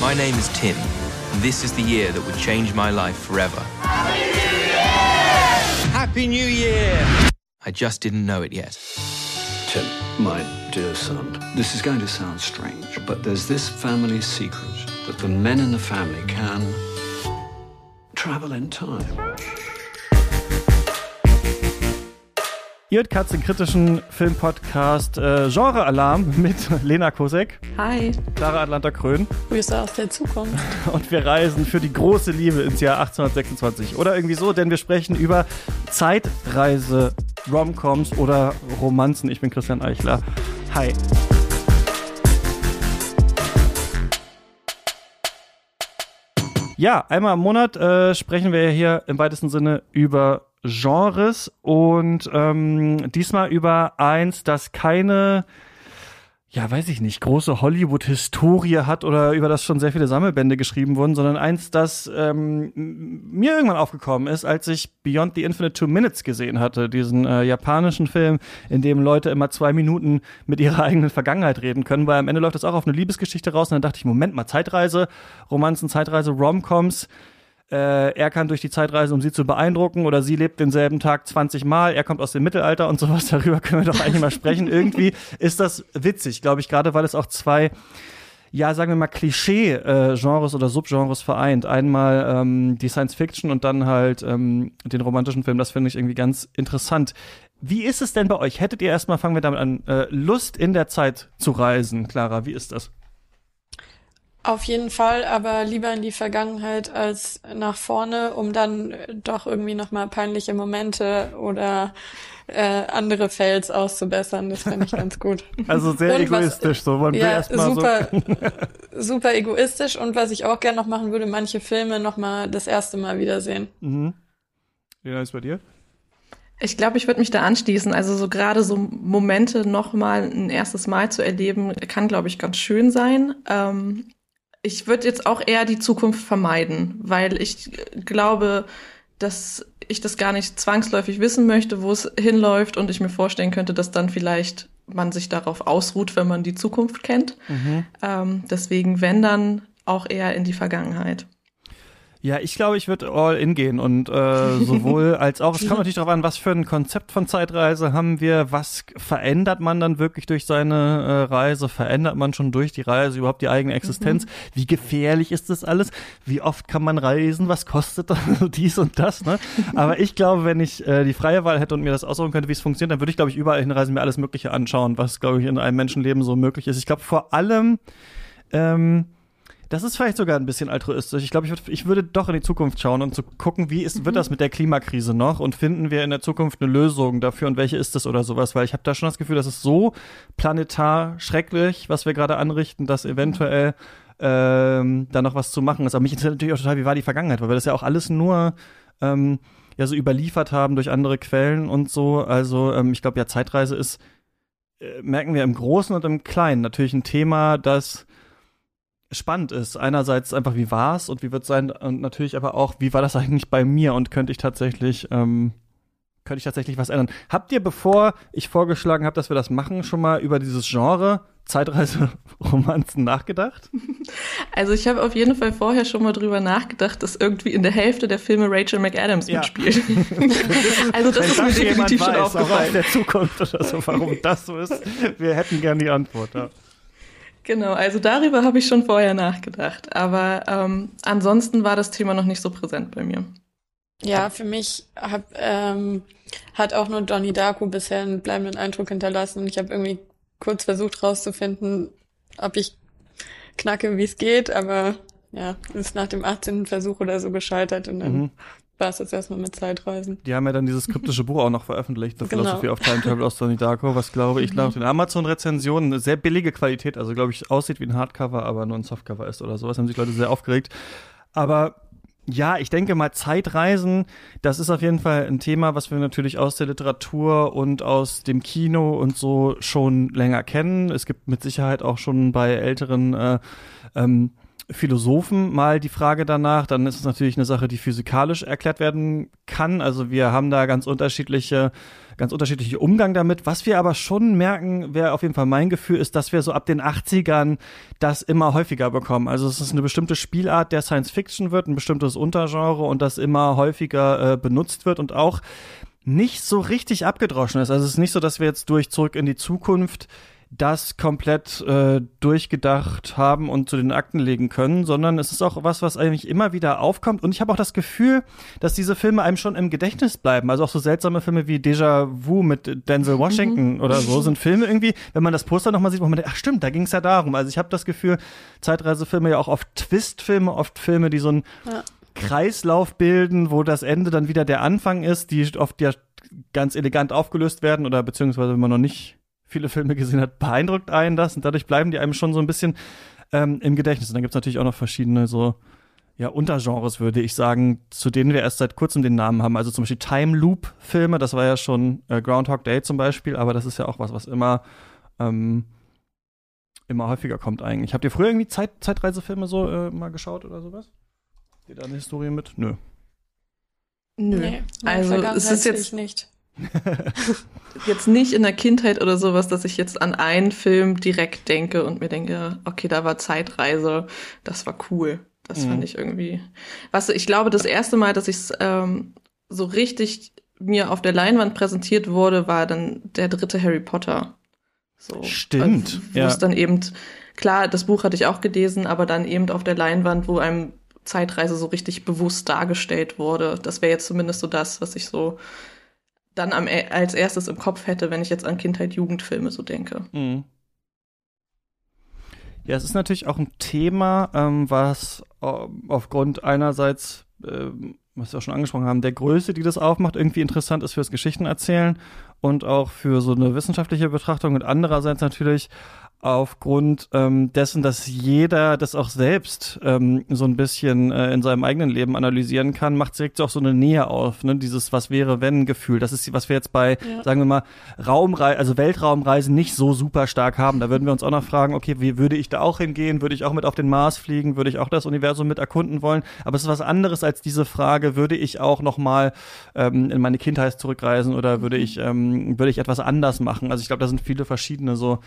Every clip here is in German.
My name is Tim, and this is the year that would change my life forever. Happy New Year! Happy New Year! I just didn't know it yet. Tim, my dear son, this is going to sound strange, but there's this family secret that the men in the family can travel in time. Katz, den kritischen Filmpodcast äh, Genre Alarm mit Lena Kosek. Hi. Clara Atlanta Krön. Grüße aus der Zukunft. Und wir reisen für die große Liebe ins Jahr 1826. Oder irgendwie so, denn wir sprechen über Zeitreise, Romcoms oder Romanzen. Ich bin Christian Eichler. Hi. Ja, einmal im Monat äh, sprechen wir hier im weitesten Sinne über Genres und ähm, diesmal über eins, das keine, ja, weiß ich nicht, große Hollywood-Historie hat oder über das schon sehr viele Sammelbände geschrieben wurden, sondern eins, das ähm, mir irgendwann aufgekommen ist, als ich Beyond the Infinite Two Minutes gesehen hatte, diesen äh, japanischen Film, in dem Leute immer zwei Minuten mit ihrer eigenen Vergangenheit reden können, weil am Ende läuft das auch auf eine Liebesgeschichte raus und dann dachte ich, Moment mal, Zeitreise, Romanzen, Zeitreise, Romcoms, äh, er kann durch die Zeit reisen, um sie zu beeindrucken, oder sie lebt denselben Tag 20 Mal, er kommt aus dem Mittelalter und sowas, darüber können wir doch eigentlich mal sprechen. Irgendwie ist das witzig, glaube ich, gerade weil es auch zwei ja, sagen wir mal, Klischee-Genres oder Subgenres vereint. Einmal ähm, die Science Fiction und dann halt ähm, den romantischen Film. Das finde ich irgendwie ganz interessant. Wie ist es denn bei euch? Hättet ihr erstmal, fangen wir damit an, äh, Lust in der Zeit zu reisen? Clara, wie ist das? Auf jeden Fall, aber lieber in die Vergangenheit als nach vorne, um dann doch irgendwie nochmal peinliche Momente oder äh, andere Fails auszubessern. Das finde ich ganz gut. Also sehr und egoistisch, was, so man will ja, erstmal super, so. super egoistisch und was ich auch gerne noch machen würde, manche Filme nochmal das erste Mal wiedersehen. Mhm. Lena, ist bei dir? Ich glaube, ich würde mich da anschließen. Also so gerade so Momente nochmal ein erstes Mal zu erleben, kann, glaube ich, ganz schön sein. Ähm, ich würde jetzt auch eher die Zukunft vermeiden, weil ich glaube, dass ich das gar nicht zwangsläufig wissen möchte, wo es hinläuft und ich mir vorstellen könnte, dass dann vielleicht man sich darauf ausruht, wenn man die Zukunft kennt. Mhm. Ähm, deswegen, wenn dann auch eher in die Vergangenheit. Ja, ich glaube, ich würde all in gehen und äh, sowohl als auch, es kommt natürlich darauf an, was für ein Konzept von Zeitreise haben wir, was verändert man dann wirklich durch seine äh, Reise, verändert man schon durch die Reise überhaupt die eigene Existenz, mhm. wie gefährlich ist das alles, wie oft kann man reisen, was kostet das, dies und das, ne? Aber ich glaube, wenn ich äh, die freie Wahl hätte und mir das aussuchen könnte, wie es funktioniert, dann würde ich, glaube ich, überall hinreisen, mir alles Mögliche anschauen, was, glaube ich, in einem Menschenleben so möglich ist. Ich glaube vor allem, ähm, das ist vielleicht sogar ein bisschen altruistisch. Ich glaube, ich, würd, ich würde doch in die Zukunft schauen und zu gucken, wie ist, wird das mit der Klimakrise noch und finden wir in der Zukunft eine Lösung dafür und welche ist es oder sowas, weil ich habe da schon das Gefühl, das ist so planetar schrecklich, was wir gerade anrichten, dass eventuell ähm, da noch was zu machen ist. Aber mich interessiert natürlich auch total, wie war die Vergangenheit, weil wir das ja auch alles nur ähm, ja so überliefert haben durch andere Quellen und so. Also ähm, ich glaube ja, Zeitreise ist, äh, merken wir im Großen und im Kleinen natürlich ein Thema, das spannend ist. Einerseits einfach, wie war es und wie wird es sein und natürlich aber auch, wie war das eigentlich bei mir und könnte ich tatsächlich, ähm, könnte ich tatsächlich was ändern. Habt ihr, bevor ich vorgeschlagen habe, dass wir das machen, schon mal über dieses Genre Zeitreise-Romanzen nachgedacht? Also ich habe auf jeden Fall vorher schon mal drüber nachgedacht, dass irgendwie in der Hälfte der Filme Rachel McAdams ja. mitspielt. also das ist mir definitiv schon aufgefallen. Auch aus der Zukunft oder so, warum das so ist. Wir hätten gern die Antwort. Ja. Genau, also darüber habe ich schon vorher nachgedacht. Aber ähm, ansonsten war das Thema noch nicht so präsent bei mir. Ja, für mich hab, ähm, hat auch nur Donnie Darko bisher einen bleibenden Eindruck hinterlassen. Ich habe irgendwie kurz versucht rauszufinden, ob ich knacke, wie es geht, aber ja, ist nach dem 18. Versuch oder so gescheitert und dann mhm war es jetzt erstmal mit Zeitreisen. Die haben ja dann dieses kryptische Buch auch noch veröffentlicht, The genau. Philosophy of Time Travel aus Donnie Darko, was glaube ich laut den Amazon-Rezensionen eine sehr billige Qualität, also glaube ich aussieht wie ein Hardcover, aber nur ein Softcover ist oder sowas, haben sich Leute sehr aufgeregt. Aber ja, ich denke mal, Zeitreisen, das ist auf jeden Fall ein Thema, was wir natürlich aus der Literatur und aus dem Kino und so schon länger kennen. Es gibt mit Sicherheit auch schon bei älteren äh, ähm, Philosophen mal die Frage danach. Dann ist es natürlich eine Sache, die physikalisch erklärt werden kann. Also wir haben da ganz unterschiedliche, ganz unterschiedliche Umgang damit. Was wir aber schon merken, wäre auf jeden Fall mein Gefühl, ist, dass wir so ab den 80ern das immer häufiger bekommen. Also es ist eine bestimmte Spielart der Science Fiction wird, ein bestimmtes Untergenre und das immer häufiger äh, benutzt wird und auch nicht so richtig abgedroschen ist. Also es ist nicht so, dass wir jetzt durch zurück in die Zukunft das komplett äh, durchgedacht haben und zu den Akten legen können, sondern es ist auch was, was eigentlich immer wieder aufkommt. Und ich habe auch das Gefühl, dass diese Filme einem schon im Gedächtnis bleiben. Also auch so seltsame Filme wie Déjà Vu mit Denzel mhm. Washington mhm. oder so sind Filme irgendwie, wenn man das Poster nochmal sieht, wo man denkt, ach stimmt, da ging es ja darum. Also ich habe das Gefühl, Zeitreisefilme ja auch oft Twistfilme, oft Filme, die so ein ja. Kreislauf bilden, wo das Ende dann wieder der Anfang ist, die oft ja ganz elegant aufgelöst werden oder beziehungsweise wenn man noch nicht viele Filme gesehen hat, beeindruckt einen das und dadurch bleiben die einem schon so ein bisschen ähm, im Gedächtnis. Und dann gibt's natürlich auch noch verschiedene so ja, Untergenres, würde ich sagen, zu denen wir erst seit kurzem den Namen haben. Also zum Beispiel Time Loop Filme, das war ja schon äh, Groundhog Day zum Beispiel, aber das ist ja auch was, was immer ähm, immer häufiger kommt eigentlich. Habt ihr früher irgendwie Zeit, Zeitreisefilme so äh, mal geschaut oder sowas? Habt ihr da eine Historie mit? Nö. Nö. Nee, also es ist jetzt nicht. jetzt nicht in der Kindheit oder sowas, dass ich jetzt an einen Film direkt denke und mir denke, okay, da war Zeitreise, das war cool. Das mhm. fand ich irgendwie. Was ich glaube, das erste Mal, dass ich es ähm, so richtig mir auf der Leinwand präsentiert wurde, war dann der dritte Harry Potter. So, Stimmt. Also, wo ja. es dann eben, klar, das Buch hatte ich auch gelesen, aber dann eben auf der Leinwand, wo einem Zeitreise so richtig bewusst dargestellt wurde. Das wäre jetzt zumindest so das, was ich so dann am, e, als erstes im Kopf hätte, wenn ich jetzt an Kindheit, Jugendfilme so denke. Mhm. Ja, es ist natürlich auch ein Thema, ähm, was äh, aufgrund einerseits, äh, was wir auch schon angesprochen haben, der Größe, die das aufmacht, irgendwie interessant ist fürs Geschichtenerzählen und auch für so eine wissenschaftliche Betrachtung und andererseits natürlich aufgrund ähm, dessen, dass jeder das auch selbst ähm, so ein bisschen äh, in seinem eigenen Leben analysieren kann, macht direkt auch so eine Nähe auf, ne? Dieses Was wäre wenn Gefühl. Das ist was wir jetzt bei, ja. sagen wir mal, Raumreisen, also Weltraumreisen nicht so super stark haben. Da würden wir uns auch noch fragen, okay, wie würde ich da auch hingehen? Würde ich auch mit auf den Mars fliegen? Würde ich auch das Universum mit erkunden wollen? Aber es ist was anderes als diese Frage, würde ich auch noch mal ähm, in meine Kindheit zurückreisen oder würde ich ähm, würde ich etwas anders machen? Also ich glaube, da sind viele verschiedene so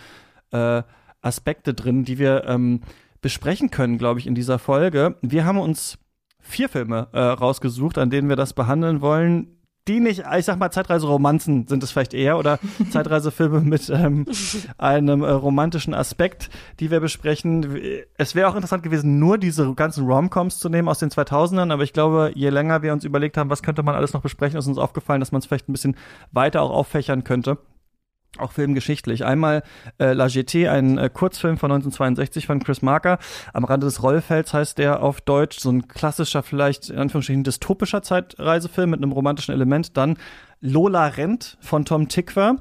äh, Aspekte drin, die wir ähm, besprechen können, glaube ich, in dieser Folge. Wir haben uns vier Filme äh, rausgesucht, an denen wir das behandeln wollen. Die nicht, ich sag mal, Zeitreise-Romanzen sind es vielleicht eher oder Zeitreisefilme mit ähm, einem äh, romantischen Aspekt, die wir besprechen. Es wäre auch interessant gewesen, nur diese ganzen Romcoms zu nehmen aus den 2000ern, aber ich glaube, je länger wir uns überlegt haben, was könnte man alles noch besprechen, ist uns aufgefallen, dass man es vielleicht ein bisschen weiter auch auffächern könnte auch filmgeschichtlich. Einmal äh, La GT, ein äh, Kurzfilm von 1962 von Chris Marker. Am Rande des Rollfelds heißt der auf Deutsch, so ein klassischer, vielleicht in Anführungsstrichen dystopischer Zeitreisefilm mit einem romantischen Element. Dann Lola Rent von Tom Tickwer.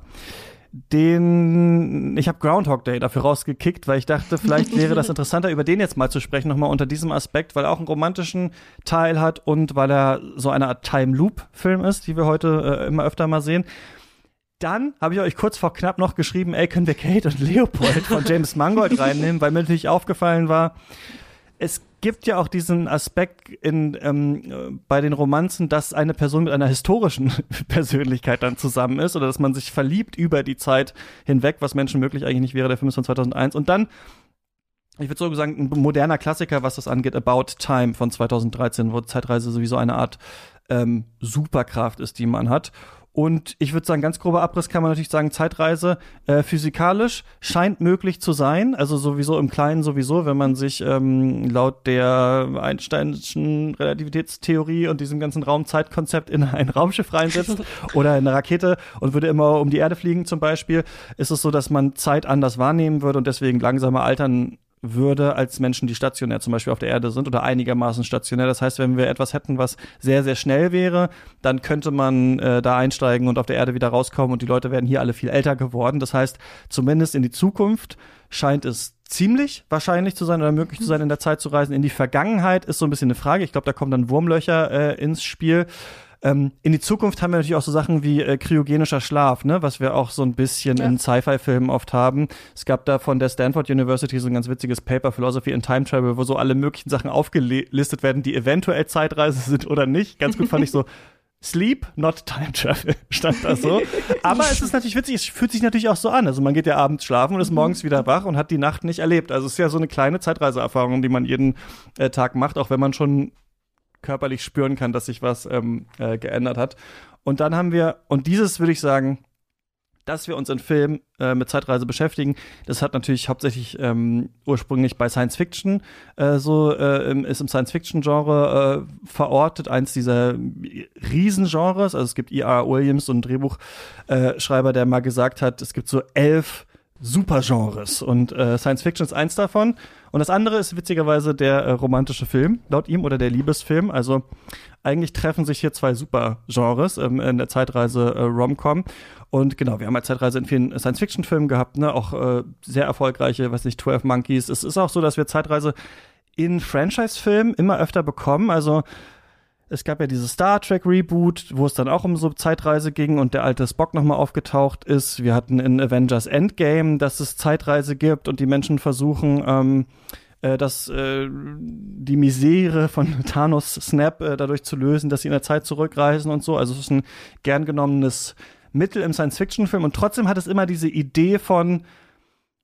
Den, ich habe Groundhog Day dafür rausgekickt, weil ich dachte, vielleicht wäre das interessanter, über den jetzt mal zu sprechen, nochmal unter diesem Aspekt, weil er auch einen romantischen Teil hat und weil er so eine Art Time Loop Film ist, die wir heute äh, immer öfter mal sehen. Dann habe ich euch kurz vor knapp noch geschrieben, ey, können wir Kate und Leopold von James Mangold reinnehmen, weil mir natürlich aufgefallen war, es gibt ja auch diesen Aspekt in, ähm, bei den Romanzen, dass eine Person mit einer historischen Persönlichkeit dann zusammen ist oder dass man sich verliebt über die Zeit hinweg, was Menschen möglich eigentlich nicht wäre. Der Film ist von 2001. Und dann ich würde so sagen, ein moderner Klassiker, was das angeht, About Time von 2013, wo Zeitreise sowieso eine Art ähm, Superkraft ist, die man hat. Und ich würde sagen, ganz grober Abriss kann man natürlich sagen, Zeitreise äh, physikalisch scheint möglich zu sein. Also sowieso im Kleinen sowieso, wenn man sich ähm, laut der Einsteinischen Relativitätstheorie und diesem ganzen Raumzeitkonzept in ein Raumschiff reinsetzt oder in eine Rakete und würde immer um die Erde fliegen zum Beispiel, ist es so, dass man Zeit anders wahrnehmen würde und deswegen langsamer altern würde als Menschen, die stationär zum Beispiel auf der Erde sind oder einigermaßen stationär. Das heißt, wenn wir etwas hätten, was sehr, sehr schnell wäre, dann könnte man äh, da einsteigen und auf der Erde wieder rauskommen und die Leute werden hier alle viel älter geworden. Das heißt, zumindest in die Zukunft scheint es ziemlich wahrscheinlich zu sein oder möglich zu sein, in der Zeit zu reisen. In die Vergangenheit ist so ein bisschen eine Frage. Ich glaube, da kommen dann Wurmlöcher äh, ins Spiel. Ähm, in die Zukunft haben wir natürlich auch so Sachen wie äh, kryogenischer Schlaf, ne, was wir auch so ein bisschen ja. in Sci-Fi-Filmen oft haben. Es gab da von der Stanford University so ein ganz witziges Paper, Philosophy in Time Travel, wo so alle möglichen Sachen aufgelistet werden, die eventuell Zeitreise sind oder nicht. Ganz gut fand ich so, Sleep, not Time Travel, stand da so. Aber es ist natürlich witzig, es fühlt sich natürlich auch so an. Also man geht ja abends schlafen und ist morgens wieder wach und hat die Nacht nicht erlebt. Also es ist ja so eine kleine Zeitreiseerfahrung, die man jeden äh, Tag macht, auch wenn man schon körperlich spüren kann, dass sich was ähm, äh, geändert hat. Und dann haben wir, und dieses würde ich sagen, dass wir uns in Film äh, mit Zeitreise beschäftigen, das hat natürlich hauptsächlich ähm, ursprünglich bei Science Fiction äh, so äh, ist im Science Fiction Genre äh, verortet, eins dieser Riesengenres. Also es gibt E.R. Williams, so ein Drehbuchschreiber, der mal gesagt hat, es gibt so elf Supergenres und äh, Science Fiction ist eins davon. Und das andere ist witzigerweise der äh, romantische Film, laut ihm, oder der Liebesfilm. Also eigentlich treffen sich hier zwei Supergenres ähm, in der Zeitreise äh, Rom-Com. Und genau, wir haben als Zeitreise in vielen Science-Fiction-Filmen gehabt, ne? auch äh, sehr erfolgreiche, weiß nicht, 12 Monkeys. Es ist auch so, dass wir Zeitreise in Franchise-Filmen immer öfter bekommen. Also es gab ja dieses Star Trek Reboot, wo es dann auch um so Zeitreise ging und der alte Spock nochmal aufgetaucht ist. Wir hatten in Avengers Endgame, dass es Zeitreise gibt und die Menschen versuchen, ähm, äh, dass äh, die Misere von Thanos Snap äh, dadurch zu lösen, dass sie in der Zeit zurückreisen und so. Also es ist ein gern genommenes Mittel im Science-Fiction-Film und trotzdem hat es immer diese Idee von,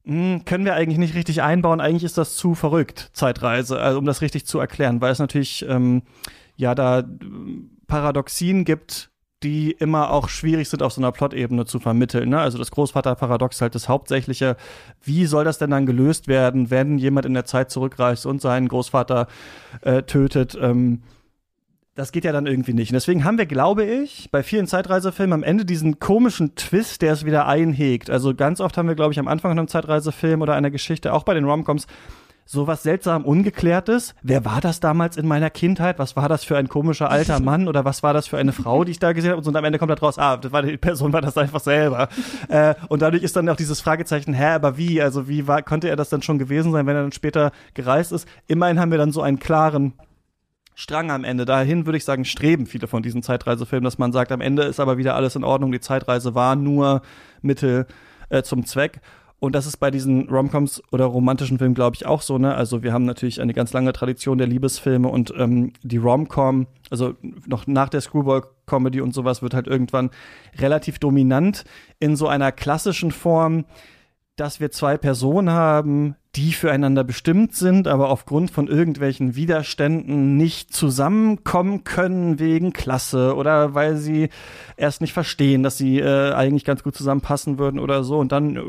hm, können wir eigentlich nicht richtig einbauen. Eigentlich ist das zu verrückt, Zeitreise, also um das richtig zu erklären, weil es natürlich ähm, ja da Paradoxien gibt, die immer auch schwierig sind auf so einer Plot-Ebene zu vermitteln. Ne? Also das Großvaterparadox halt das Hauptsächliche. Wie soll das denn dann gelöst werden, wenn jemand in der Zeit zurückreist und seinen Großvater äh, tötet? Ähm, das geht ja dann irgendwie nicht. Und deswegen haben wir, glaube ich, bei vielen Zeitreisefilmen am Ende diesen komischen Twist, der es wieder einhegt. Also ganz oft haben wir, glaube ich, am Anfang von einem Zeitreisefilm oder einer Geschichte, auch bei den Romcoms, sowas seltsam Ungeklärtes. Wer war das damals in meiner Kindheit? Was war das für ein komischer alter Mann oder was war das für eine Frau, die ich da gesehen habe? Und am Ende kommt da draus, ah, das war die Person war das einfach selber. äh, und dadurch ist dann auch dieses Fragezeichen, hä, aber wie? Also wie war, konnte er das dann schon gewesen sein, wenn er dann später gereist ist? Immerhin haben wir dann so einen klaren Strang am Ende. Dahin würde ich sagen, streben viele von diesen Zeitreisefilmen, dass man sagt, am Ende ist aber wieder alles in Ordnung. Die Zeitreise war nur Mittel äh, zum Zweck. Und das ist bei diesen Romcoms oder romantischen Filmen, glaube ich, auch so, ne? Also wir haben natürlich eine ganz lange Tradition der Liebesfilme und ähm, die Romcom, also noch nach der Screwball-Comedy und sowas, wird halt irgendwann relativ dominant in so einer klassischen Form, dass wir zwei Personen haben, die füreinander bestimmt sind, aber aufgrund von irgendwelchen Widerständen nicht zusammenkommen können wegen Klasse oder weil sie erst nicht verstehen, dass sie äh, eigentlich ganz gut zusammenpassen würden oder so und dann äh,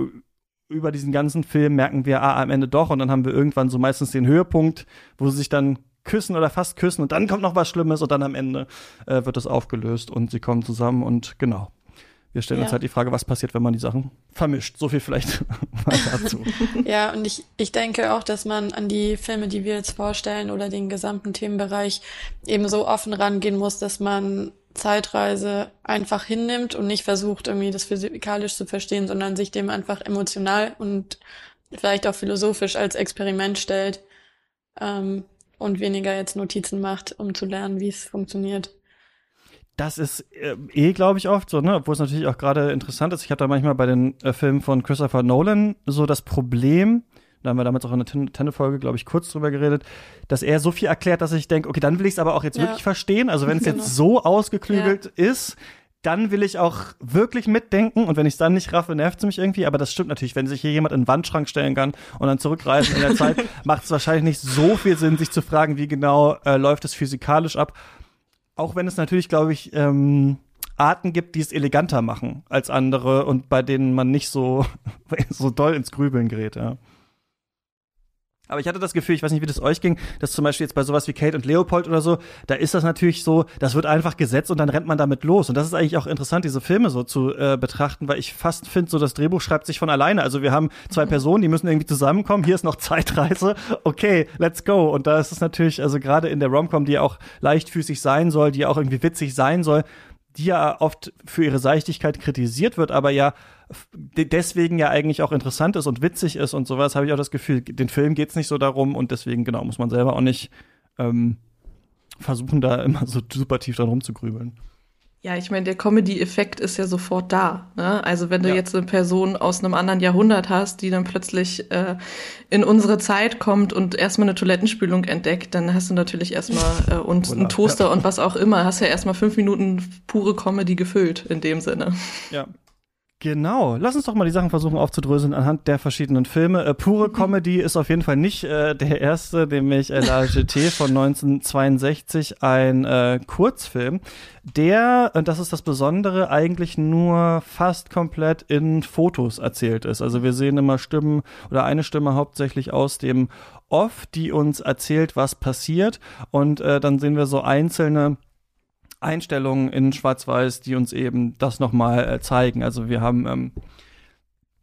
über diesen ganzen Film merken wir ah, am Ende doch und dann haben wir irgendwann so meistens den Höhepunkt, wo sie sich dann küssen oder fast küssen und dann kommt noch was Schlimmes und dann am Ende äh, wird es aufgelöst und sie kommen zusammen und genau. Wir stellen ja. uns halt die Frage, was passiert, wenn man die Sachen vermischt. So viel vielleicht dazu. ja, und ich, ich denke auch, dass man an die Filme, die wir jetzt vorstellen oder den gesamten Themenbereich eben so offen rangehen muss, dass man Zeitreise einfach hinnimmt und nicht versucht, irgendwie das physikalisch zu verstehen, sondern sich dem einfach emotional und vielleicht auch philosophisch als Experiment stellt ähm, und weniger jetzt Notizen macht, um zu lernen, wie es funktioniert. Das ist äh, eh, glaube ich, oft so, ne? Obwohl es natürlich auch gerade interessant ist. Ich hatte da manchmal bei den äh, Filmen von Christopher Nolan so das Problem, da haben wir damals auch in der Tenne-Folge, glaube ich, kurz drüber geredet, dass er so viel erklärt, dass ich denke, okay, dann will ich es aber auch jetzt ja. wirklich verstehen. Also wenn es genau. jetzt so ausgeklügelt ja. ist, dann will ich auch wirklich mitdenken und wenn ich es dann nicht raffe, nervt es mich irgendwie. Aber das stimmt natürlich, wenn sich hier jemand in den Wandschrank stellen kann und dann zurückreisen in der Zeit, macht es wahrscheinlich nicht so viel Sinn, sich zu fragen, wie genau äh, läuft es physikalisch ab. Auch wenn es natürlich, glaube ich, ähm, Arten gibt, die es eleganter machen als andere und bei denen man nicht so, so doll ins Grübeln gerät, ja. Aber ich hatte das Gefühl, ich weiß nicht, wie das euch ging, dass zum Beispiel jetzt bei sowas wie Kate und Leopold oder so, da ist das natürlich so, das wird einfach gesetzt und dann rennt man damit los. Und das ist eigentlich auch interessant, diese Filme so zu äh, betrachten, weil ich fast finde, so das Drehbuch schreibt sich von alleine. Also wir haben zwei mhm. Personen, die müssen irgendwie zusammenkommen. Hier ist noch Zeitreise. Okay, let's go. Und da ist es natürlich, also gerade in der Romcom, die auch leichtfüßig sein soll, die auch irgendwie witzig sein soll, die ja oft für ihre Seichtigkeit kritisiert wird, aber ja deswegen ja eigentlich auch interessant ist und witzig ist und sowas, habe ich auch das Gefühl, den Film geht es nicht so darum und deswegen, genau, muss man selber auch nicht ähm, versuchen, da immer so super tief dran rumzugrübeln. Ja, ich meine, der Comedy-Effekt ist ja sofort da. Ne? Also wenn du ja. jetzt eine Person aus einem anderen Jahrhundert hast, die dann plötzlich äh, in unsere Zeit kommt und erstmal eine Toilettenspülung entdeckt, dann hast du natürlich erstmal äh, und einen Toaster und was auch immer, hast ja erstmal fünf Minuten pure Comedy gefüllt in dem Sinne. Ja, Genau, lass uns doch mal die Sachen versuchen aufzudröseln anhand der verschiedenen Filme. Äh, pure. Comedy ist auf jeden Fall nicht äh, der erste, nämlich äh, La GT von 1962, ein äh, Kurzfilm, der, und das ist das Besondere, eigentlich nur fast komplett in Fotos erzählt ist. Also wir sehen immer Stimmen oder eine Stimme hauptsächlich aus dem Off, die uns erzählt, was passiert. Und äh, dann sehen wir so einzelne Einstellungen in Schwarz-Weiß, die uns eben das nochmal äh, zeigen. Also wir haben ähm,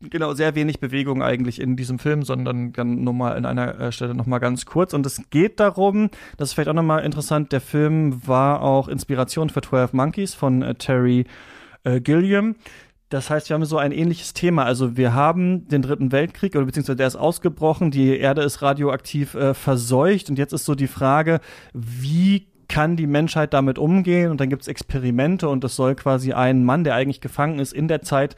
genau sehr wenig Bewegung eigentlich in diesem Film, sondern dann nur mal in einer äh, Stelle nochmal ganz kurz. Und es geht darum, das ist vielleicht auch nochmal interessant, der Film war auch Inspiration für 12 Monkeys von äh, Terry äh, Gilliam. Das heißt, wir haben so ein ähnliches Thema. Also wir haben den Dritten Weltkrieg oder beziehungsweise der ist ausgebrochen, die Erde ist radioaktiv äh, verseucht und jetzt ist so die Frage, wie kann die Menschheit damit umgehen und dann gibt es Experimente und es soll quasi ein Mann, der eigentlich gefangen ist in der Zeit,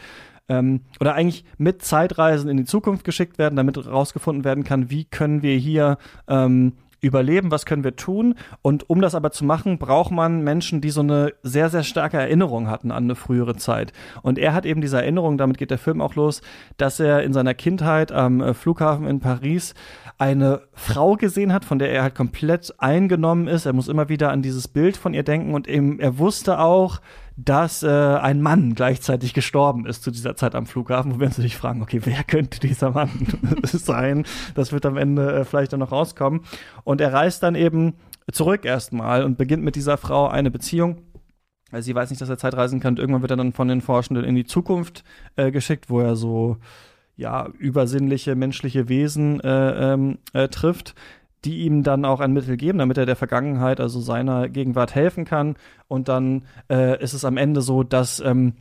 ähm, oder eigentlich mit Zeitreisen in die Zukunft geschickt werden, damit herausgefunden werden kann, wie können wir hier ähm, überleben, was können wir tun. Und um das aber zu machen, braucht man Menschen, die so eine sehr, sehr starke Erinnerung hatten an eine frühere Zeit. Und er hat eben diese Erinnerung, damit geht der Film auch los, dass er in seiner Kindheit am äh, Flughafen in Paris eine Frau gesehen hat, von der er halt komplett eingenommen ist. Er muss immer wieder an dieses Bild von ihr denken und eben, er wusste auch, dass äh, ein Mann gleichzeitig gestorben ist zu dieser Zeit am Flughafen, wo wir uns natürlich fragen, okay, wer könnte dieser Mann sein? Das wird am Ende äh, vielleicht dann noch rauskommen. Und er reist dann eben zurück erstmal und beginnt mit dieser Frau eine Beziehung. Also sie weiß nicht, dass er Zeitreisen kann. Und irgendwann wird er dann von den Forschenden in die Zukunft äh, geschickt, wo er so ja übersinnliche menschliche Wesen äh, ähm, äh, trifft die ihm dann auch ein Mittel geben, damit er der Vergangenheit, also seiner Gegenwart helfen kann. Und dann äh, ist es am Ende so, dass ähm,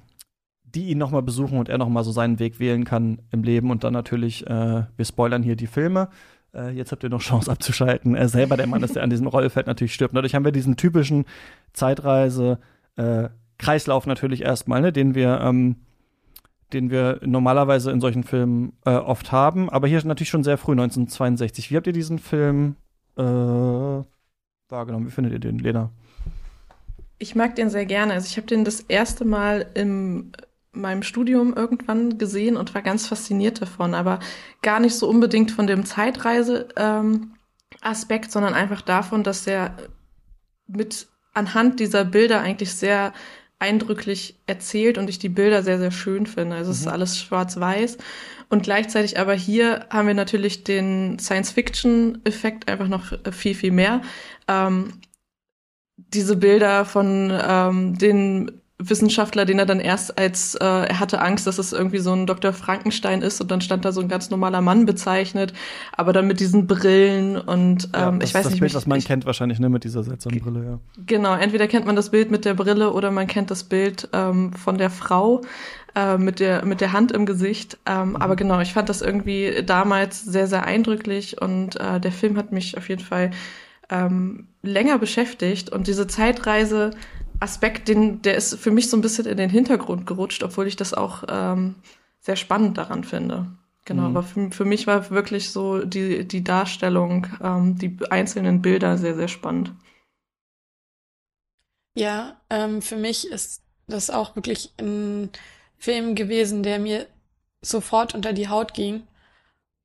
die ihn nochmal besuchen und er nochmal so seinen Weg wählen kann im Leben. Und dann natürlich, äh, wir spoilern hier die Filme. Äh, jetzt habt ihr noch Chance abzuschalten. Er selber der Mann ist, der an diesem Rollfeld natürlich stirbt. Dadurch haben wir diesen typischen Zeitreise-Kreislauf äh, natürlich erstmal, ne, den wir ähm, den wir normalerweise in solchen Filmen äh, oft haben. Aber hier natürlich schon sehr früh, 1962. Wie habt ihr diesen Film äh, wahrgenommen? Wie findet ihr den, Lena? Ich mag den sehr gerne. Also ich habe den das erste Mal in meinem Studium irgendwann gesehen und war ganz fasziniert davon, aber gar nicht so unbedingt von dem Zeitreise-Aspekt, ähm, sondern einfach davon, dass er mit anhand dieser Bilder eigentlich sehr eindrücklich erzählt und ich die Bilder sehr, sehr schön finde. Also es ist mhm. alles schwarz-weiß. Und gleichzeitig aber hier haben wir natürlich den Science-Fiction-Effekt einfach noch viel, viel mehr. Ähm, diese Bilder von ähm, den Wissenschaftler, den er dann erst als, äh, er hatte Angst, dass es irgendwie so ein Dr. Frankenstein ist und dann stand da so ein ganz normaler Mann bezeichnet, aber dann mit diesen Brillen und ähm, ja, ich weiß das nicht. Bild, was man kennt wahrscheinlich, ne, mit dieser seltsamen Brille, ja. Genau, entweder kennt man das Bild mit der Brille oder man kennt das Bild ähm, von der Frau äh, mit der mit der Hand im Gesicht. Ähm, mhm. Aber genau, ich fand das irgendwie damals sehr, sehr eindrücklich und äh, der Film hat mich auf jeden Fall ähm, länger beschäftigt und diese Zeitreise Aspekt, den, der ist für mich so ein bisschen in den Hintergrund gerutscht, obwohl ich das auch ähm, sehr spannend daran finde. Genau, mhm. aber für, für mich war wirklich so die, die Darstellung, ähm, die einzelnen Bilder sehr, sehr spannend. Ja, ähm, für mich ist das auch wirklich ein Film gewesen, der mir sofort unter die Haut ging.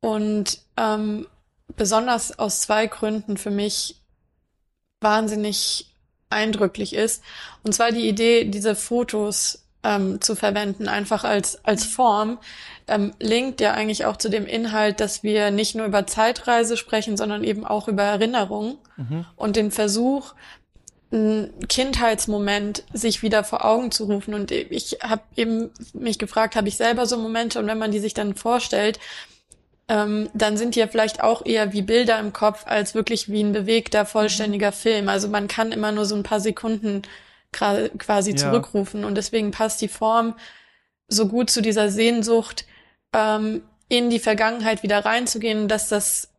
Und ähm, besonders aus zwei Gründen für mich wahnsinnig eindrücklich ist. Und zwar die Idee, diese Fotos ähm, zu verwenden, einfach als, als Form, ähm, linkt ja eigentlich auch zu dem Inhalt, dass wir nicht nur über Zeitreise sprechen, sondern eben auch über Erinnerung mhm. und den Versuch, einen Kindheitsmoment sich wieder vor Augen zu rufen. Und ich habe eben mich gefragt, habe ich selber so Momente und wenn man die sich dann vorstellt, ähm, dann sind die ja vielleicht auch eher wie Bilder im Kopf als wirklich wie ein bewegter, vollständiger mhm. Film. Also man kann immer nur so ein paar Sekunden quasi ja. zurückrufen und deswegen passt die Form so gut zu dieser Sehnsucht, ähm, in die Vergangenheit wieder reinzugehen, dass das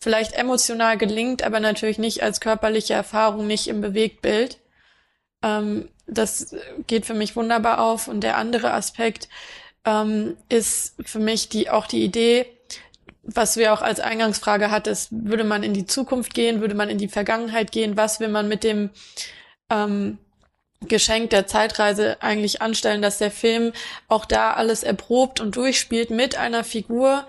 vielleicht emotional gelingt, aber natürlich nicht als körperliche Erfahrung, nicht im Bewegtbild. Ähm, das geht für mich wunderbar auf. Und der andere Aspekt ähm, ist für mich die auch die Idee, was wir auch als Eingangsfrage hattest, würde man in die Zukunft gehen, würde man in die Vergangenheit gehen, was will man mit dem ähm, Geschenk der Zeitreise eigentlich anstellen, dass der Film auch da alles erprobt und durchspielt mit einer Figur,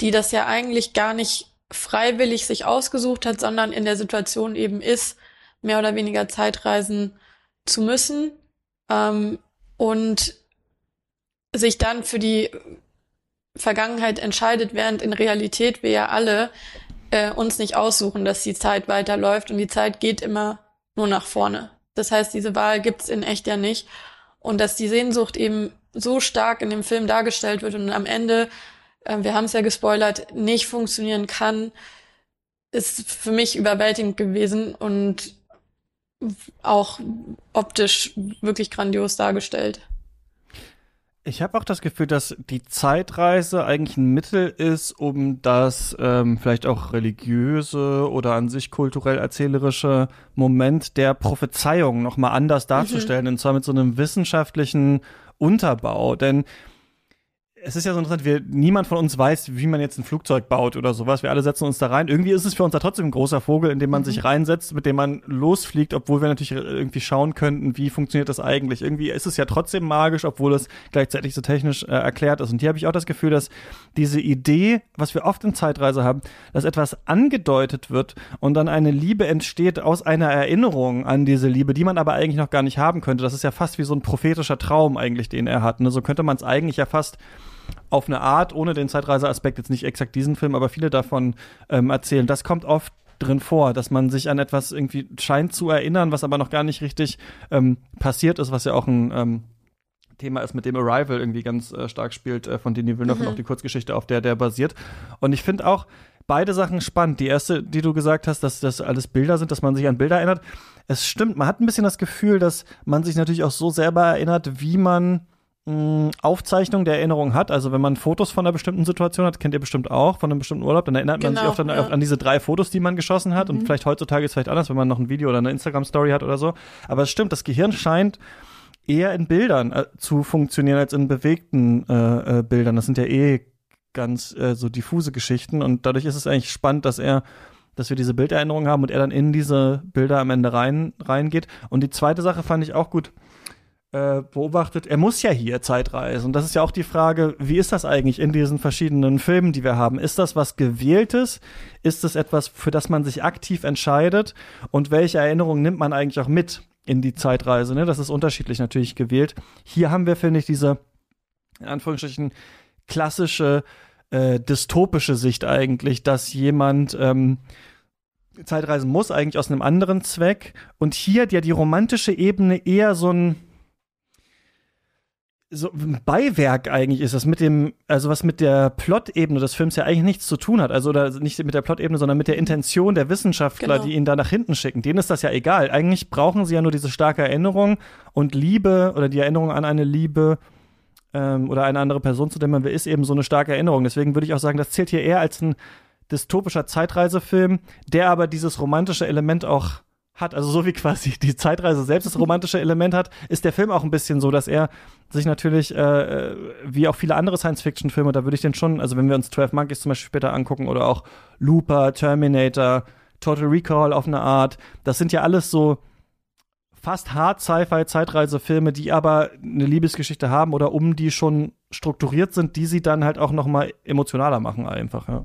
die das ja eigentlich gar nicht freiwillig sich ausgesucht hat, sondern in der Situation eben ist, mehr oder weniger Zeitreisen zu müssen ähm, und sich dann für die Vergangenheit entscheidet, während in Realität wir ja alle äh, uns nicht aussuchen, dass die Zeit weiterläuft und die Zeit geht immer nur nach vorne. Das heißt, diese Wahl gibt's in echt ja nicht. Und dass die Sehnsucht eben so stark in dem Film dargestellt wird und am Ende, äh, wir haben es ja gespoilert, nicht funktionieren kann, ist für mich überwältigend gewesen und auch optisch wirklich grandios dargestellt. Ich habe auch das Gefühl, dass die Zeitreise eigentlich ein Mittel ist, um das ähm, vielleicht auch religiöse oder an sich kulturell erzählerische Moment der Prophezeiung nochmal anders darzustellen, mhm. und zwar mit so einem wissenschaftlichen Unterbau. Denn es ist ja so interessant, wir, niemand von uns weiß, wie man jetzt ein Flugzeug baut oder sowas. Wir alle setzen uns da rein. Irgendwie ist es für uns da trotzdem ein großer Vogel, in dem man mhm. sich reinsetzt, mit dem man losfliegt, obwohl wir natürlich irgendwie schauen könnten, wie funktioniert das eigentlich. Irgendwie ist es ja trotzdem magisch, obwohl es gleichzeitig so technisch äh, erklärt ist. Und hier habe ich auch das Gefühl, dass diese Idee, was wir oft in Zeitreise haben, dass etwas angedeutet wird und dann eine Liebe entsteht aus einer Erinnerung an diese Liebe, die man aber eigentlich noch gar nicht haben könnte. Das ist ja fast wie so ein prophetischer Traum eigentlich, den er hat. Ne? So könnte man es eigentlich ja fast auf eine Art, ohne den Zeitreiseaspekt, jetzt nicht exakt diesen Film, aber viele davon ähm, erzählen. Das kommt oft drin vor, dass man sich an etwas irgendwie scheint zu erinnern, was aber noch gar nicht richtig ähm, passiert ist, was ja auch ein ähm, Thema ist, mit dem Arrival irgendwie ganz äh, stark spielt, äh, von Denis Villeneuve mhm. und auch die Kurzgeschichte, auf der der basiert. Und ich finde auch beide Sachen spannend. Die erste, die du gesagt hast, dass das alles Bilder sind, dass man sich an Bilder erinnert. Es stimmt, man hat ein bisschen das Gefühl, dass man sich natürlich auch so selber erinnert, wie man Aufzeichnung der Erinnerung hat. Also wenn man Fotos von einer bestimmten Situation hat, kennt ihr bestimmt auch, von einem bestimmten Urlaub, dann erinnert genau, man sich genau, oft an, ja. an, diese drei Fotos, die man geschossen hat. Mhm. Und vielleicht heutzutage ist es vielleicht anders, wenn man noch ein Video oder eine Instagram-Story hat oder so. Aber es stimmt, das Gehirn scheint eher in Bildern äh, zu funktionieren als in bewegten äh, äh, Bildern. Das sind ja eh ganz äh, so diffuse Geschichten und dadurch ist es eigentlich spannend, dass er dass wir diese Bilderinnerung haben und er dann in diese Bilder am Ende rein reingeht. Und die zweite Sache fand ich auch gut äh, beobachtet, er muss ja hier Zeitreisen. Und das ist ja auch die Frage, wie ist das eigentlich in diesen verschiedenen Filmen, die wir haben? Ist das was Gewähltes? Ist es etwas, für das man sich aktiv entscheidet? Und welche Erinnerungen nimmt man eigentlich auch mit in die Zeitreise? Ne? Das ist unterschiedlich natürlich gewählt. Hier haben wir, finde ich, diese, in Anführungsstrichen, klassische äh, dystopische Sicht eigentlich, dass jemand ähm, Zeitreisen muss, eigentlich aus einem anderen Zweck. Und hier ja die romantische Ebene eher so ein so ein Beiwerk eigentlich ist das mit dem, also was mit der Plot-Ebene des Films ja eigentlich nichts zu tun hat. Also oder nicht mit der Plot-Ebene, sondern mit der Intention der Wissenschaftler, genau. die ihn da nach hinten schicken. Denen ist das ja egal. Eigentlich brauchen sie ja nur diese starke Erinnerung und Liebe oder die Erinnerung an eine Liebe ähm, oder eine andere Person, zu der man will, ist eben so eine starke Erinnerung. Deswegen würde ich auch sagen, das zählt hier eher als ein dystopischer Zeitreisefilm, der aber dieses romantische Element auch hat, also so wie quasi die Zeitreise selbst das romantische Element hat, ist der Film auch ein bisschen so, dass er sich natürlich, äh, wie auch viele andere Science-Fiction-Filme, da würde ich den schon, also wenn wir uns 12 Monkeys zum Beispiel später angucken oder auch Looper, Terminator, Total Recall auf eine Art, das sind ja alles so fast hart Sci-Fi-Zeitreisefilme, die aber eine Liebesgeschichte haben oder um die schon strukturiert sind, die sie dann halt auch noch mal emotionaler machen einfach, ja.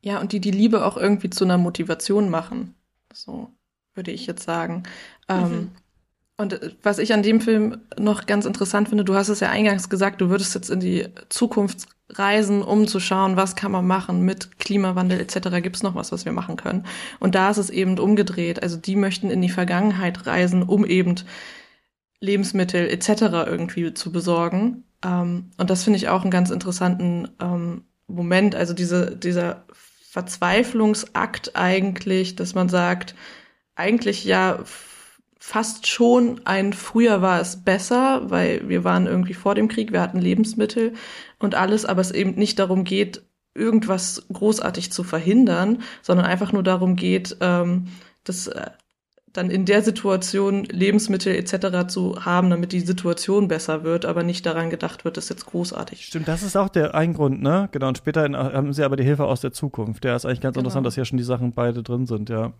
Ja, und die die Liebe auch irgendwie zu einer Motivation machen. So würde ich jetzt sagen. Ähm, mhm. Und äh, was ich an dem Film noch ganz interessant finde, du hast es ja eingangs gesagt, du würdest jetzt in die Zukunft reisen, um zu schauen, was kann man machen mit Klimawandel etc. Gibt es noch was, was wir machen können? Und da ist es eben umgedreht. Also die möchten in die Vergangenheit reisen, um eben Lebensmittel etc. irgendwie zu besorgen. Ähm, und das finde ich auch einen ganz interessanten ähm, Moment. Also diese, dieser Verzweiflungsakt eigentlich, dass man sagt, eigentlich ja fast schon ein früher war es besser, weil wir waren irgendwie vor dem Krieg, wir hatten Lebensmittel und alles, aber es eben nicht darum geht, irgendwas großartig zu verhindern, sondern einfach nur darum geht, ähm, das äh, dann in der Situation Lebensmittel etc. zu haben, damit die Situation besser wird, aber nicht daran gedacht wird, das ist jetzt großartig. Stimmt, das ist auch der ein Grund, ne? Genau, und später haben sie aber die Hilfe aus der Zukunft. Der ist eigentlich ganz genau. interessant, dass hier schon die Sachen beide drin sind, ja.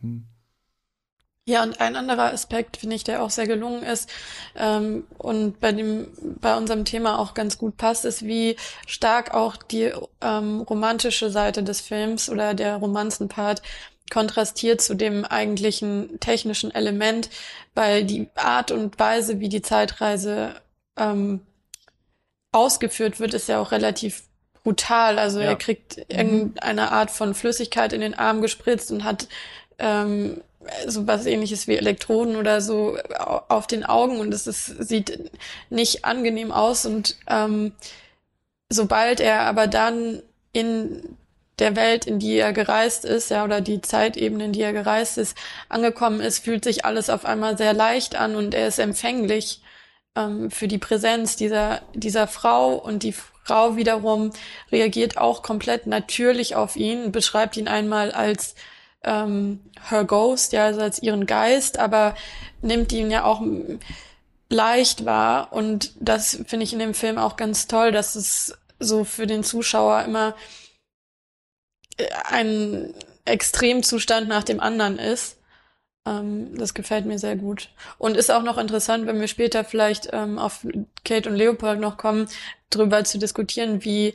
Ja, und ein anderer Aspekt, finde ich, der auch sehr gelungen ist ähm, und bei dem bei unserem Thema auch ganz gut passt, ist, wie stark auch die ähm, romantische Seite des Films oder der Romanzenpart kontrastiert zu dem eigentlichen technischen Element, weil die Art und Weise, wie die Zeitreise ähm, ausgeführt wird, ist ja auch relativ brutal. Also ja. er kriegt mhm. irgendeine Art von Flüssigkeit in den Arm gespritzt und hat ähm, so was ähnliches wie Elektroden oder so auf den Augen und es ist, sieht nicht angenehm aus und ähm, sobald er aber dann in der Welt, in die er gereist ist, ja, oder die Zeitebene, in die er gereist ist, angekommen ist, fühlt sich alles auf einmal sehr leicht an und er ist empfänglich ähm, für die Präsenz dieser, dieser Frau und die Frau wiederum reagiert auch komplett natürlich auf ihn, beschreibt ihn einmal als ähm, her Ghost, ja, also als ihren Geist, aber nimmt ihn ja auch leicht wahr und das finde ich in dem Film auch ganz toll, dass es so für den Zuschauer immer äh, ein Extremzustand nach dem anderen ist. Ähm, das gefällt mir sehr gut. Und ist auch noch interessant, wenn wir später vielleicht ähm, auf Kate und Leopold noch kommen, darüber zu diskutieren, wie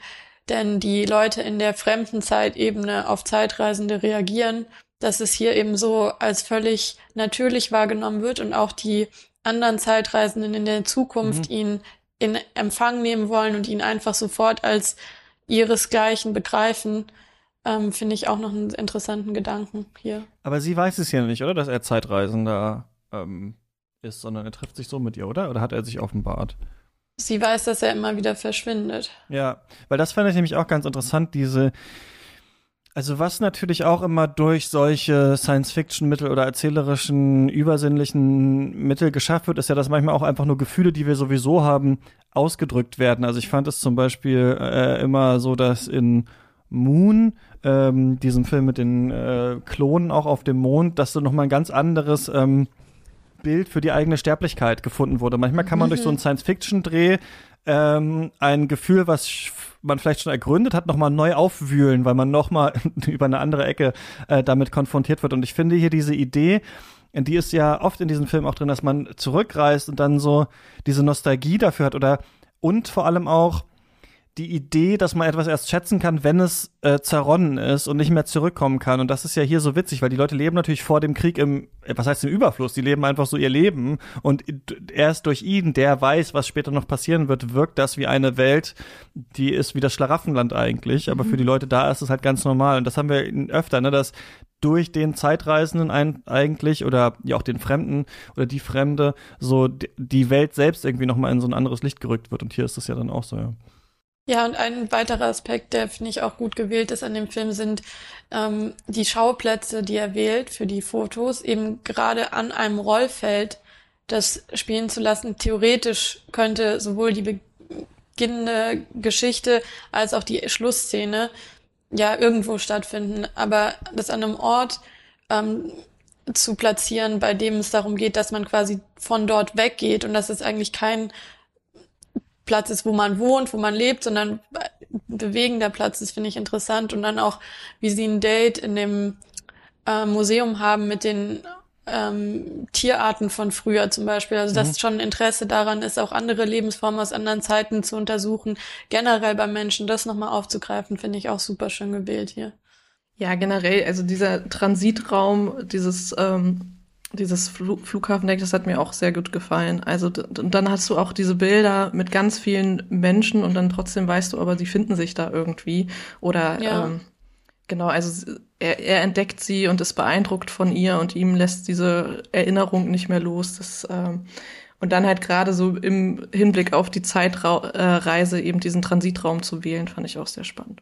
denn die Leute in der fremden Zeitebene auf Zeitreisende reagieren, dass es hier eben so als völlig natürlich wahrgenommen wird und auch die anderen Zeitreisenden in der Zukunft mhm. ihn in Empfang nehmen wollen und ihn einfach sofort als ihresgleichen begreifen, ähm, finde ich auch noch einen interessanten Gedanken hier. Aber sie weiß es ja nicht, oder, dass er Zeitreisender ähm, ist, sondern er trifft sich so mit ihr, oder? Oder hat er sich offenbart? Sie weiß, dass er immer wieder verschwindet. Ja, weil das fand ich nämlich auch ganz interessant, diese also was natürlich auch immer durch solche Science-Fiction-Mittel oder erzählerischen, übersinnlichen Mittel geschafft wird, ist ja, dass manchmal auch einfach nur Gefühle, die wir sowieso haben, ausgedrückt werden. Also ich fand es zum Beispiel äh, immer so, dass in Moon, ähm, diesem Film mit den äh, Klonen auch auf dem Mond, dass so nochmal ein ganz anderes ähm, Bild für die eigene Sterblichkeit gefunden wurde. Manchmal kann man mhm. durch so einen Science-Fiction-Dreh ähm, ein Gefühl, was man vielleicht schon ergründet hat, nochmal neu aufwühlen, weil man nochmal über eine andere Ecke äh, damit konfrontiert wird. Und ich finde hier diese Idee, die ist ja oft in diesem Film auch drin, dass man zurückreist und dann so diese Nostalgie dafür hat oder und vor allem auch die Idee, dass man etwas erst schätzen kann, wenn es äh, zerronnen ist und nicht mehr zurückkommen kann. Und das ist ja hier so witzig, weil die Leute leben natürlich vor dem Krieg im, äh, was heißt im Überfluss? Die leben einfach so ihr Leben. Und erst durch ihn, der weiß, was später noch passieren wird, wirkt das wie eine Welt, die ist wie das Schlaraffenland eigentlich. Aber mhm. für die Leute da ist es halt ganz normal. Und das haben wir öfter, ne, dass durch den Zeitreisenden ein, eigentlich oder ja auch den Fremden oder die Fremde so die Welt selbst irgendwie nochmal in so ein anderes Licht gerückt wird. Und hier ist es ja dann auch so, ja. Ja, und ein weiterer Aspekt, der finde ich auch gut gewählt ist an dem Film, sind ähm, die Schauplätze, die er wählt für die Fotos, eben gerade an einem Rollfeld das spielen zu lassen. Theoretisch könnte sowohl die beginnende Geschichte als auch die Schlussszene ja irgendwo stattfinden, aber das an einem Ort ähm, zu platzieren, bei dem es darum geht, dass man quasi von dort weggeht und dass es eigentlich kein Platz ist, wo man wohnt, wo man lebt, sondern bewegender Platz ist, finde ich interessant. Und dann auch, wie sie ein Date in dem äh, Museum haben mit den ähm, Tierarten von früher zum Beispiel. Also dass mhm. schon Interesse daran ist, auch andere Lebensformen aus anderen Zeiten zu untersuchen. Generell beim Menschen das nochmal aufzugreifen, finde ich auch super schön gewählt hier. Ja, generell, also dieser Transitraum, dieses ähm, dieses Fl Flughafendeck, das hat mir auch sehr gut gefallen. Also dann hast du auch diese Bilder mit ganz vielen Menschen und dann trotzdem weißt du, aber sie finden sich da irgendwie. Oder ja. ähm, genau, also er, er entdeckt sie und ist beeindruckt von ihr und ihm lässt diese Erinnerung nicht mehr los. Das, ähm, und dann halt gerade so im Hinblick auf die Zeitreise eben diesen Transitraum zu wählen, fand ich auch sehr spannend.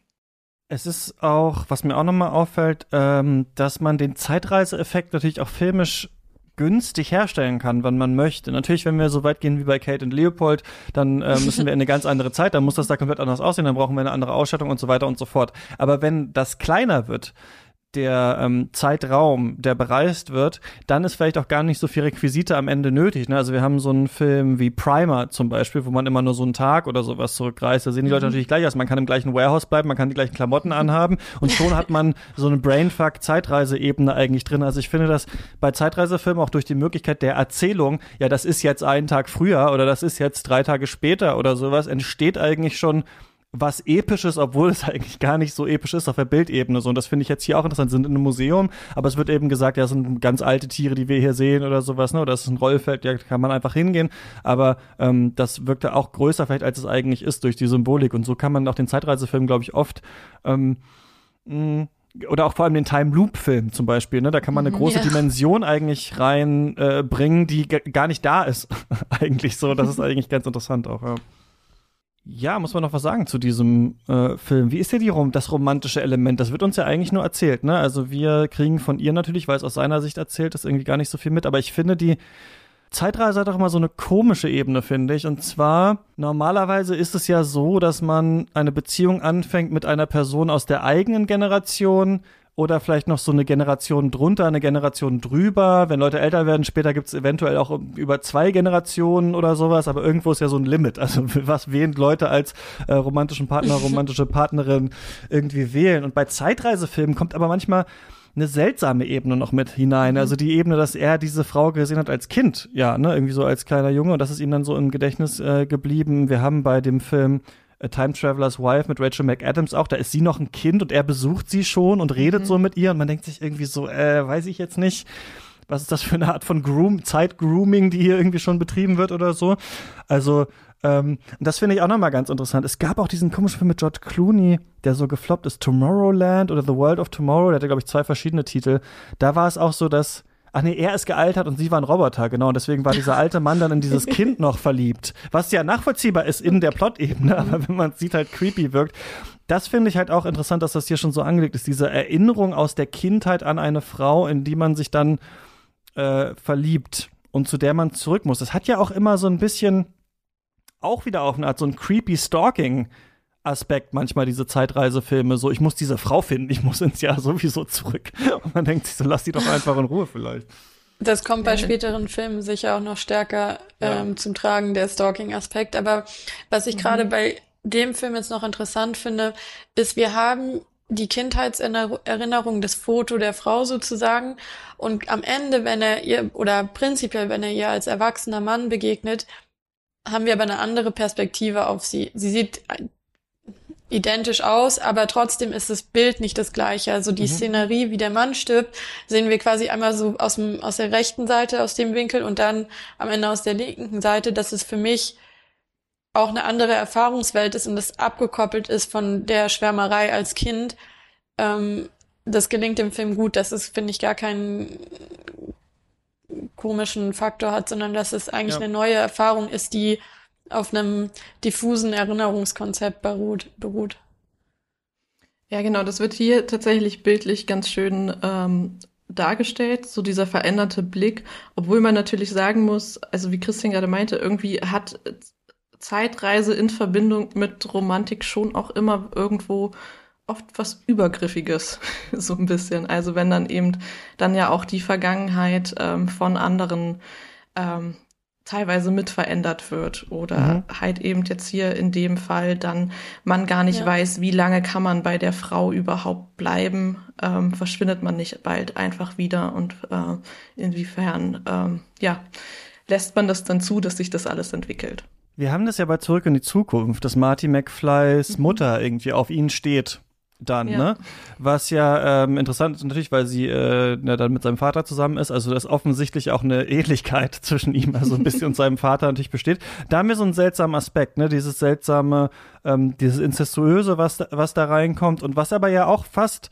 Es ist auch, was mir auch nochmal auffällt, ähm, dass man den Zeitreiseeffekt natürlich auch filmisch günstig herstellen kann, wann man möchte. Natürlich, wenn wir so weit gehen wie bei Kate und Leopold, dann äh, müssen wir in eine ganz andere Zeit, dann muss das da komplett anders aussehen, dann brauchen wir eine andere Ausstattung und so weiter und so fort. Aber wenn das kleiner wird, der ähm, Zeitraum, der bereist wird, dann ist vielleicht auch gar nicht so viel Requisite am Ende nötig. Ne? Also wir haben so einen Film wie Primer zum Beispiel, wo man immer nur so einen Tag oder sowas zurückreist. Da sehen die Leute mhm. natürlich gleich aus. Man kann im gleichen Warehouse bleiben, man kann die gleichen Klamotten anhaben und schon hat man so eine Brainfuck-Zeitreiseebene eigentlich drin. Also ich finde das bei Zeitreisefilmen auch durch die Möglichkeit der Erzählung, ja, das ist jetzt einen Tag früher oder das ist jetzt drei Tage später oder sowas, entsteht eigentlich schon was Episches, obwohl es eigentlich gar nicht so episch ist auf der Bildebene. So, und das finde ich jetzt hier auch interessant. Sind in einem Museum, aber es wird eben gesagt, ja, das sind ganz alte Tiere, die wir hier sehen oder sowas, ne? Oder das ist ein Rollfeld, ja, kann man einfach hingehen. Aber ähm, das wirkte auch größer vielleicht, als es eigentlich ist, durch die Symbolik. Und so kann man auch den Zeitreisefilm, glaube ich, oft ähm, mh, oder auch vor allem den Time Loop Film zum Beispiel, ne? Da kann man eine mhm, große ja. Dimension eigentlich reinbringen, äh, die gar nicht da ist. eigentlich so. Das ist eigentlich ganz interessant auch, ja. Ja, muss man noch was sagen zu diesem äh, Film. Wie ist ja die Rom das romantische Element? Das wird uns ja eigentlich nur erzählt, ne? Also wir kriegen von ihr natürlich, weil es aus seiner Sicht erzählt ist, irgendwie gar nicht so viel mit. Aber ich finde, die Zeitreise hat auch immer so eine komische Ebene, finde ich. Und zwar, normalerweise ist es ja so, dass man eine Beziehung anfängt mit einer Person aus der eigenen Generation, oder vielleicht noch so eine Generation drunter, eine Generation drüber. Wenn Leute älter werden, später gibt's eventuell auch über zwei Generationen oder sowas, aber irgendwo ist ja so ein Limit. Also was wählen Leute als äh, romantischen Partner, romantische Partnerin irgendwie wählen. Und bei Zeitreisefilmen kommt aber manchmal eine seltsame Ebene noch mit hinein. Mhm. Also die Ebene, dass er diese Frau gesehen hat als Kind, ja, ne, irgendwie so als kleiner Junge und das ist ihm dann so im Gedächtnis äh, geblieben. Wir haben bei dem Film A Time Traveler's Wife mit Rachel McAdams auch, da ist sie noch ein Kind und er besucht sie schon und redet mhm. so mit ihr und man denkt sich irgendwie so, äh, weiß ich jetzt nicht, was ist das für eine Art von Groom, Zeit-Grooming, die hier irgendwie schon betrieben wird oder so. Also, ähm, das finde ich auch nochmal ganz interessant. Es gab auch diesen komischen Film mit George Clooney, der so gefloppt ist, Tomorrowland oder The World of Tomorrow, der hatte, glaube ich, zwei verschiedene Titel. Da war es auch so, dass Ach nee, er ist gealtert und sie war ein Roboter, genau. Und deswegen war dieser alte Mann dann in dieses Kind noch verliebt. Was ja nachvollziehbar ist in der Plot-Ebene, aber wenn man sieht, halt creepy wirkt. Das finde ich halt auch interessant, dass das hier schon so angelegt ist. Diese Erinnerung aus der Kindheit an eine Frau, in die man sich dann äh, verliebt und zu der man zurück muss. Das hat ja auch immer so ein bisschen auch wieder auf eine Art so ein creepy Stalking Aspekt manchmal diese Zeitreisefilme, so ich muss diese Frau finden, ich muss ins Jahr sowieso zurück. Und man denkt sich so, lass die doch einfach in Ruhe vielleicht. Das kommt bei späteren Filmen sicher auch noch stärker ähm, ja. zum Tragen, der Stalking-Aspekt. Aber was ich mhm. gerade bei dem Film jetzt noch interessant finde, ist, wir haben die Kindheitserinnerung, das Foto der Frau sozusagen. Und am Ende, wenn er ihr, oder prinzipiell, wenn er ihr als erwachsener Mann begegnet, haben wir aber eine andere Perspektive auf sie. Sie sieht identisch aus, aber trotzdem ist das Bild nicht das gleiche. Also die mhm. Szenerie, wie der Mann stirbt, sehen wir quasi einmal so aus, dem, aus der rechten Seite, aus dem Winkel und dann am Ende aus der linken Seite, dass es für mich auch eine andere Erfahrungswelt ist und das abgekoppelt ist von der Schwärmerei als Kind. Ähm, das gelingt dem Film gut, dass es, finde ich, gar keinen komischen Faktor hat, sondern dass es eigentlich ja. eine neue Erfahrung ist, die auf einem diffusen Erinnerungskonzept beruht. beruht. Ja, genau, das wird hier tatsächlich bildlich ganz schön ähm, dargestellt, so dieser veränderte Blick, obwohl man natürlich sagen muss, also wie Christian gerade meinte, irgendwie hat Zeitreise in Verbindung mit Romantik schon auch immer irgendwo oft was Übergriffiges, so ein bisschen. Also wenn dann eben dann ja auch die Vergangenheit ähm, von anderen ähm, teilweise mit verändert wird oder mhm. halt eben jetzt hier in dem Fall dann man gar nicht ja. weiß, wie lange kann man bei der Frau überhaupt bleiben, ähm, verschwindet man nicht bald einfach wieder und äh, inwiefern ähm, ja lässt man das dann zu, dass sich das alles entwickelt. Wir haben das ja bei Zurück in die Zukunft, dass Marty McFlys mhm. Mutter irgendwie auf ihn steht dann, ja. ne? Was ja ähm, interessant ist natürlich, weil sie äh, ja, dann mit seinem Vater zusammen ist, also dass offensichtlich auch eine Ähnlichkeit zwischen ihm, also ein bisschen und seinem Vater natürlich besteht. Da haben wir so einen seltsamen Aspekt, ne? Dieses seltsame, ähm, dieses Incestuöse, was, was da reinkommt und was aber ja auch fast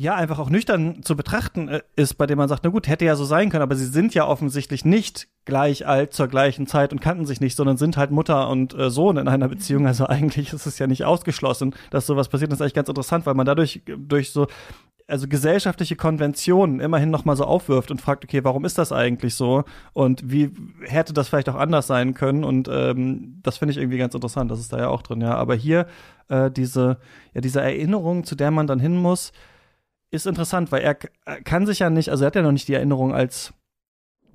ja, einfach auch nüchtern zu betrachten äh, ist, bei dem man sagt, na gut, hätte ja so sein können, aber sie sind ja offensichtlich nicht gleich alt zur gleichen Zeit und kannten sich nicht, sondern sind halt Mutter und äh, Sohn in einer Beziehung. Also eigentlich ist es ja nicht ausgeschlossen, dass sowas passiert. Das ist eigentlich ganz interessant, weil man dadurch durch so also gesellschaftliche Konventionen immerhin noch mal so aufwirft und fragt, okay, warum ist das eigentlich so und wie hätte das vielleicht auch anders sein können und ähm, das finde ich irgendwie ganz interessant, das ist da ja auch drin, ja. Aber hier äh, diese ja diese Erinnerung, zu der man dann hin muss, ist interessant, weil er kann sich ja nicht, also er hat ja noch nicht die Erinnerung als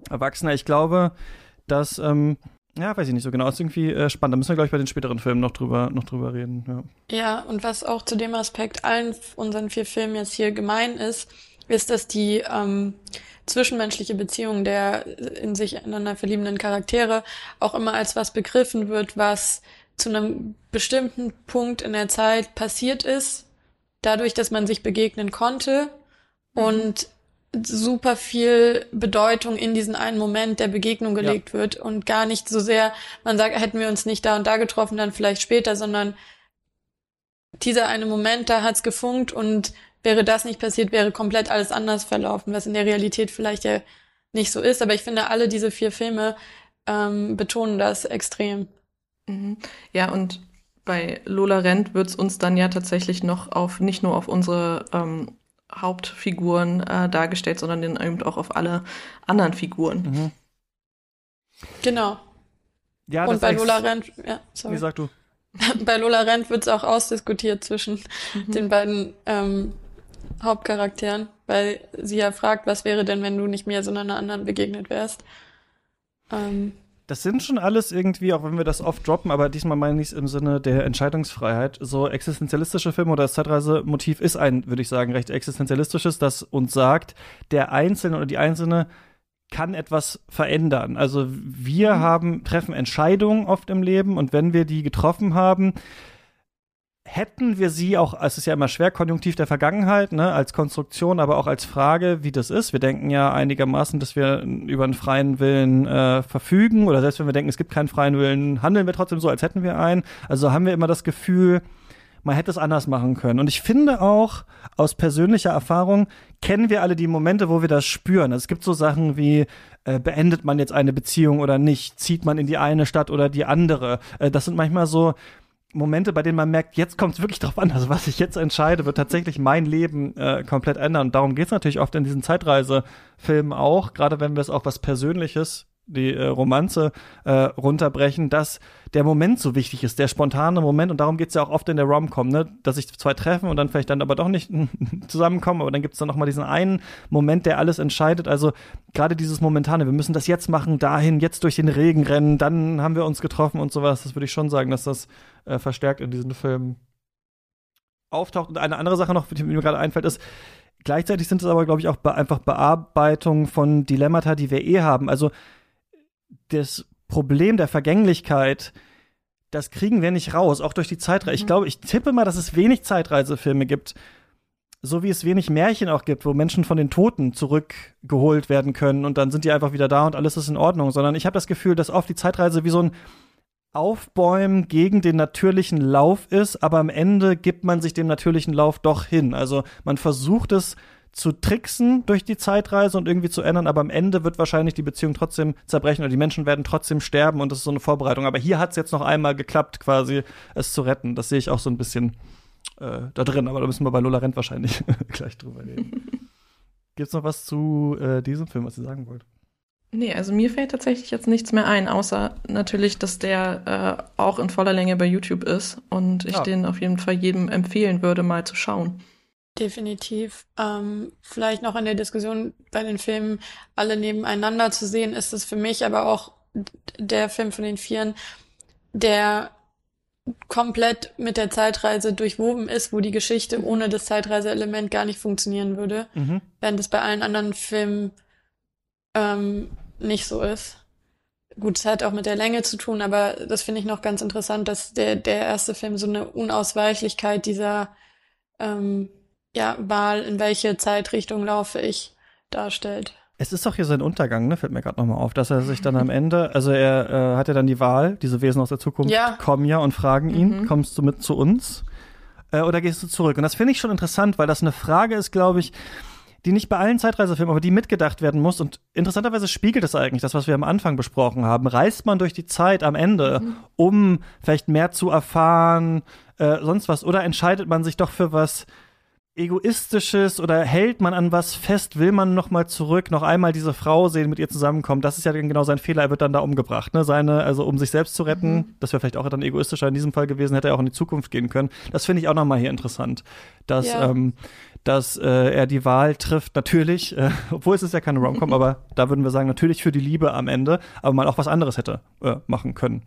Erwachsener. Ich glaube, dass, ähm, ja, weiß ich nicht so genau, ist irgendwie äh, spannend. Da müssen wir, glaube ich, bei den späteren Filmen noch drüber, noch drüber reden. Ja. ja, und was auch zu dem Aspekt allen unseren vier Filmen jetzt hier gemein ist, ist, dass die ähm, zwischenmenschliche Beziehung der in sich einander verliebenden Charaktere auch immer als was begriffen wird, was zu einem bestimmten Punkt in der Zeit passiert ist, dadurch, dass man sich begegnen konnte mhm. und super viel Bedeutung in diesen einen Moment der Begegnung gelegt ja. wird und gar nicht so sehr, man sagt, hätten wir uns nicht da und da getroffen, dann vielleicht später, sondern dieser eine Moment, da hat's gefunkt und wäre das nicht passiert, wäre komplett alles anders verlaufen, was in der Realität vielleicht ja nicht so ist. Aber ich finde, alle diese vier Filme ähm, betonen das extrem. Mhm. Ja, und bei Lola Rent wird es uns dann ja tatsächlich noch auf nicht nur auf unsere ähm, Hauptfiguren äh, dargestellt, sondern eben auch auf alle anderen Figuren. Mhm. Genau. Ja, und bei Lola Rent, ja, sorry. Wie sagst du? bei Lola Rent wird es auch ausdiskutiert zwischen mhm. den beiden ähm, Hauptcharakteren, weil sie ja fragt, was wäre denn, wenn du nicht mehr so einer anderen begegnet wärst. Ähm, das sind schon alles irgendwie, auch wenn wir das oft droppen, aber diesmal meine ich es im Sinne der Entscheidungsfreiheit. So existenzialistische Filme oder das Zeitreisemotiv ist ein, würde ich sagen, recht existenzialistisches, das uns sagt, der Einzelne oder die Einzelne kann etwas verändern. Also wir mhm. haben, treffen Entscheidungen oft im Leben und wenn wir die getroffen haben, hätten wir sie auch, es ist ja immer schwer, konjunktiv der Vergangenheit, ne, als Konstruktion, aber auch als Frage, wie das ist. Wir denken ja einigermaßen, dass wir über einen freien Willen äh, verfügen oder selbst wenn wir denken, es gibt keinen freien Willen, handeln wir trotzdem so, als hätten wir einen. Also haben wir immer das Gefühl, man hätte es anders machen können. Und ich finde auch, aus persönlicher Erfahrung, kennen wir alle die Momente, wo wir das spüren. Es gibt so Sachen wie, äh, beendet man jetzt eine Beziehung oder nicht? Zieht man in die eine Stadt oder die andere? Äh, das sind manchmal so, Momente, bei denen man merkt, jetzt kommt es wirklich drauf an, also was ich jetzt entscheide, wird tatsächlich mein Leben äh, komplett ändern. Und darum geht es natürlich oft in diesen Zeitreisefilmen auch, gerade wenn wir es auch was Persönliches die äh, Romanze äh, runterbrechen, dass der Moment so wichtig ist, der spontane Moment. Und darum geht's ja auch oft in der Rom-Com, ne? dass sich zwei treffen und dann vielleicht dann aber doch nicht zusammenkommen. Aber dann gibt's dann noch mal diesen einen Moment, der alles entscheidet. Also gerade dieses Momentane, wir müssen das jetzt machen, dahin, jetzt durch den Regen rennen, dann haben wir uns getroffen und sowas. Das würde ich schon sagen, dass das äh, verstärkt in diesen Filmen auftaucht. Und eine andere Sache noch, die mir gerade einfällt, ist, Gleichzeitig sind es aber, glaube ich, auch be einfach Bearbeitungen von Dilemmata, die wir eh haben. Also das Problem der Vergänglichkeit, das kriegen wir nicht raus, auch durch die Zeitreise. Mhm. Ich glaube, ich tippe mal, dass es wenig Zeitreisefilme gibt, so wie es wenig Märchen auch gibt, wo Menschen von den Toten zurückgeholt werden können und dann sind die einfach wieder da und alles ist in Ordnung, sondern ich habe das Gefühl, dass oft die Zeitreise wie so ein Aufbäumen gegen den natürlichen Lauf ist, aber am Ende gibt man sich dem natürlichen Lauf doch hin. Also man versucht es zu tricksen durch die Zeitreise und irgendwie zu ändern, aber am Ende wird wahrscheinlich die Beziehung trotzdem zerbrechen oder die Menschen werden trotzdem sterben und das ist so eine Vorbereitung. Aber hier hat es jetzt noch einmal geklappt, quasi es zu retten. Das sehe ich auch so ein bisschen äh, da drin, aber da müssen wir bei Lola Rent wahrscheinlich gleich drüber reden. Gibt's noch was zu äh, diesem Film, was ihr sagen wollt? Nee, also mir fällt tatsächlich jetzt nichts mehr ein, außer natürlich, dass der äh, auch in voller Länge bei YouTube ist und ich ja. den auf jeden Fall jedem empfehlen würde, mal zu schauen. Definitiv. Ähm, vielleicht noch in der Diskussion bei den Filmen alle nebeneinander zu sehen, ist es für mich aber auch der Film von den Vieren, der komplett mit der Zeitreise durchwoben ist, wo die Geschichte ohne das Zeitreiseelement gar nicht funktionieren würde, mhm. während es bei allen anderen Filmen ähm, nicht so ist. Gut, es hat auch mit der Länge zu tun, aber das finde ich noch ganz interessant, dass der, der erste Film so eine Unausweichlichkeit dieser ähm, ja, Wahl, in welche Zeitrichtung laufe ich, darstellt. Es ist doch hier sein Untergang, ne? Fällt mir gerade nochmal auf, dass er sich dann am Ende, also er äh, hat ja dann die Wahl, diese Wesen aus der Zukunft ja. kommen ja und fragen ihn, mhm. kommst du mit zu uns äh, oder gehst du zurück? Und das finde ich schon interessant, weil das eine Frage ist, glaube ich, die nicht bei allen Zeitreisefilmen, aber die mitgedacht werden muss. Und interessanterweise spiegelt es eigentlich das, was wir am Anfang besprochen haben. Reist man durch die Zeit am Ende, mhm. um vielleicht mehr zu erfahren, äh, sonst was, oder entscheidet man sich doch für was egoistisches oder hält man an was fest, will man noch mal zurück, noch einmal diese Frau sehen, mit ihr zusammenkommen. Das ist ja genau sein Fehler. Er wird dann da umgebracht, ne? Seine, also um sich selbst zu retten. Mhm. Das wäre vielleicht auch dann egoistischer in diesem Fall gewesen, hätte er auch in die Zukunft gehen können. Das finde ich auch noch mal hier interessant, dass ja. ähm, dass äh, er die Wahl trifft, natürlich, äh, obwohl es ist ja keine Romcom, aber da würden wir sagen, natürlich für die Liebe am Ende, aber man auch was anderes hätte äh, machen können.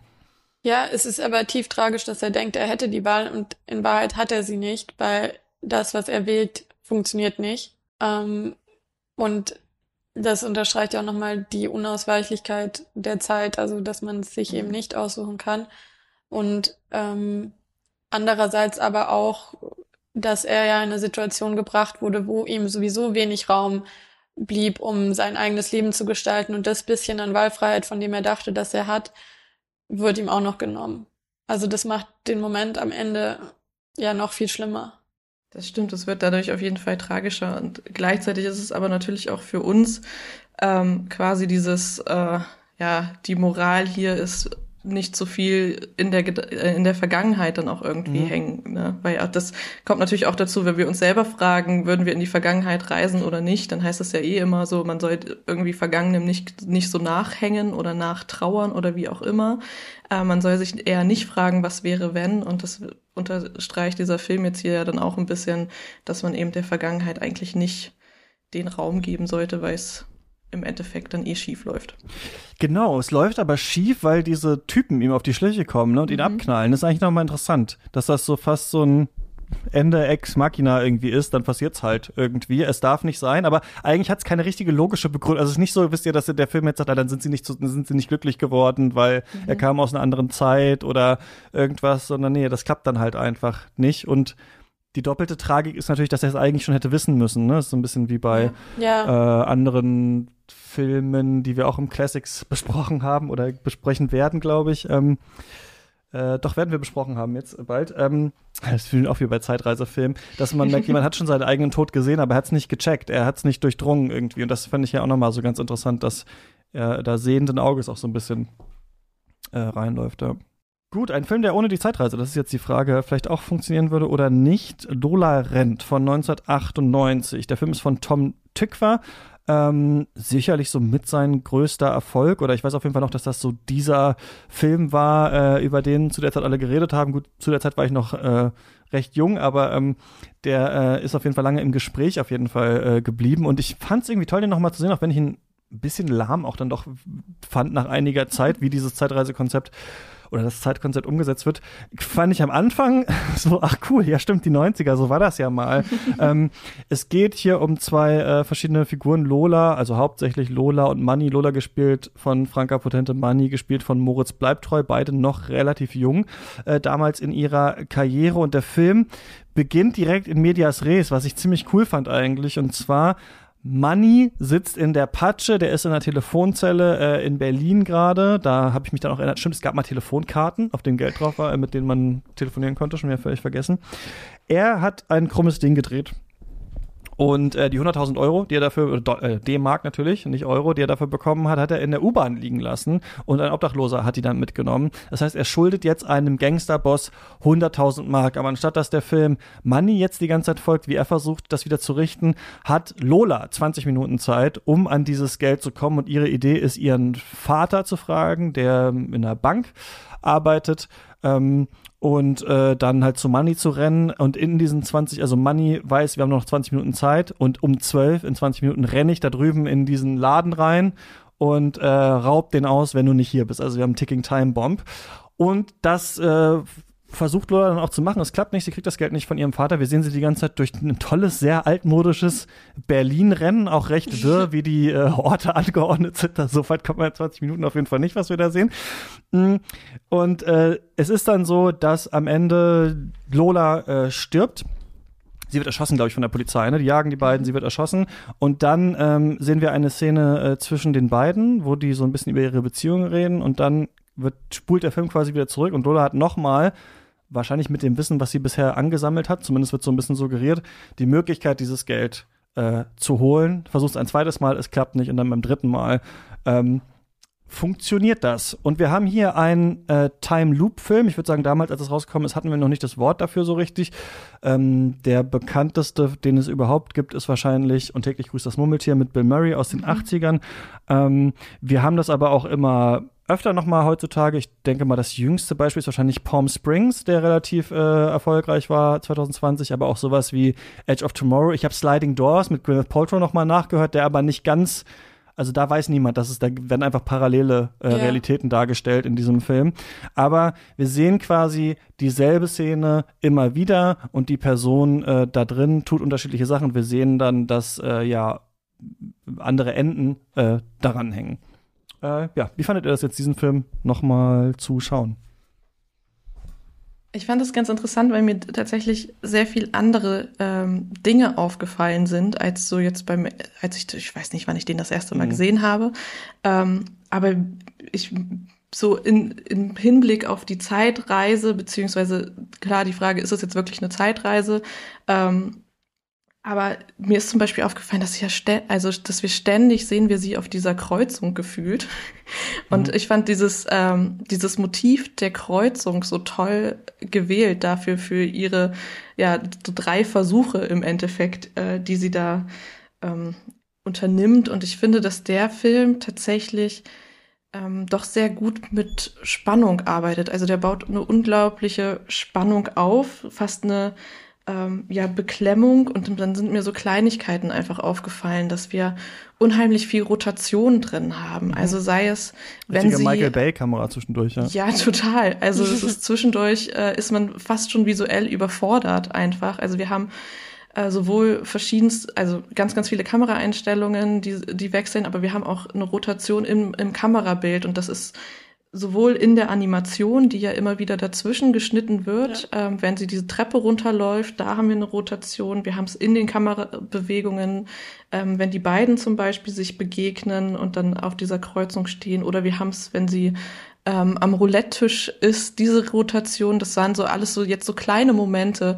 Ja, es ist aber tief tragisch, dass er denkt, er hätte die Wahl und in Wahrheit hat er sie nicht, weil das, was er wählt, funktioniert nicht. Ähm, und das unterstreicht ja auch nochmal die Unausweichlichkeit der Zeit, also dass man es sich eben nicht aussuchen kann. Und ähm, andererseits aber auch, dass er ja in eine Situation gebracht wurde, wo ihm sowieso wenig Raum blieb, um sein eigenes Leben zu gestalten. Und das bisschen an Wahlfreiheit, von dem er dachte, dass er hat, wird ihm auch noch genommen. Also das macht den Moment am Ende ja noch viel schlimmer. Das stimmt, es wird dadurch auf jeden Fall tragischer und gleichzeitig ist es aber natürlich auch für uns ähm, quasi dieses, äh, ja, die Moral hier ist nicht so viel in der äh, in der Vergangenheit dann auch irgendwie mhm. hängen, ne? weil ja, das kommt natürlich auch dazu, wenn wir uns selber fragen, würden wir in die Vergangenheit reisen oder nicht, dann heißt das ja eh immer so, man soll irgendwie Vergangenem nicht nicht so nachhängen oder nachtrauern oder wie auch immer. Äh, man soll sich eher nicht fragen, was wäre wenn und das unterstreicht dieser Film jetzt hier ja dann auch ein bisschen, dass man eben der Vergangenheit eigentlich nicht den Raum geben sollte, weil es im Endeffekt dann eh schief läuft. Genau, es läuft aber schief, weil diese Typen ihm auf die Schliche kommen ne, und ihn mhm. abknallen. Das ist eigentlich nochmal interessant, dass das so fast so ein Ende Ex Machina irgendwie ist, dann passiert's halt irgendwie. Es darf nicht sein, aber eigentlich hat's keine richtige logische Begründung. Also es ist nicht so, wisst ihr, dass der Film jetzt sagt, ah, dann sind sie nicht, sind sie nicht glücklich geworden, weil mhm. er kam aus einer anderen Zeit oder irgendwas, sondern nee, das klappt dann halt einfach nicht und die doppelte Tragik ist natürlich, dass er es eigentlich schon hätte wissen müssen. Ne? Das ist so ein bisschen wie bei ja. äh, anderen Filmen, die wir auch im Classics besprochen haben oder besprechen werden, glaube ich. Ähm, äh, doch werden wir besprochen haben jetzt bald. Ähm, das fühlen auch wie bei Zeitreisefilmen, dass man merkt, jemand hat schon seinen eigenen Tod gesehen, aber er hat es nicht gecheckt, er hat es nicht durchdrungen irgendwie. Und das fand ich ja auch nochmal so ganz interessant, dass er da sehenden Auges auch so ein bisschen äh, reinläuft. Ja. Gut, ein Film, der ohne die Zeitreise, das ist jetzt die Frage, vielleicht auch funktionieren würde oder nicht. Lola rennt von 1998. Der Film ist von Tom Tykwer. Ähm, sicherlich so mit sein größter Erfolg oder ich weiß auf jeden Fall noch, dass das so dieser Film war, äh, über den zu der Zeit alle geredet haben. Gut, zu der Zeit war ich noch äh, recht jung, aber ähm, der äh, ist auf jeden Fall lange im Gespräch auf jeden Fall äh, geblieben und ich fand es irgendwie toll, den nochmal zu sehen, auch wenn ich ihn ein bisschen lahm auch dann doch fand nach einiger Zeit, wie dieses Zeitreisekonzept oder das Zeitkonzept umgesetzt wird, fand ich am Anfang so, ach cool, ja stimmt, die 90er, so war das ja mal. ähm, es geht hier um zwei äh, verschiedene Figuren, Lola, also hauptsächlich Lola und Manny, Lola gespielt von Franka Potente, Manny gespielt von Moritz Bleibtreu, beide noch relativ jung, äh, damals in ihrer Karriere. Und der Film beginnt direkt in Medias Res, was ich ziemlich cool fand eigentlich, und zwar Money sitzt in der Patsche, der ist in der Telefonzelle äh, in Berlin gerade. Da habe ich mich dann auch erinnert, stimmt, es gab mal Telefonkarten, auf denen Geld drauf war, äh, mit denen man telefonieren konnte, schon wieder völlig vergessen. Er hat ein krummes Ding gedreht und äh, die 100.000 Euro, die er dafür, äh, D-Mark natürlich, nicht Euro, die er dafür bekommen hat, hat er in der U-Bahn liegen lassen und ein Obdachloser hat die dann mitgenommen. Das heißt, er schuldet jetzt einem Gangsterboss 100.000 Mark. Aber anstatt dass der Film Money jetzt die ganze Zeit folgt, wie er versucht, das wieder zu richten, hat Lola 20 Minuten Zeit, um an dieses Geld zu kommen. Und ihre Idee ist, ihren Vater zu fragen, der in einer Bank arbeitet ähm, und äh, dann halt zu Money zu rennen. Und in diesen 20, also Money weiß, wir haben noch 20 Minuten Zeit. Und um 12 in 20 Minuten renne ich da drüben in diesen Laden rein und äh, raub den aus, wenn du nicht hier bist. Also wir haben Ticking Time Bomb. Und das äh, versucht Lola dann auch zu machen. Es klappt nicht, sie kriegt das Geld nicht von ihrem Vater. Wir sehen sie die ganze Zeit durch ein tolles, sehr altmodisches Berlin-Rennen, auch recht wirr, wie die äh, Orte angeordnet sind. So weit kommt man in 20 Minuten auf jeden Fall nicht, was wir da sehen. Mm, und äh, es ist dann so, dass am Ende Lola äh, stirbt. Sie wird erschossen, glaube ich, von der Polizei. Ne? Die jagen die beiden, sie wird erschossen. Und dann ähm, sehen wir eine Szene äh, zwischen den beiden, wo die so ein bisschen über ihre Beziehung reden. Und dann wird, spult der Film quasi wieder zurück und Lola hat nochmal wahrscheinlich mit dem Wissen, was sie bisher angesammelt hat, zumindest wird so ein bisschen suggeriert, die Möglichkeit, dieses Geld äh, zu holen. Versucht es ein zweites Mal, es klappt nicht und dann beim dritten Mal ähm, funktioniert das. Und wir haben hier einen äh, Time-Loop-Film. Ich würde sagen, damals, als es rausgekommen ist, hatten wir noch nicht das Wort dafür so richtig. Ähm, der bekannteste, den es überhaupt gibt, ist wahrscheinlich Und täglich grüßt das Murmeltier mit Bill Murray aus den mhm. 80ern. Ähm, wir haben das aber auch immer öfter noch mal heutzutage. Ich denke mal, das jüngste Beispiel ist wahrscheinlich Palm Springs, der relativ äh, erfolgreich war 2020, aber auch sowas wie Edge of Tomorrow. Ich habe Sliding Doors mit Gwyneth Paltrow noch mal nachgehört, der aber nicht ganz also da weiß niemand, dass es da werden einfach parallele äh, ja. Realitäten dargestellt in diesem Film. Aber wir sehen quasi dieselbe Szene immer wieder und die Person äh, da drin tut unterschiedliche Sachen. Wir sehen dann, dass äh, ja andere Enden äh, daran hängen. Äh, ja, wie fandet ihr das jetzt, diesen Film nochmal zu schauen? Ich fand das ganz interessant, weil mir tatsächlich sehr viel andere ähm, Dinge aufgefallen sind, als so jetzt beim, als ich, ich weiß nicht, wann ich den das erste Mal mhm. gesehen habe. Ähm, aber ich so in, im Hinblick auf die Zeitreise, beziehungsweise klar, die Frage, ist es jetzt wirklich eine Zeitreise? Ähm, aber mir ist zum Beispiel aufgefallen, dass, ja also, dass wir ständig sehen wir sie auf dieser Kreuzung gefühlt. Und mhm. ich fand dieses, ähm, dieses Motiv der Kreuzung so toll gewählt dafür, für ihre ja, drei Versuche im Endeffekt, äh, die sie da ähm, unternimmt. Und ich finde, dass der Film tatsächlich ähm, doch sehr gut mit Spannung arbeitet. Also der baut eine unglaubliche Spannung auf, fast eine ähm, ja, Beklemmung und dann sind mir so Kleinigkeiten einfach aufgefallen, dass wir unheimlich viel Rotation drin haben. Mhm. Also sei es, wenn Richtige sie Michael Bay Kamera zwischendurch, ja. Ja, total. Also es ist zwischendurch äh, ist man fast schon visuell überfordert einfach. Also wir haben äh, sowohl verschiedenst, also ganz, ganz viele Kameraeinstellungen, die, die wechseln, aber wir haben auch eine Rotation im, im Kamerabild und das ist sowohl in der Animation, die ja immer wieder dazwischen geschnitten wird, ja. ähm, wenn sie diese Treppe runterläuft, da haben wir eine Rotation. Wir haben es in den Kamerabewegungen, ähm, wenn die beiden zum Beispiel sich begegnen und dann auf dieser Kreuzung stehen, oder wir haben es, wenn sie ähm, am Roulette-Tisch ist, diese Rotation. Das waren so alles so jetzt so kleine Momente,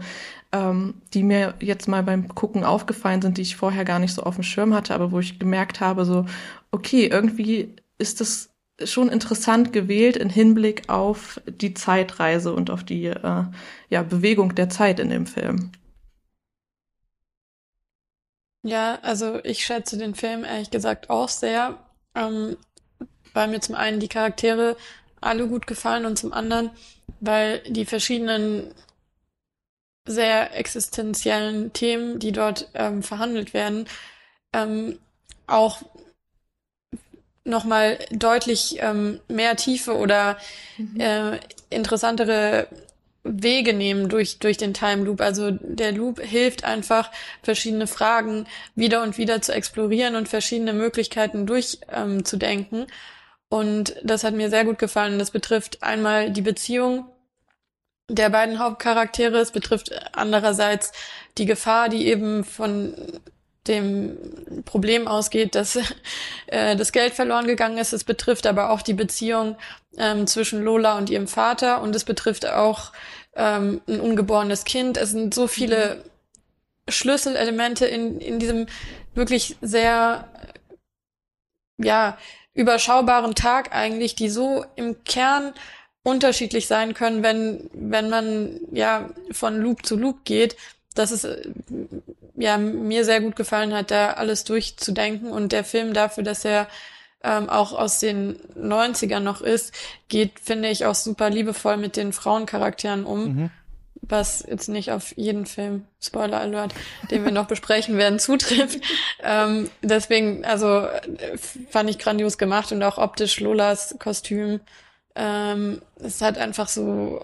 ähm, die mir jetzt mal beim Gucken aufgefallen sind, die ich vorher gar nicht so auf dem Schirm hatte, aber wo ich gemerkt habe, so okay, irgendwie ist das schon interessant gewählt in Hinblick auf die Zeitreise und auf die äh, ja, Bewegung der Zeit in dem Film. Ja, also ich schätze den Film ehrlich gesagt auch sehr, ähm, weil mir zum einen die Charaktere alle gut gefallen und zum anderen, weil die verschiedenen sehr existenziellen Themen, die dort ähm, verhandelt werden, ähm, auch nochmal deutlich ähm, mehr Tiefe oder mhm. äh, interessantere Wege nehmen durch, durch den Time Loop. Also der Loop hilft einfach, verschiedene Fragen wieder und wieder zu explorieren und verschiedene Möglichkeiten durchzudenken. Ähm, und das hat mir sehr gut gefallen. Das betrifft einmal die Beziehung der beiden Hauptcharaktere. Es betrifft andererseits die Gefahr, die eben von dem Problem ausgeht, dass äh, das Geld verloren gegangen ist. Es betrifft aber auch die Beziehung ähm, zwischen Lola und ihrem Vater und es betrifft auch ähm, ein ungeborenes Kind. Es sind so viele Schlüsselelemente in, in diesem wirklich sehr, ja, überschaubaren Tag eigentlich, die so im Kern unterschiedlich sein können, wenn, wenn man ja von Loop zu Loop geht dass es ja mir sehr gut gefallen hat, da alles durchzudenken und der Film dafür, dass er ähm, auch aus den 90ern noch ist, geht, finde ich, auch super liebevoll mit den Frauencharakteren um. Mhm. Was jetzt nicht auf jeden Film, Spoiler Alert, den wir noch besprechen werden, zutrifft. Ähm, deswegen, also fand ich grandios gemacht und auch optisch Lolas Kostüm. Ähm, es hat einfach so,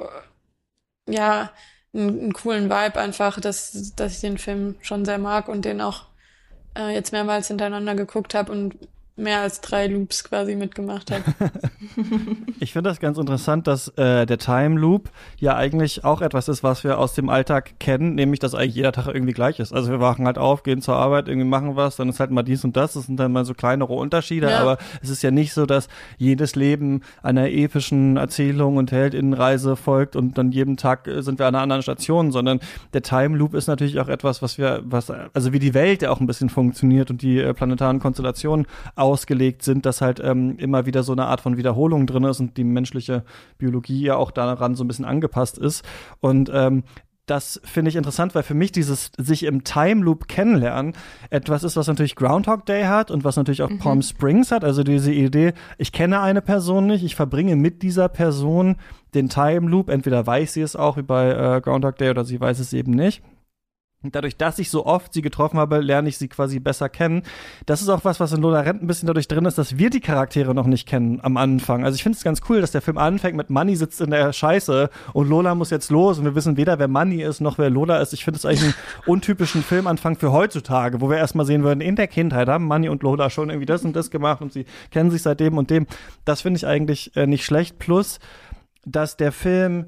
ja, einen, einen coolen Vibe einfach, dass, dass ich den Film schon sehr mag und den auch äh, jetzt mehrmals hintereinander geguckt habe und mehr als drei Loops quasi mitgemacht habe. ich finde das ganz interessant, dass äh, der Time Loop ja eigentlich auch etwas ist, was wir aus dem Alltag kennen, nämlich dass eigentlich jeder Tag irgendwie gleich ist. Also wir wachen halt auf, gehen zur Arbeit, irgendwie machen was, dann ist halt mal dies und das, das sind dann mal so kleinere Unterschiede, ja. aber es ist ja nicht so, dass jedes Leben einer epischen Erzählung und Heldinnenreise folgt und dann jeden Tag äh, sind wir an einer anderen Station, sondern der Time Loop ist natürlich auch etwas, was wir, was, also wie die Welt ja auch ein bisschen funktioniert und die äh, planetaren Konstellationen ausgelegt sind, dass halt ähm, immer wieder so eine Art von Wiederholung drin ist und die menschliche Biologie ja auch daran so ein bisschen angepasst ist. Und ähm, das finde ich interessant, weil für mich dieses sich im Time Loop kennenlernen etwas ist, was natürlich Groundhog Day hat und was natürlich auch mhm. Palm Springs hat. Also diese Idee, ich kenne eine Person nicht, ich verbringe mit dieser Person den Time Loop. Entweder weiß sie es auch wie bei äh, Groundhog Day oder sie weiß es eben nicht. Dadurch, dass ich so oft sie getroffen habe, lerne ich sie quasi besser kennen. Das ist auch was, was in Lola Rent ein bisschen dadurch drin ist, dass wir die Charaktere noch nicht kennen am Anfang. Also ich finde es ganz cool, dass der Film anfängt mit Money sitzt in der Scheiße und Lola muss jetzt los und wir wissen weder, wer Money ist, noch wer Lola ist. Ich finde es eigentlich einen untypischen Filmanfang für heutzutage, wo wir erstmal sehen würden, in der Kindheit haben Money und Lola schon irgendwie das und das gemacht und sie kennen sich seitdem und dem. Das finde ich eigentlich äh, nicht schlecht. Plus, dass der Film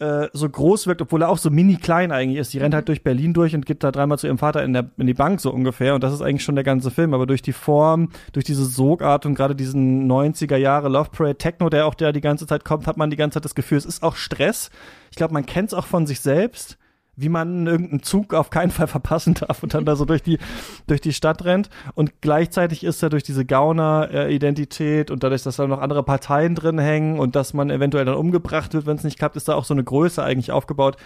äh, so groß wirkt, obwohl er auch so mini klein eigentlich ist. Die rennt halt durch Berlin durch und geht da dreimal zu ihrem Vater in, der, in die Bank so ungefähr. Und das ist eigentlich schon der ganze Film. Aber durch die Form, durch diese Sogart und gerade diesen 90er Jahre Love Parade Techno, der auch der die ganze Zeit kommt, hat man die ganze Zeit das Gefühl, es ist auch Stress. Ich glaube, man kennt es auch von sich selbst wie man irgendeinen Zug auf keinen Fall verpassen darf und dann da so durch die, durch die Stadt rennt. Und gleichzeitig ist er durch diese Gauner-Identität und dadurch, dass da noch andere Parteien drin hängen und dass man eventuell dann umgebracht wird, wenn es nicht klappt, ist da auch so eine Größe eigentlich aufgebaut,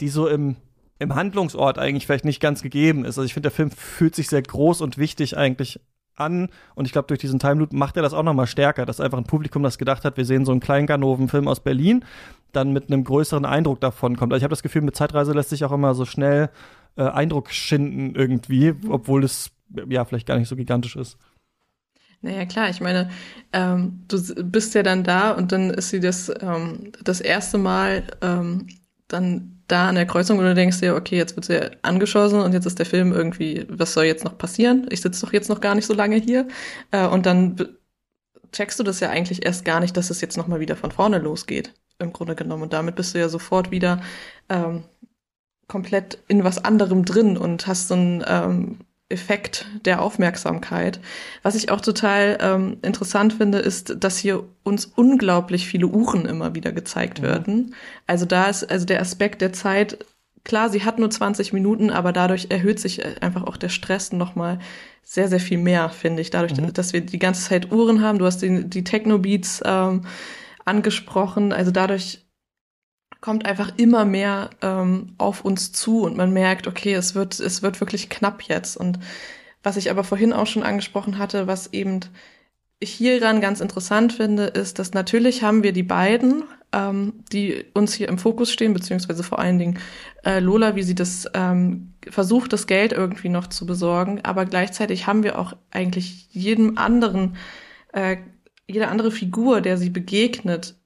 die so im, im Handlungsort eigentlich vielleicht nicht ganz gegeben ist. Also ich finde, der Film fühlt sich sehr groß und wichtig eigentlich an und ich glaube, durch diesen Time Loop macht er das auch noch mal stärker, dass einfach ein Publikum das gedacht hat, wir sehen so einen Kleinganoven-Film aus Berlin, dann mit einem größeren Eindruck davon kommt. Also ich habe das Gefühl, mit Zeitreise lässt sich auch immer so schnell äh, Eindruck schinden irgendwie, obwohl es ja vielleicht gar nicht so gigantisch ist. Naja, klar, ich meine, ähm, du bist ja dann da und dann ist sie das, ähm, das erste Mal ähm, dann da an der Kreuzung, wo du denkst dir, okay, jetzt wird sie angeschossen und jetzt ist der Film irgendwie, was soll jetzt noch passieren? Ich sitze doch jetzt noch gar nicht so lange hier. Äh, und dann checkst du das ja eigentlich erst gar nicht, dass es jetzt nochmal wieder von vorne losgeht, im Grunde genommen. Und damit bist du ja sofort wieder ähm, komplett in was anderem drin und hast so ein ähm, Effekt der Aufmerksamkeit. Was ich auch total ähm, interessant finde, ist, dass hier uns unglaublich viele Uhren immer wieder gezeigt ja. werden. Also da ist also der Aspekt der Zeit, klar, sie hat nur 20 Minuten, aber dadurch erhöht sich einfach auch der Stress nochmal sehr, sehr viel mehr, finde ich. Dadurch, mhm. dass wir die ganze Zeit Uhren haben, du hast die, die Techno-Beats ähm, angesprochen, also dadurch kommt einfach immer mehr ähm, auf uns zu und man merkt, okay, es wird, es wird wirklich knapp jetzt. Und was ich aber vorhin auch schon angesprochen hatte, was eben ich hieran ganz interessant finde, ist, dass natürlich haben wir die beiden, ähm, die uns hier im Fokus stehen, beziehungsweise vor allen Dingen äh, Lola, wie sie das ähm, versucht, das Geld irgendwie noch zu besorgen, aber gleichzeitig haben wir auch eigentlich jedem anderen, äh, jede andere Figur, der sie begegnet,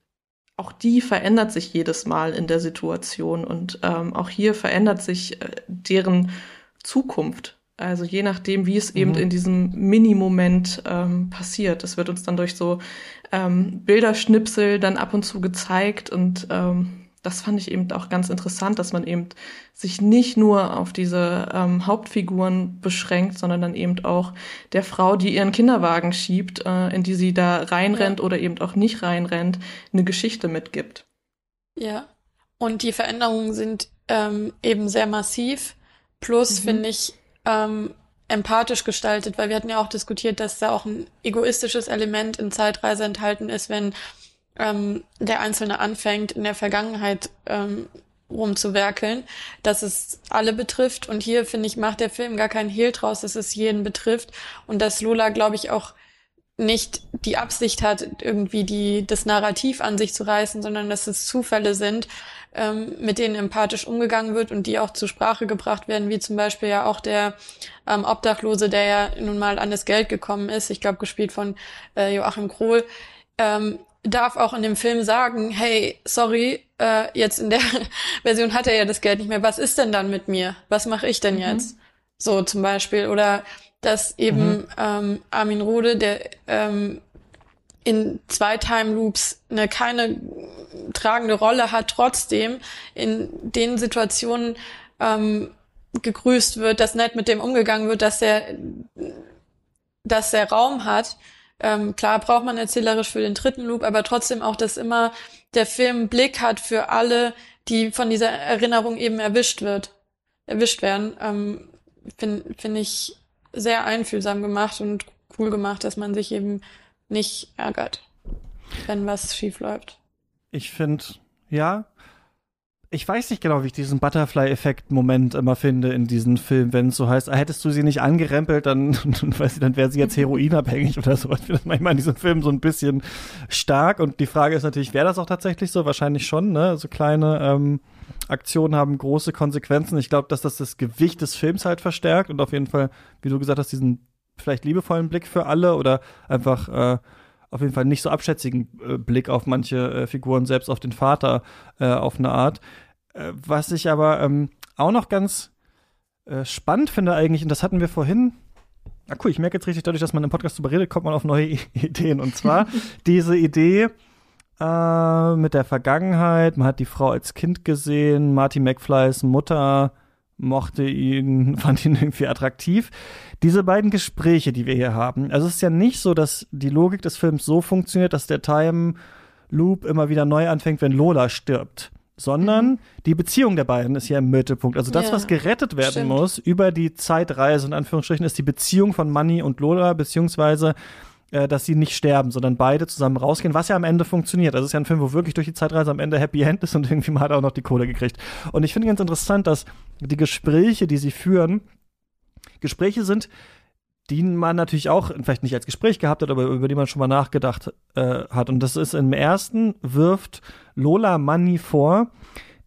auch die verändert sich jedes Mal in der Situation und ähm, auch hier verändert sich äh, deren Zukunft. Also je nachdem, wie es mhm. eben in diesem Mini-Moment ähm, passiert. Das wird uns dann durch so ähm, Bilderschnipsel dann ab und zu gezeigt und ähm, das fand ich eben auch ganz interessant, dass man eben sich nicht nur auf diese ähm, Hauptfiguren beschränkt, sondern dann eben auch der Frau, die ihren Kinderwagen schiebt, äh, in die sie da reinrennt ja. oder eben auch nicht reinrennt, eine Geschichte mitgibt. Ja, und die Veränderungen sind ähm, eben sehr massiv. Plus mhm. finde ich ähm, empathisch gestaltet, weil wir hatten ja auch diskutiert, dass da auch ein egoistisches Element in Zeitreise enthalten ist, wenn ähm, der Einzelne anfängt, in der Vergangenheit ähm, rumzuwerkeln, dass es alle betrifft. Und hier, finde ich, macht der Film gar keinen Hehl draus, dass es jeden betrifft. Und dass Lola, glaube ich, auch nicht die Absicht hat, irgendwie die, das Narrativ an sich zu reißen, sondern dass es Zufälle sind, ähm, mit denen empathisch umgegangen wird und die auch zur Sprache gebracht werden, wie zum Beispiel ja auch der ähm, Obdachlose, der ja nun mal an das Geld gekommen ist, ich glaube gespielt von äh, Joachim Krohl, ähm, darf auch in dem Film sagen, hey, sorry, äh, jetzt in der Version hat er ja das Geld nicht mehr. Was ist denn dann mit mir? Was mache ich denn mhm. jetzt? So zum Beispiel. Oder dass eben mhm. ähm, Armin Rode, der ähm, in zwei Time Loops eine keine tragende Rolle hat, trotzdem in den Situationen ähm, gegrüßt wird, dass nett mit dem umgegangen wird, dass er dass er Raum hat ähm, klar braucht man erzählerisch für den dritten Loop, aber trotzdem auch, dass immer der Film Blick hat für alle, die von dieser Erinnerung eben erwischt wird, erwischt werden, ähm, finde find ich sehr einfühlsam gemacht und cool gemacht, dass man sich eben nicht ärgert, wenn was schief läuft. Ich finde, ja, ich weiß nicht genau, wie ich diesen Butterfly-Effekt-Moment immer finde in diesem Film, wenn es so heißt, ah, hättest du sie nicht angerempelt, dann, ich, dann wäre sie jetzt heroinabhängig oder so. Ich finde das manchmal in diesem Film so ein bisschen stark. Und die Frage ist natürlich, wäre das auch tatsächlich so? Wahrscheinlich schon, ne? So kleine ähm, Aktionen haben große Konsequenzen. Ich glaube, dass das das Gewicht des Films halt verstärkt und auf jeden Fall, wie du gesagt hast, diesen vielleicht liebevollen Blick für alle oder einfach äh, auf jeden Fall nicht so abschätzigen äh, Blick auf manche äh, Figuren, selbst auf den Vater äh, auf eine Art. Äh, was ich aber ähm, auch noch ganz äh, spannend finde eigentlich, und das hatten wir vorhin, ah cool, ich merke jetzt richtig, dadurch, dass man im Podcast darüber redet, kommt man auf neue Ideen. Und zwar diese Idee äh, mit der Vergangenheit, man hat die Frau als Kind gesehen, Marty McFlys Mutter mochte ihn, fand ihn irgendwie attraktiv. Diese beiden Gespräche, die wir hier haben, also es ist ja nicht so, dass die Logik des Films so funktioniert, dass der Time Loop immer wieder neu anfängt, wenn Lola stirbt. Sondern mhm. die Beziehung der beiden ist hier im Mittelpunkt. Also das, ja, was gerettet werden stimmt. muss über die Zeitreise, in Anführungsstrichen, ist die Beziehung von Manny und Lola, beziehungsweise äh, dass sie nicht sterben, sondern beide zusammen rausgehen, was ja am Ende funktioniert. Also es ist ja ein Film, wo wirklich durch die Zeitreise am Ende Happy End ist und irgendwie man hat auch noch die Kohle gekriegt. Und ich finde ganz interessant, dass die Gespräche, die sie führen, Gespräche sind, die man natürlich auch vielleicht nicht als Gespräch gehabt hat, aber über die man schon mal nachgedacht äh, hat. Und das ist im ersten wirft Lola Money vor,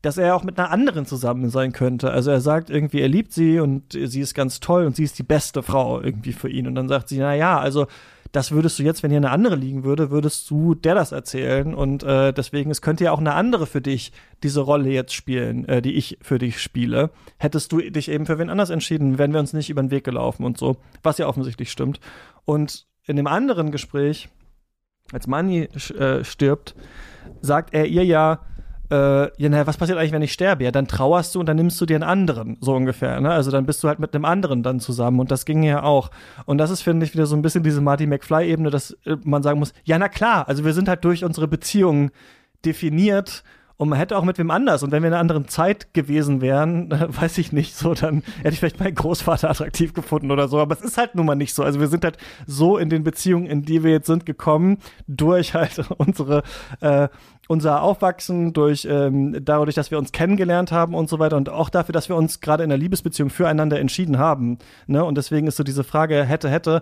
dass er auch mit einer anderen zusammen sein könnte. Also er sagt irgendwie, er liebt sie und sie ist ganz toll und sie ist die beste Frau irgendwie für ihn. Und dann sagt sie, na ja, also das würdest du jetzt, wenn hier eine andere liegen würde, würdest du der das erzählen. Und äh, deswegen, es könnte ja auch eine andere für dich diese Rolle jetzt spielen, äh, die ich für dich spiele. Hättest du dich eben für wen anders entschieden, wären wir uns nicht über den Weg gelaufen und so, was ja offensichtlich stimmt. Und in dem anderen Gespräch, als Manny äh, stirbt, sagt er ihr ja, äh, ja, naja, was passiert eigentlich, wenn ich sterbe? Ja, dann trauerst du und dann nimmst du dir einen anderen, so ungefähr. Ne? Also dann bist du halt mit einem anderen dann zusammen und das ging ja auch. Und das ist, finde ich, wieder so ein bisschen diese Marty McFly-Ebene, dass äh, man sagen muss, ja, na klar, also wir sind halt durch unsere Beziehungen definiert und man hätte auch mit wem anders. Und wenn wir in einer anderen Zeit gewesen wären, weiß ich nicht, so, dann hätte ich vielleicht meinen Großvater attraktiv gefunden oder so. Aber es ist halt nun mal nicht so. Also wir sind halt so in den Beziehungen, in die wir jetzt sind, gekommen, durch halt unsere, äh, unser Aufwachsen, durch ähm, dadurch, dass wir uns kennengelernt haben und so weiter und auch dafür, dass wir uns gerade in der Liebesbeziehung füreinander entschieden haben. Ne? Und deswegen ist so diese Frage hätte, hätte,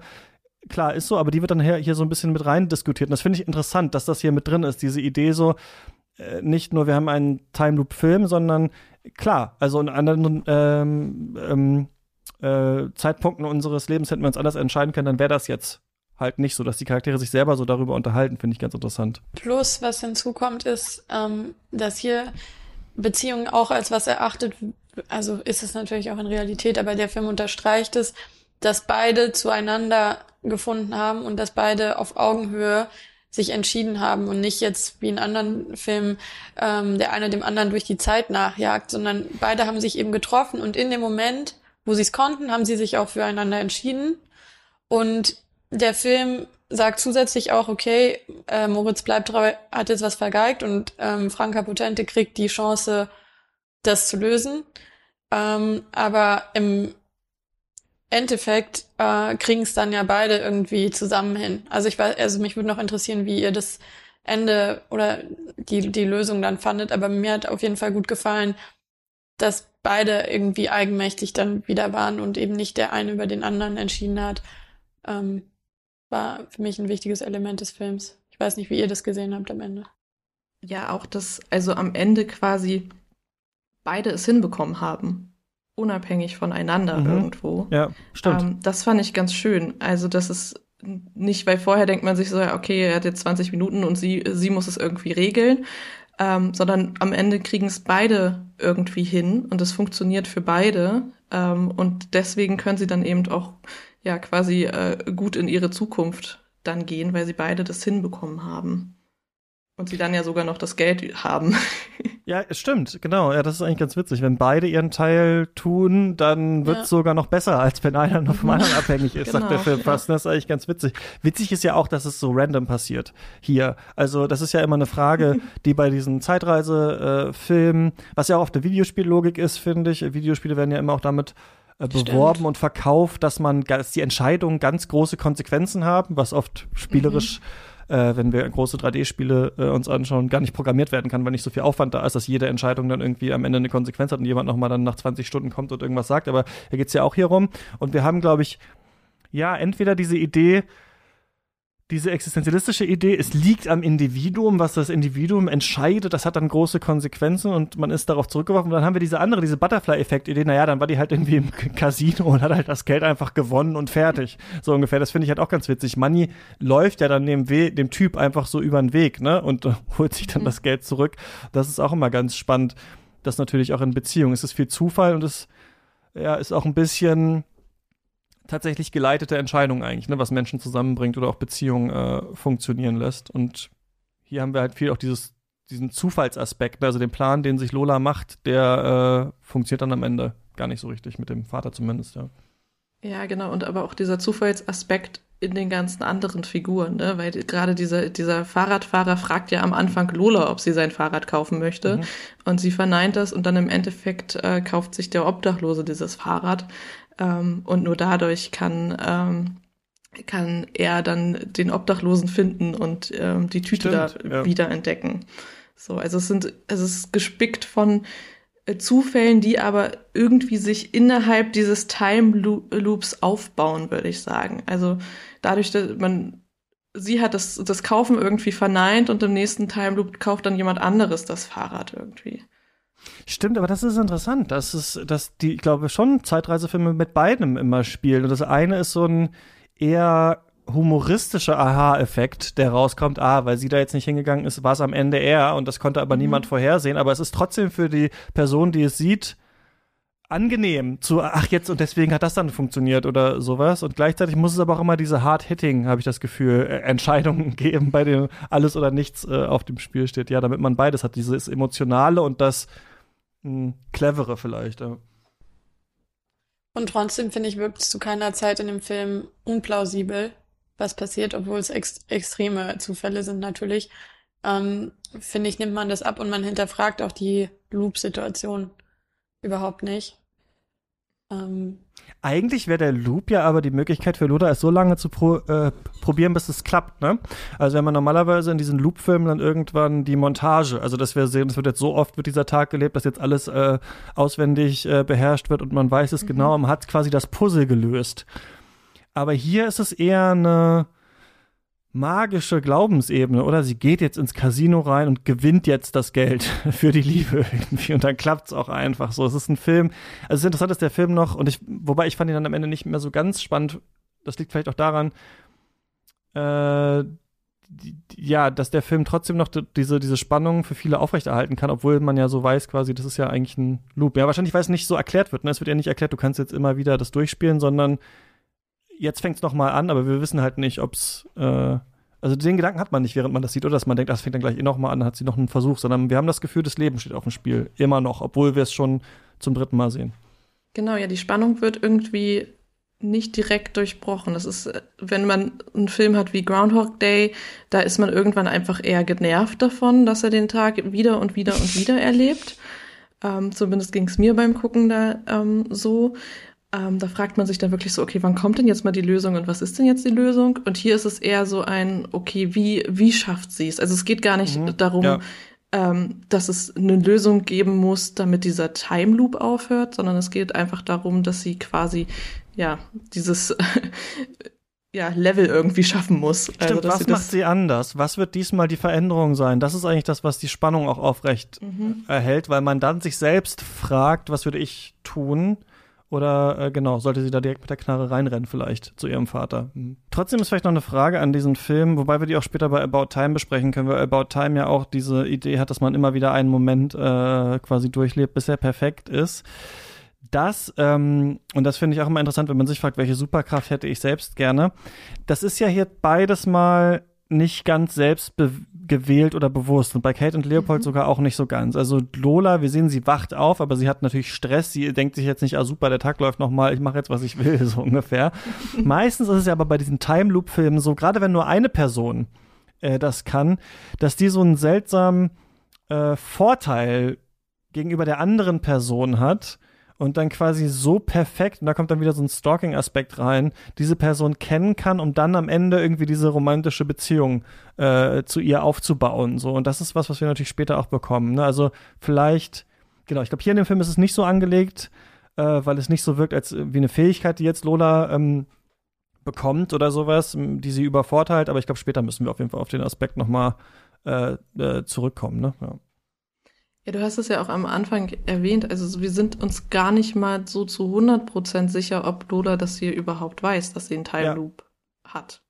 klar, ist so, aber die wird dann hier, hier so ein bisschen mit rein diskutiert. Und das finde ich interessant, dass das hier mit drin ist, diese Idee so, äh, nicht nur, wir haben einen Time Loop Film, sondern klar, also in anderen ähm, ähm, äh, Zeitpunkten unseres Lebens hätten wir uns anders entscheiden können, dann wäre das jetzt halt nicht so, dass die Charaktere sich selber so darüber unterhalten, finde ich ganz interessant. Plus, was hinzukommt, ist, ähm, dass hier Beziehungen auch als was erachtet, also ist es natürlich auch in Realität, aber der Film unterstreicht es, dass beide zueinander gefunden haben und dass beide auf Augenhöhe sich entschieden haben und nicht jetzt wie in anderen Filmen ähm, der eine dem anderen durch die Zeit nachjagt, sondern beide haben sich eben getroffen und in dem Moment, wo sie es konnten, haben sie sich auch füreinander entschieden. Und der Film sagt zusätzlich auch, okay, äh, Moritz bleibt hat jetzt was vergeigt und ähm, Franka Potente kriegt die Chance, das zu lösen. Ähm, aber im Endeffekt äh, kriegen es dann ja beide irgendwie zusammen hin. Also ich weiß, also mich würde noch interessieren, wie ihr das Ende oder die, die Lösung dann fandet, aber mir hat auf jeden Fall gut gefallen, dass beide irgendwie eigenmächtig dann wieder waren und eben nicht der eine über den anderen entschieden hat. Ähm, war für mich ein wichtiges Element des Films. Ich weiß nicht, wie ihr das gesehen habt am Ende. Ja, auch dass also am Ende quasi beide es hinbekommen haben unabhängig voneinander mhm. irgendwo. Ja, stimmt. Ähm, das fand ich ganz schön. Also, das ist nicht, weil vorher denkt man sich so, okay, er hat jetzt 20 Minuten und sie, sie muss es irgendwie regeln, ähm, sondern am Ende kriegen es beide irgendwie hin und es funktioniert für beide. Ähm, und deswegen können sie dann eben auch ja quasi äh, gut in ihre Zukunft dann gehen, weil sie beide das hinbekommen haben. Und sie dann ja sogar noch das Geld haben. Ja, es stimmt, genau. Ja, das ist eigentlich ganz witzig. Wenn beide ihren Teil tun, dann wird es ja. sogar noch besser, als wenn einer noch vom anderen abhängig ist, genau, sagt der Film fast. Das ist eigentlich ganz witzig. Witzig ist ja auch, dass es so random passiert hier. Also, das ist ja immer eine Frage, die bei diesen Zeitreise-Filmen, äh, was ja auch auf der Videospiellogik ist, finde ich. Videospiele werden ja immer auch damit äh, beworben Stimmt. und verkauft, dass man, dass die Entscheidungen ganz große Konsequenzen haben, was oft spielerisch mhm äh, wenn wir große 3D-Spiele äh, uns anschauen, gar nicht programmiert werden kann, weil nicht so viel Aufwand da ist, dass jede Entscheidung dann irgendwie am Ende eine Konsequenz hat und jemand nochmal dann nach 20 Stunden kommt und irgendwas sagt. Aber hier geht's ja auch hier rum. Und wir haben, glaube ich, ja, entweder diese Idee, diese existenzialistische Idee, es liegt am Individuum, was das Individuum entscheidet, das hat dann große Konsequenzen und man ist darauf zurückgeworfen. Und dann haben wir diese andere, diese Butterfly-Effekt-Idee, naja, dann war die halt irgendwie im Casino und hat halt das Geld einfach gewonnen und fertig. So ungefähr. Das finde ich halt auch ganz witzig. Money läuft ja dann dem, We dem Typ einfach so über den Weg, ne? Und äh, holt sich dann mhm. das Geld zurück. Das ist auch immer ganz spannend. Das natürlich auch in Beziehungen. Es ist viel Zufall und es ja, ist auch ein bisschen tatsächlich geleitete Entscheidung eigentlich, ne, was Menschen zusammenbringt oder auch Beziehungen äh, funktionieren lässt. Und hier haben wir halt viel auch dieses, diesen Zufallsaspekt, ne, also den Plan, den sich Lola macht, der äh, funktioniert dann am Ende gar nicht so richtig, mit dem Vater zumindest, ja. Ja, genau, und aber auch dieser Zufallsaspekt in den ganzen anderen Figuren, ne? Weil gerade dieser, dieser Fahrradfahrer fragt ja am Anfang Lola, ob sie sein Fahrrad kaufen möchte. Mhm. Und sie verneint das und dann im Endeffekt äh, kauft sich der Obdachlose dieses Fahrrad. Ähm, und nur dadurch kann, ähm, kann er dann den Obdachlosen finden und ähm, die Tüte Stimmt, da ja. wieder entdecken. So, also es sind, es ist gespickt von äh, Zufällen, die aber irgendwie sich innerhalb dieses Time Loops aufbauen, würde ich sagen. Also dadurch, dass man sie hat das, das Kaufen irgendwie verneint und im nächsten Time Loop kauft dann jemand anderes das Fahrrad irgendwie. Stimmt, aber das ist interessant, dass es, dass die, ich glaube, schon Zeitreisefilme mit beidem immer spielen. Und das eine ist so ein eher humoristischer Aha-Effekt, der rauskommt, ah, weil sie da jetzt nicht hingegangen ist, war es am Ende er und das konnte aber mhm. niemand vorhersehen. Aber es ist trotzdem für die Person, die es sieht, angenehm zu, ach jetzt und deswegen hat das dann funktioniert oder sowas. Und gleichzeitig muss es aber auch immer diese Hard-Hitting, habe ich das Gefühl, äh, Entscheidungen geben, bei denen alles oder nichts äh, auf dem Spiel steht. Ja, damit man beides hat, dieses Emotionale und das mh, hm, Clevere vielleicht. Und trotzdem finde ich, wirkt es zu keiner Zeit in dem Film unplausibel, was passiert, obwohl es ex extreme Zufälle sind natürlich. Ähm, finde ich, nimmt man das ab und man hinterfragt auch die Loop-Situation überhaupt nicht. Ähm, Eigentlich wäre der Loop ja aber die Möglichkeit für Loda, es so lange zu pro, äh, probieren, bis es klappt, ne? Also wenn man normalerweise in diesen Loop-Filmen dann irgendwann die Montage, also dass wir sehen, es wird jetzt so oft wird dieser Tag gelebt, dass jetzt alles äh, auswendig äh, beherrscht wird und man weiß es mhm. genau, man hat quasi das Puzzle gelöst. Aber hier ist es eher eine magische Glaubensebene, oder? Sie geht jetzt ins Casino rein und gewinnt jetzt das Geld für die Liebe irgendwie und dann klappt's auch einfach so. Es ist ein Film, also es ist interessant, dass der Film noch, und ich, wobei ich fand ihn dann am Ende nicht mehr so ganz spannend, das liegt vielleicht auch daran, äh, ja, dass der Film trotzdem noch diese, diese Spannung für viele aufrechterhalten kann, obwohl man ja so weiß quasi, das ist ja eigentlich ein Loop. Ja, wahrscheinlich, weil es nicht so erklärt wird. Ne? Es wird ja nicht erklärt, du kannst jetzt immer wieder das durchspielen, sondern jetzt fängt es nochmal an, aber wir wissen halt nicht, ob es, äh, also den Gedanken hat man nicht, während man das sieht, oder dass man denkt, das fängt dann gleich eh nochmal an, hat sie noch einen Versuch, sondern wir haben das Gefühl, das Leben steht auf dem Spiel. Immer noch, obwohl wir es schon zum dritten Mal sehen. Genau, ja, die Spannung wird irgendwie nicht direkt durchbrochen. Das ist, wenn man einen Film hat wie Groundhog Day, da ist man irgendwann einfach eher genervt davon, dass er den Tag wieder und wieder und wieder erlebt. Ähm, zumindest ging es mir beim Gucken da ähm, so. Ähm, da fragt man sich dann wirklich so, okay, wann kommt denn jetzt mal die Lösung und was ist denn jetzt die Lösung? Und hier ist es eher so ein, okay, wie, wie schafft sie es? Also es geht gar nicht mhm, darum, ja. ähm, dass es eine Lösung geben muss, damit dieser Time Loop aufhört, sondern es geht einfach darum, dass sie quasi, ja, dieses ja, Level irgendwie schaffen muss. Stimmt, also, was sie macht sie anders? Was wird diesmal die Veränderung sein? Das ist eigentlich das, was die Spannung auch aufrecht mhm. erhält, weil man dann sich selbst fragt, was würde ich tun? Oder äh, genau, sollte sie da direkt mit der Knarre reinrennen, vielleicht zu ihrem Vater. Mhm. Trotzdem ist vielleicht noch eine Frage an diesen Film, wobei wir die auch später bei About Time besprechen können, weil About Time ja auch diese Idee hat, dass man immer wieder einen Moment äh, quasi durchlebt, bis er perfekt ist. Das, ähm, und das finde ich auch immer interessant, wenn man sich fragt, welche Superkraft hätte ich selbst gerne. Das ist ja hier beides mal nicht ganz selbst gewählt oder bewusst. Und bei Kate und Leopold mhm. sogar auch nicht so ganz. Also Lola, wir sehen, sie wacht auf, aber sie hat natürlich Stress. Sie denkt sich jetzt nicht, ah super, der Tag läuft nochmal, ich mache jetzt, was ich will, so ungefähr. Meistens ist es ja aber bei diesen Time Loop-Filmen so, gerade wenn nur eine Person äh, das kann, dass die so einen seltsamen äh, Vorteil gegenüber der anderen Person hat und dann quasi so perfekt, und da kommt dann wieder so ein Stalking-Aspekt rein, diese Person kennen kann, um dann am Ende irgendwie diese romantische Beziehung äh, zu ihr aufzubauen. So. Und das ist was, was wir natürlich später auch bekommen. Ne? Also vielleicht, genau, ich glaube, hier in dem Film ist es nicht so angelegt, äh, weil es nicht so wirkt, als wie eine Fähigkeit, die jetzt Lola ähm, bekommt oder sowas, die sie übervorteilt, aber ich glaube, später müssen wir auf jeden Fall auf den Aspekt nochmal äh, äh, zurückkommen. Ne? Ja. Ja, du hast es ja auch am Anfang erwähnt, also wir sind uns gar nicht mal so zu 100% sicher, ob Lola das hier überhaupt weiß, dass sie einen Time Loop ja. hat.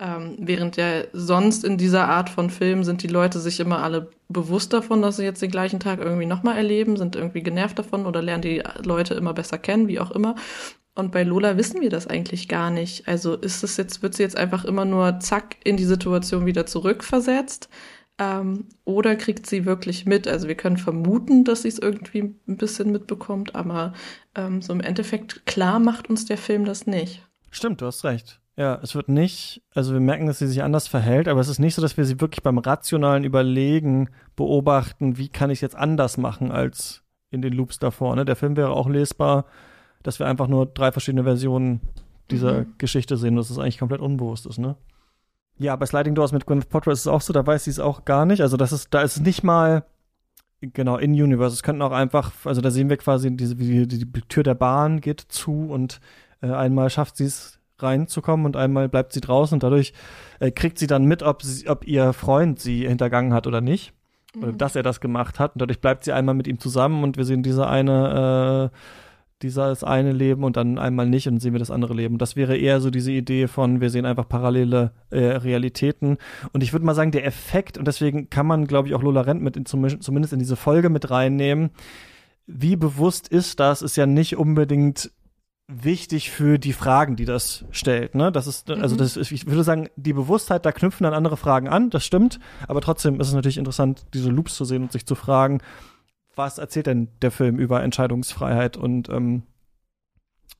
Ähm, während ja sonst in dieser Art von Film sind die Leute sich immer alle bewusst davon, dass sie jetzt den gleichen Tag irgendwie nochmal erleben, sind irgendwie genervt davon oder lernen die Leute immer besser kennen, wie auch immer. Und bei Lola wissen wir das eigentlich gar nicht. Also ist es jetzt, wird sie jetzt einfach immer nur zack in die Situation wieder zurückversetzt? Ähm, oder kriegt sie wirklich mit? Also wir können vermuten, dass sie es irgendwie ein bisschen mitbekommt, aber ähm, so im Endeffekt klar macht uns der Film das nicht. Stimmt, du hast recht. Ja, es wird nicht, also wir merken, dass sie sich anders verhält, aber es ist nicht so, dass wir sie wirklich beim rationalen Überlegen beobachten, wie kann ich es jetzt anders machen als in den Loops davor. Ne? Der Film wäre auch lesbar, dass wir einfach nur drei verschiedene Versionen dieser mhm. Geschichte sehen, dass es eigentlich komplett unbewusst ist, ne? Ja, bei Sliding Doors mit Gwyneth Paltrow ist es auch so, da weiß sie es auch gar nicht. Also das ist, da ist es nicht mal genau in Universe. Es könnten auch einfach, also da sehen wir quasi diese, wie die, die Tür der Bahn geht zu und äh, einmal schafft sie es reinzukommen und einmal bleibt sie draußen und dadurch äh, kriegt sie dann mit, ob, sie, ob ihr Freund sie hintergangen hat oder nicht. Mhm. Oder dass er das gemacht hat. Und dadurch bleibt sie einmal mit ihm zusammen und wir sehen diese eine äh, dieses eine Leben und dann einmal nicht und sehen wir das andere Leben. Das wäre eher so diese Idee von, wir sehen einfach parallele äh, Realitäten. Und ich würde mal sagen, der Effekt, und deswegen kann man, glaube ich, auch Lola Rent mit in, zumindest in diese Folge mit reinnehmen. Wie bewusst ist das, ist ja nicht unbedingt wichtig für die Fragen, die das stellt. Ne? Das ist, also mhm. das ist, ich würde sagen, die Bewusstheit, da knüpfen dann andere Fragen an, das stimmt, aber trotzdem ist es natürlich interessant, diese Loops zu sehen und sich zu fragen, was erzählt denn der Film über Entscheidungsfreiheit und ähm,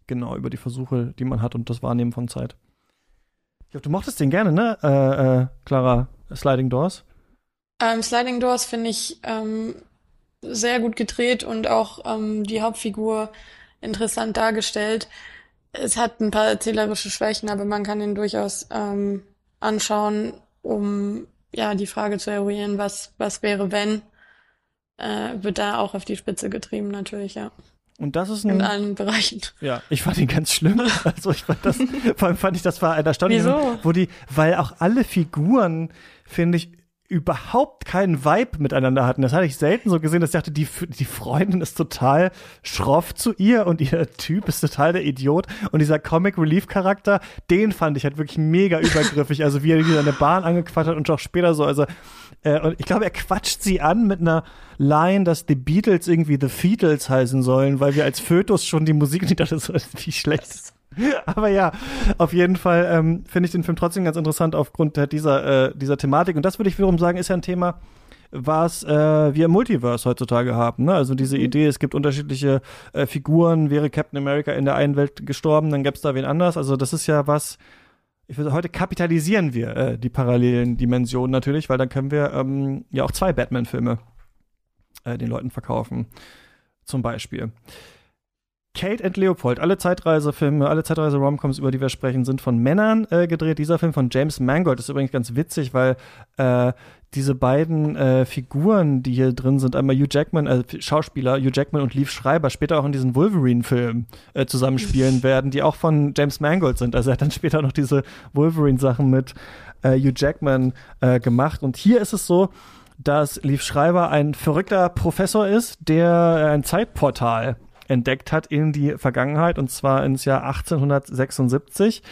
genau über die Versuche, die man hat und das Wahrnehmen von Zeit. Ich glaube, du mochtest den gerne, ne, äh, äh, Clara? Sliding Doors? Ähm, Sliding Doors finde ich ähm, sehr gut gedreht und auch ähm, die Hauptfigur interessant dargestellt. Es hat ein paar erzählerische Schwächen, aber man kann ihn durchaus ähm, anschauen, um ja die Frage zu eruieren, was was wäre wenn äh, wird da auch auf die Spitze getrieben, natürlich, ja. Und das ist ein, in allen Bereichen. Ja, ich fand ihn ganz schlimm. Also ich fand das, vor allem fand ich das war ein erstaunlich, Wieso? wo die, weil auch alle Figuren, finde ich, überhaupt keinen Vibe miteinander hatten. Das hatte ich selten so gesehen, dass ich dachte, die, die Freundin ist total schroff zu ihr und ihr Typ ist total der Idiot. Und dieser Comic Relief Charakter, den fand ich halt wirklich mega übergriffig. Also wie er die an der Bahn angequatscht hat und auch später so, also äh, und ich glaube, er quatscht sie an mit einer Line, dass die Beatles irgendwie The Featles heißen sollen, weil wir als Fötus schon die Musik nicht dachte, so wie schlecht Aber ja, auf jeden Fall ähm, finde ich den Film trotzdem ganz interessant aufgrund dieser, äh, dieser Thematik. Und das würde ich wiederum sagen, ist ja ein Thema, was äh, wir im Multiverse heutzutage haben. Ne? Also diese mhm. Idee, es gibt unterschiedliche äh, Figuren, wäre Captain America in der einen Welt gestorben, dann gäbe es da wen anders. Also das ist ja was, ich würde heute kapitalisieren wir äh, die parallelen Dimensionen natürlich, weil dann können wir ähm, ja auch zwei Batman-Filme äh, den Leuten verkaufen. Zum Beispiel. Kate and Leopold, alle Zeitreisefilme, alle Zeitreise-Romcoms, über die wir sprechen, sind von Männern äh, gedreht. Dieser Film von James Mangold ist übrigens ganz witzig, weil äh, diese beiden äh, Figuren, die hier drin sind, einmal Hugh Jackman, äh, Schauspieler Hugh Jackman und Leaf Schreiber, später auch in diesen Wolverine-Film äh, zusammenspielen werden, die auch von James Mangold sind. Also er hat dann später noch diese Wolverine-Sachen mit äh, Hugh Jackman äh, gemacht. Und hier ist es so, dass Leaf Schreiber ein verrückter Professor ist, der ein Zeitportal entdeckt hat in die Vergangenheit und zwar ins Jahr 1876.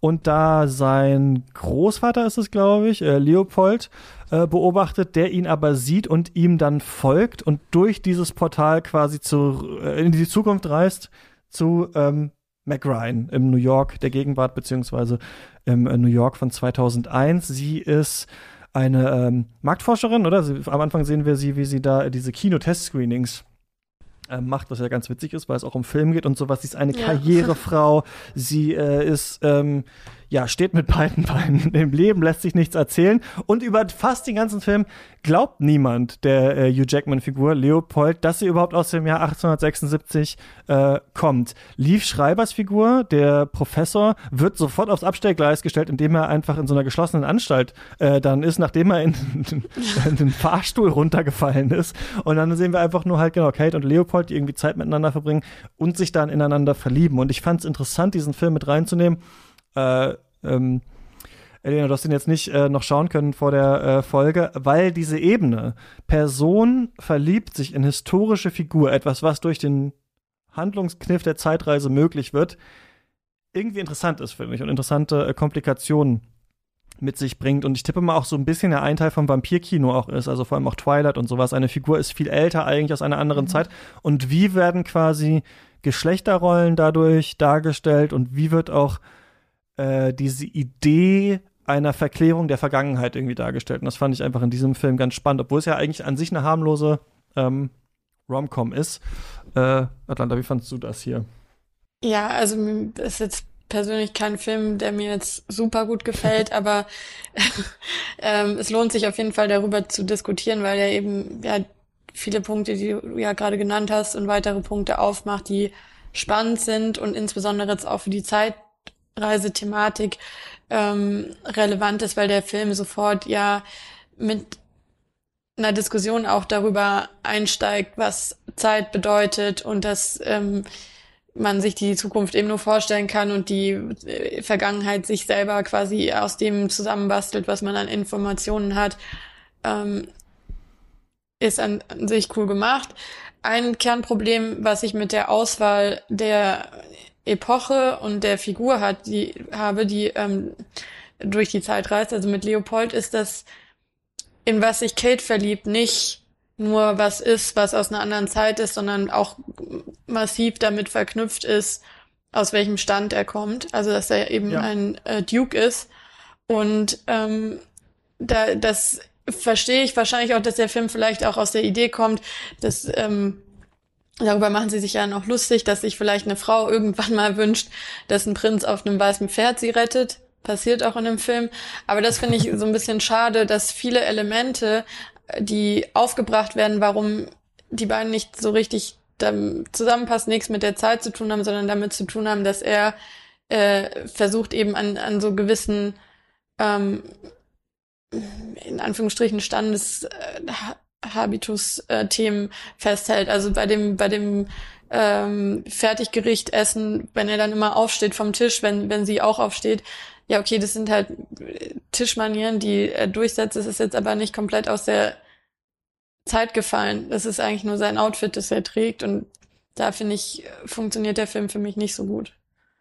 Und da sein Großvater ist es, glaube ich, äh, Leopold, äh, beobachtet, der ihn aber sieht und ihm dann folgt und durch dieses Portal quasi zu, äh, in die Zukunft reist zu ähm, Mac im New York der Gegenwart, beziehungsweise im äh, New York von 2001. Sie ist eine ähm, Marktforscherin, oder? Sie, am Anfang sehen wir sie, wie sie da diese Kinotest-Screenings macht, was ja ganz witzig ist, weil es auch um Film geht und sowas. Sie ist eine ja. Karrierefrau. Sie äh, ist ähm, ja, steht mit beiden Beinen im Leben, lässt sich nichts erzählen. Und über fast den ganzen Film glaubt niemand der äh, Hugh Jackman-Figur, Leopold, dass sie überhaupt aus dem Jahr 1876 äh, kommt. Leaf Schreibers Figur, der Professor, wird sofort aufs Abstellgleis gestellt, indem er einfach in so einer geschlossenen Anstalt äh, dann ist, nachdem er in, in den Fahrstuhl runtergefallen ist. Und dann sehen wir einfach nur halt genau Kate und Leopold, die irgendwie Zeit miteinander verbringen und sich dann ineinander verlieben. Und ich fand es interessant, diesen Film mit reinzunehmen. Äh, ähm, Elena, du hast ihn jetzt nicht äh, noch schauen können vor der äh, Folge, weil diese Ebene, Person verliebt sich in historische Figur, etwas, was durch den Handlungskniff der Zeitreise möglich wird, irgendwie interessant ist für mich und interessante äh, Komplikationen mit sich bringt. Und ich tippe mal auch so ein bisschen der ein Teil vom Vampirkino auch ist, also vor allem auch Twilight und sowas. Eine Figur ist viel älter eigentlich aus einer anderen mhm. Zeit. Und wie werden quasi Geschlechterrollen dadurch dargestellt und wie wird auch äh, diese Idee einer Verklärung der Vergangenheit irgendwie dargestellt. Und das fand ich einfach in diesem Film ganz spannend, obwohl es ja eigentlich an sich eine harmlose ähm, ist. Äh, Atlanta, wie fandest du das hier? Ja, also ist jetzt persönlich kein Film, der mir jetzt super gut gefällt, aber ähm, es lohnt sich auf jeden Fall darüber zu diskutieren, weil er eben ja viele Punkte, die du ja gerade genannt hast und weitere Punkte aufmacht, die spannend sind und insbesondere jetzt auch für die Zeitreisethematik ähm, relevant ist, weil der Film sofort ja mit einer Diskussion auch darüber einsteigt, was Zeit bedeutet und dass ähm, man sich die Zukunft eben nur vorstellen kann und die äh, Vergangenheit sich selber quasi aus dem zusammenbastelt, was man an Informationen hat, ähm, ist an, an sich cool gemacht. Ein Kernproblem, was ich mit der Auswahl der Epoche und der Figur hat, die habe, die ähm, durch die Zeit reist, also mit Leopold, ist das, in was sich Kate verliebt, nicht nur was ist, was aus einer anderen Zeit ist, sondern auch massiv damit verknüpft ist, aus welchem Stand er kommt. Also dass er eben ja. ein äh, Duke ist. Und ähm, da, das verstehe ich wahrscheinlich auch, dass der Film vielleicht auch aus der Idee kommt, dass ähm, Darüber machen sie sich ja noch lustig, dass sich vielleicht eine Frau irgendwann mal wünscht, dass ein Prinz auf einem weißen Pferd sie rettet. Passiert auch in dem Film. Aber das finde ich so ein bisschen schade, dass viele Elemente, die aufgebracht werden, warum die beiden nicht so richtig zusammenpassen, nichts mit der Zeit zu tun haben, sondern damit zu tun haben, dass er äh, versucht eben an, an so gewissen ähm, in Anführungsstrichen Standes äh, Habitus-Themen festhält. Also bei dem, bei dem ähm, Fertiggericht essen, wenn er dann immer aufsteht vom Tisch, wenn, wenn sie auch aufsteht, ja, okay, das sind halt Tischmanieren, die er durchsetzt. Das ist jetzt aber nicht komplett aus der Zeit gefallen. Das ist eigentlich nur sein Outfit, das er trägt. Und da finde ich, funktioniert der Film für mich nicht so gut.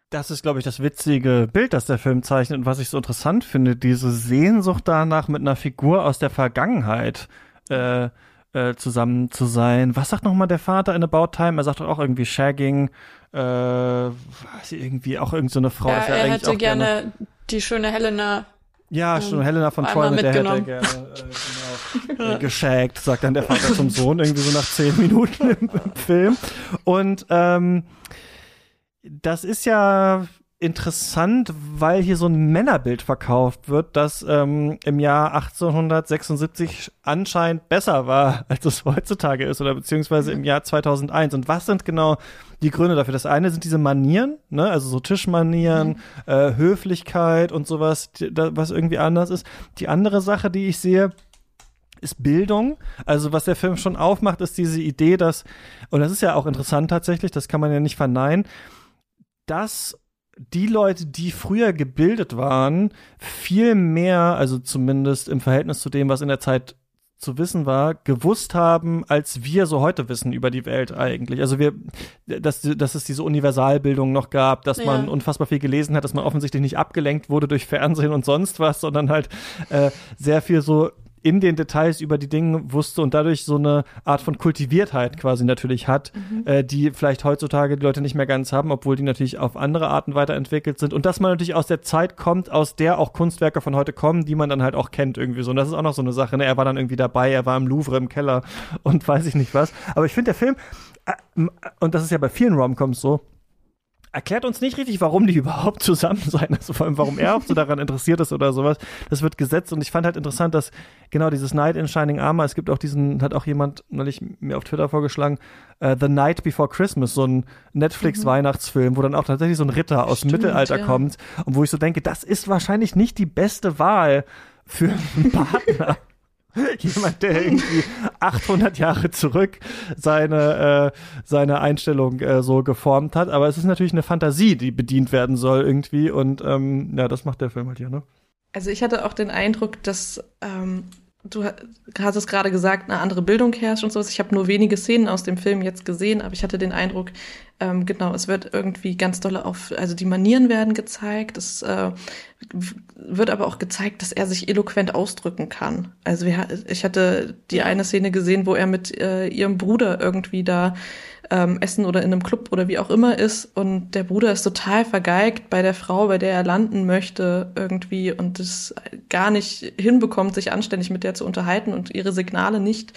Das ist, glaube ich, das witzige Bild, das der Film zeichnet und was ich so interessant finde, diese Sehnsucht danach mit einer Figur aus der Vergangenheit äh, äh, zusammen zu sein. Was sagt nochmal der Vater in About Time? Er sagt doch auch irgendwie Shagging, äh, was irgendwie auch irgendeine so Frau. Ja, er hätte gerne, gerne, die schöne Helena. Ja, schon ähm, Helena von mit der hätte gerne äh, genau, äh, geschaggt, sagt dann der Vater zum Sohn, irgendwie so nach zehn Minuten im, im Film. Und ähm, das ist ja interessant, weil hier so ein Männerbild verkauft wird, das ähm, im Jahr 1876 anscheinend besser war, als es heutzutage ist oder beziehungsweise im Jahr 2001. Und was sind genau die Gründe dafür? Das eine sind diese Manieren, ne, also so Tischmanieren, mhm. äh, Höflichkeit und sowas, was irgendwie anders ist. Die andere Sache, die ich sehe, ist Bildung. Also was der Film schon aufmacht, ist diese Idee, dass, und das ist ja auch interessant tatsächlich, das kann man ja nicht verneinen, dass die Leute, die früher gebildet waren, viel mehr, also zumindest im Verhältnis zu dem, was in der Zeit zu wissen war, gewusst haben, als wir so heute wissen über die Welt eigentlich. Also wir, dass, dass es diese Universalbildung noch gab, dass ja. man unfassbar viel gelesen hat, dass man offensichtlich nicht abgelenkt wurde durch Fernsehen und sonst was, sondern halt äh, sehr viel so in den Details über die Dinge wusste und dadurch so eine Art von Kultiviertheit quasi natürlich hat, mhm. äh, die vielleicht heutzutage die Leute nicht mehr ganz haben, obwohl die natürlich auf andere Arten weiterentwickelt sind. Und dass man natürlich aus der Zeit kommt, aus der auch Kunstwerke von heute kommen, die man dann halt auch kennt irgendwie so. Und das ist auch noch so eine Sache. Ne? Er war dann irgendwie dabei, er war im Louvre im Keller und weiß ich nicht was. Aber ich finde der Film, äh, und das ist ja bei vielen Romcoms so, erklärt uns nicht richtig, warum die überhaupt zusammen sein. Also vor allem, warum er auch so daran interessiert ist oder sowas. Das wird gesetzt und ich fand halt interessant, dass genau dieses Night in Shining Armor, es gibt auch diesen, hat auch jemand neulich mir auf Twitter vorgeschlagen, uh, The Night Before Christmas, so ein Netflix-Weihnachtsfilm, wo dann auch tatsächlich so ein Ritter aus Stimmt, dem Mittelalter ja. kommt und wo ich so denke, das ist wahrscheinlich nicht die beste Wahl für einen Partner. Jemand, der irgendwie 800 Jahre zurück seine, äh, seine Einstellung äh, so geformt hat. Aber es ist natürlich eine Fantasie, die bedient werden soll irgendwie. Und ähm, ja, das macht der Film halt hier, ne? Also ich hatte auch den Eindruck, dass ähm, du hast es gerade gesagt, eine andere Bildung herrscht und so. Ich habe nur wenige Szenen aus dem Film jetzt gesehen, aber ich hatte den Eindruck, ähm, genau, es wird irgendwie ganz doll auf, also die Manieren werden gezeigt. Es äh, wird aber auch gezeigt, dass er sich eloquent ausdrücken kann. Also wir, ich hatte die eine Szene gesehen, wo er mit äh, ihrem Bruder irgendwie da ähm, essen oder in einem Club oder wie auch immer ist. Und der Bruder ist total vergeigt bei der Frau, bei der er landen möchte irgendwie und es gar nicht hinbekommt, sich anständig mit der zu unterhalten und ihre Signale nicht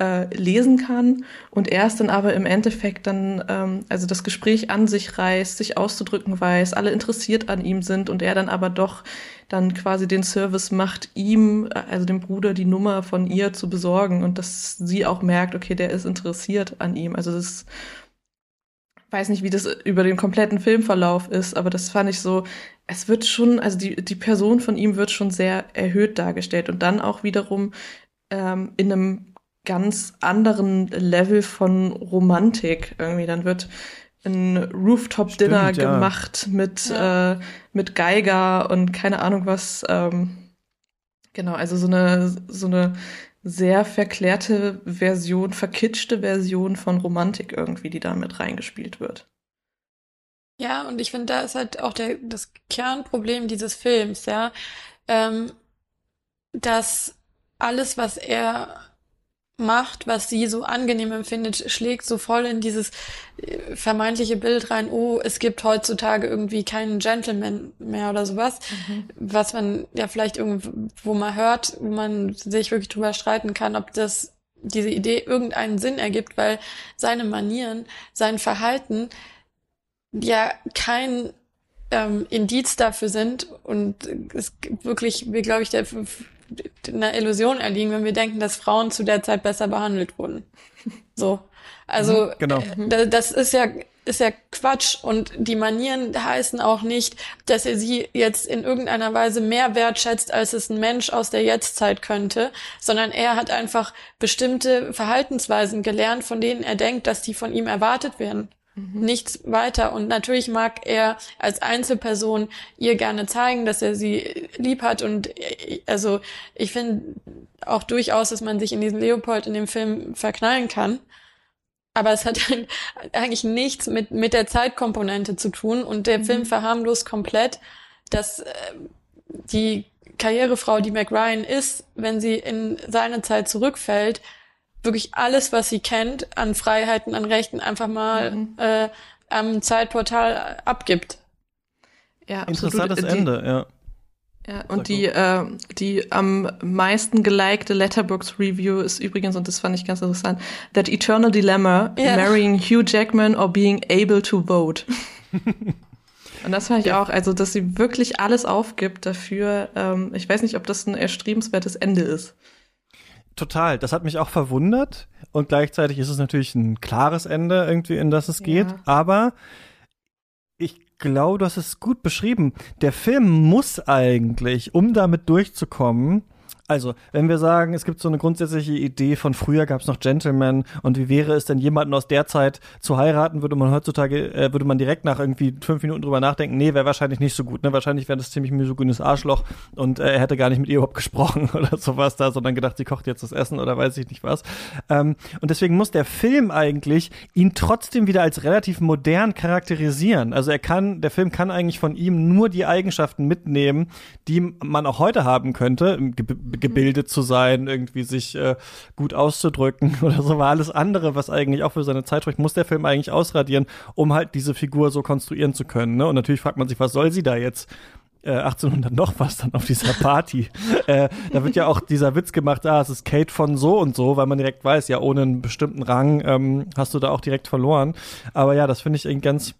äh, lesen kann und er ist dann aber im Endeffekt dann, ähm, also das Gespräch an sich reißt, sich auszudrücken weiß, alle interessiert an ihm sind und er dann aber doch dann quasi den Service macht, ihm, also dem Bruder, die Nummer von ihr zu besorgen und dass sie auch merkt, okay, der ist interessiert an ihm. Also das weiß nicht, wie das über den kompletten Filmverlauf ist, aber das fand ich so, es wird schon, also die, die Person von ihm wird schon sehr erhöht dargestellt und dann auch wiederum ähm, in einem ganz anderen Level von Romantik irgendwie. Dann wird ein Rooftop-Dinner ja. gemacht mit, ja. äh, mit Geiger und keine Ahnung was. Ähm, genau, also so eine, so eine sehr verklärte Version, verkitschte Version von Romantik irgendwie, die da mit reingespielt wird. Ja, und ich finde, da ist halt auch der, das Kernproblem dieses Films, ja, ähm, dass alles, was er macht, was sie so angenehm empfindet, schlägt so voll in dieses äh, vermeintliche Bild rein, oh, es gibt heutzutage irgendwie keinen Gentleman mehr oder sowas, mhm. was man ja vielleicht irgendwo mal hört, wo man sich wirklich drüber streiten kann, ob das diese Idee irgendeinen Sinn ergibt, weil seine Manieren, sein Verhalten ja kein ähm, Indiz dafür sind und es wirklich, wie glaube ich, der einer Illusion erliegen, wenn wir denken, dass Frauen zu der Zeit besser behandelt wurden. So. Also, mhm, genau. Äh, das ist ja, ist ja Quatsch und die Manieren heißen auch nicht, dass er sie jetzt in irgendeiner Weise mehr wertschätzt, als es ein Mensch aus der Jetztzeit könnte, sondern er hat einfach bestimmte Verhaltensweisen gelernt, von denen er denkt, dass die von ihm erwartet werden. Mhm. Nichts weiter. Und natürlich mag er als Einzelperson ihr gerne zeigen, dass er sie lieb hat. Und also ich finde auch durchaus, dass man sich in diesen Leopold in dem Film verknallen kann. Aber es hat eigentlich nichts mit, mit der Zeitkomponente zu tun. Und der mhm. Film verharmlost komplett, dass äh, die Karrierefrau, die McRyan ist, wenn sie in seine Zeit zurückfällt, wirklich alles, was sie kennt, an Freiheiten, an Rechten einfach mal mhm. äh, am Zeitportal abgibt. Ja, Interessantes die, Ende, ja. Ja, und die, äh, die am meisten gelikte Letterbox Review ist übrigens, und das fand ich ganz interessant, That Eternal Dilemma, ja. Marrying Hugh Jackman or Being Able to Vote. und das fand ich auch, also, dass sie wirklich alles aufgibt dafür. Ähm, ich weiß nicht, ob das ein erstrebenswertes Ende ist. Total, das hat mich auch verwundert. Und gleichzeitig ist es natürlich ein klares Ende irgendwie, in das es geht, aber ich glaube, du hast es gut beschrieben. Der Film muss eigentlich, um damit durchzukommen, also, wenn wir sagen, es gibt so eine grundsätzliche Idee von früher gab es noch Gentlemen und wie wäre es denn jemanden aus der Zeit zu heiraten, würde man heutzutage, äh, würde man direkt nach irgendwie fünf Minuten drüber nachdenken, nee, wäre wahrscheinlich nicht so gut, ne? Wahrscheinlich wäre das ziemlich misogynes Arschloch und äh, er hätte gar nicht mit ihr überhaupt gesprochen oder sowas da, sondern gedacht, sie kocht jetzt das Essen oder weiß ich nicht was. Ähm, und deswegen muss der Film eigentlich ihn trotzdem wieder als relativ modern charakterisieren. Also er kann, der Film kann eigentlich von ihm nur die Eigenschaften mitnehmen, die man auch heute haben könnte, gebildet zu sein, irgendwie sich äh, gut auszudrücken oder so war alles andere, was eigentlich auch für seine Zeit spricht, muss der Film eigentlich ausradieren, um halt diese Figur so konstruieren zu können. Ne? Und natürlich fragt man sich, was soll sie da jetzt? 1800 äh, noch was dann auf dieser Party. äh, da wird ja auch dieser Witz gemacht, ah, es ist Kate von so und so, weil man direkt weiß, ja, ohne einen bestimmten Rang ähm, hast du da auch direkt verloren. Aber ja, das finde ich irgendwie ganz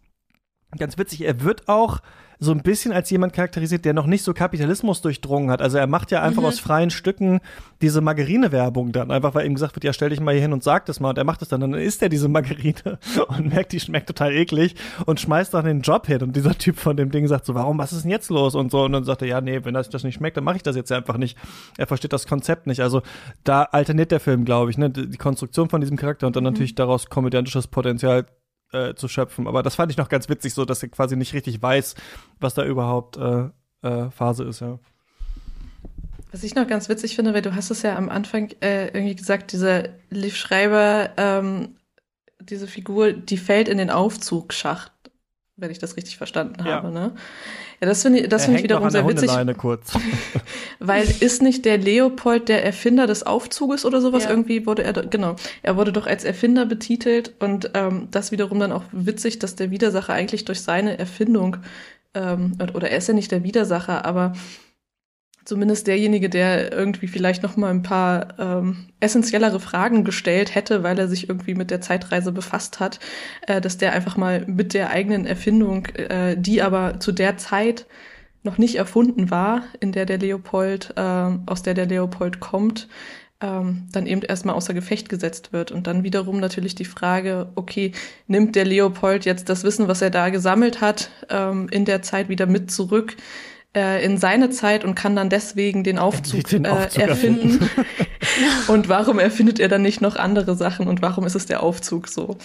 ganz witzig, er wird auch so ein bisschen als jemand charakterisiert, der noch nicht so Kapitalismus durchdrungen hat. Also er macht ja einfach mhm. aus freien Stücken diese Margarine-Werbung dann, einfach weil ihm gesagt wird, ja, stell dich mal hier hin und sag das mal. Und er macht es dann. Und dann isst er diese Margarine und merkt, die schmeckt total eklig und schmeißt dann den Job hin. Und dieser Typ von dem Ding sagt so, warum, was ist denn jetzt los? Und so. Und dann sagt er, ja, nee, wenn das, das nicht schmeckt, dann mache ich das jetzt einfach nicht. Er versteht das Konzept nicht. Also da alterniert der Film, glaube ich, ne? Die Konstruktion von diesem Charakter und dann mhm. natürlich daraus komödiantisches Potenzial äh, zu schöpfen. Aber das fand ich noch ganz witzig, so dass er quasi nicht richtig weiß, was da überhaupt äh, äh, Phase ist, ja. Was ich noch ganz witzig finde, weil du hast es ja am Anfang äh, irgendwie gesagt, dieser Liv Schreiber, ähm, diese Figur, die fällt in den Aufzugsschacht wenn ich das richtig verstanden ja. habe. Ne? Ja, das finde ich, das finde ich wiederum sehr witzig. kurz. weil ist nicht der Leopold der Erfinder des Aufzuges oder sowas? Ja. Irgendwie wurde er, genau, er wurde doch als Erfinder betitelt und ähm, das wiederum dann auch witzig, dass der Widersacher eigentlich durch seine Erfindung ähm, oder er ist ja nicht der Widersacher, aber zumindest derjenige, der irgendwie vielleicht noch mal ein paar ähm, essentiellere Fragen gestellt hätte, weil er sich irgendwie mit der Zeitreise befasst hat, äh, dass der einfach mal mit der eigenen Erfindung, äh, die aber zu der Zeit noch nicht erfunden war, in der der Leopold, äh, aus der der Leopold kommt, ähm, dann eben erstmal außer Gefecht gesetzt wird. Und dann wiederum natürlich die Frage, okay, nimmt der Leopold jetzt das Wissen, was er da gesammelt hat, ähm, in der Zeit wieder mit zurück? Äh, in seine Zeit und kann dann deswegen den Aufzug, den Aufzug äh, erfinden. und warum erfindet er dann nicht noch andere Sachen und warum ist es der Aufzug so?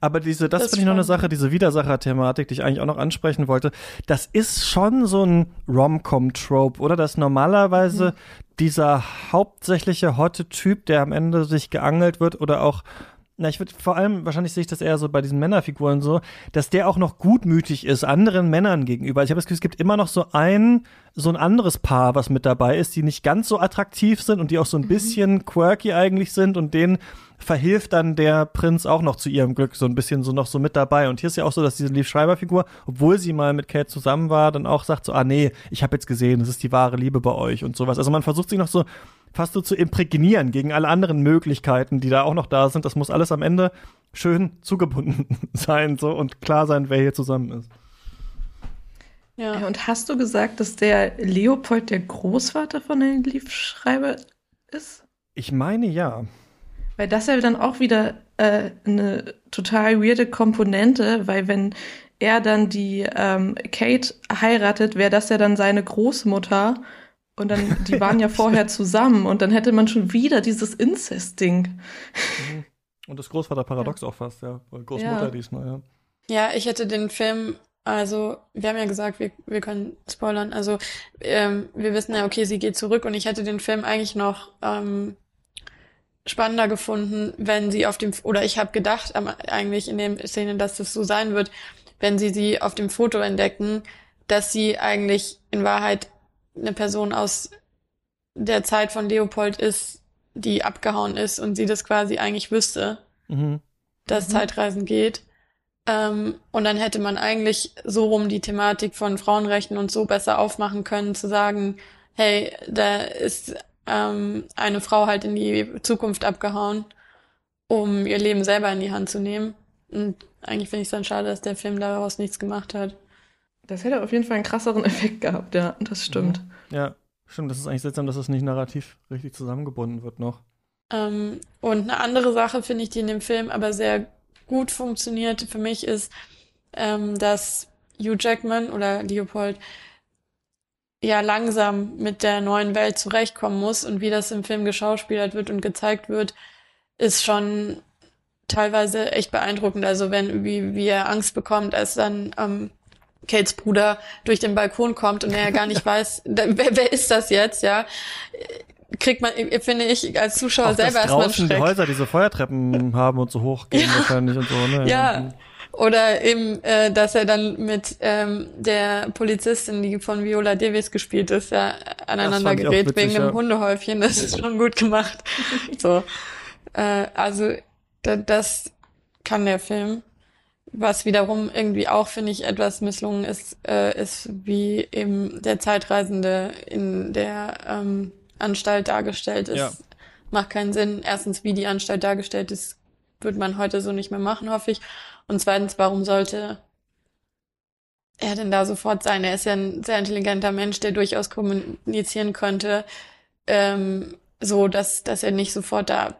Aber diese, das, das finde ich noch eine Sache, diese Widersacher-Thematik, die ich eigentlich auch noch ansprechen wollte, das ist schon so ein Rom-Com-Trope, oder? Dass normalerweise mhm. dieser hauptsächliche hotte Typ, der am Ende sich geangelt wird oder auch na, ich würde vor allem, wahrscheinlich sehe ich das eher so bei diesen Männerfiguren so, dass der auch noch gutmütig ist anderen Männern gegenüber. Also ich habe das Gefühl, es gibt immer noch so ein, so ein anderes Paar, was mit dabei ist, die nicht ganz so attraktiv sind und die auch so ein mhm. bisschen quirky eigentlich sind und denen verhilft dann der Prinz auch noch zu ihrem Glück so ein bisschen so noch so mit dabei. Und hier ist ja auch so, dass diese Liv Schreiber Figur, obwohl sie mal mit Kate zusammen war, dann auch sagt so, ah nee, ich habe jetzt gesehen, das ist die wahre Liebe bei euch und sowas. Also man versucht sich noch so fast so zu imprägnieren gegen alle anderen Möglichkeiten, die da auch noch da sind. Das muss alles am Ende schön zugebunden sein so und klar sein, wer hier zusammen ist. Ja. ja und hast du gesagt, dass der Leopold der Großvater von den Liefschreiber ist? Ich meine ja. Weil das ja dann auch wieder äh, eine total weirde Komponente, weil wenn er dann die ähm, Kate heiratet, wäre das ja dann seine Großmutter und dann, die waren ja vorher zusammen und dann hätte man schon wieder dieses Inzest-Ding. Mhm. Und das Großvaterparadox ja. auch fast, ja. Großmutter ja. diesmal, ja. Ja, ich hätte den Film, also, wir haben ja gesagt, wir, wir können spoilern. Also, ähm, wir wissen ja, okay, sie geht zurück und ich hätte den Film eigentlich noch ähm, spannender gefunden, wenn sie auf dem, oder ich habe gedacht, eigentlich in den Szenen, dass das so sein wird, wenn sie sie auf dem Foto entdecken, dass sie eigentlich in Wahrheit eine Person aus der Zeit von Leopold ist, die abgehauen ist und sie das quasi eigentlich wüsste, mhm. dass mhm. Zeitreisen geht. Ähm, und dann hätte man eigentlich so rum die Thematik von Frauenrechten und so besser aufmachen können, zu sagen, hey, da ist ähm, eine Frau halt in die Zukunft abgehauen, um ihr Leben selber in die Hand zu nehmen. Und eigentlich finde ich es dann schade, dass der Film daraus nichts gemacht hat. Das hätte auf jeden Fall einen krasseren Effekt gehabt, ja, das stimmt. Ja, stimmt. Das ist eigentlich seltsam, dass es das nicht narrativ richtig zusammengebunden wird noch. Ähm, und eine andere Sache finde ich, die in dem Film aber sehr gut funktioniert für mich, ist, ähm, dass Hugh Jackman oder Leopold ja langsam mit der neuen Welt zurechtkommen muss und wie das im Film geschauspielert wird und gezeigt wird, ist schon teilweise echt beeindruckend. Also wenn, wie, wie er Angst bekommt, als dann ähm, Kates Bruder durch den Balkon kommt und er gar nicht weiß, wer, wer ist das jetzt, ja, kriegt man, finde ich, als Zuschauer Auch selber erstmal draußen die Häuser diese Feuertreppen haben und so hoch gehen ja. wahrscheinlich und so, ne? Ja. Oder eben, äh, dass er dann mit ähm, der Polizistin, die von Viola Davis gespielt ist, ja, aneinander gerät witzig, wegen ja. einem Hundehäufchen. Das ist schon gut gemacht. so. Äh, also, da, das kann der Film. Was wiederum irgendwie auch, finde ich, etwas misslungen ist, äh, ist, wie eben der Zeitreisende in der ähm, Anstalt dargestellt ist. Ja. Macht keinen Sinn. Erstens, wie die Anstalt dargestellt ist, wird man heute so nicht mehr machen, hoffe ich. Und zweitens, warum sollte er denn da sofort sein? Er ist ja ein sehr intelligenter Mensch, der durchaus kommunizieren könnte, ähm, so dass, dass er nicht sofort da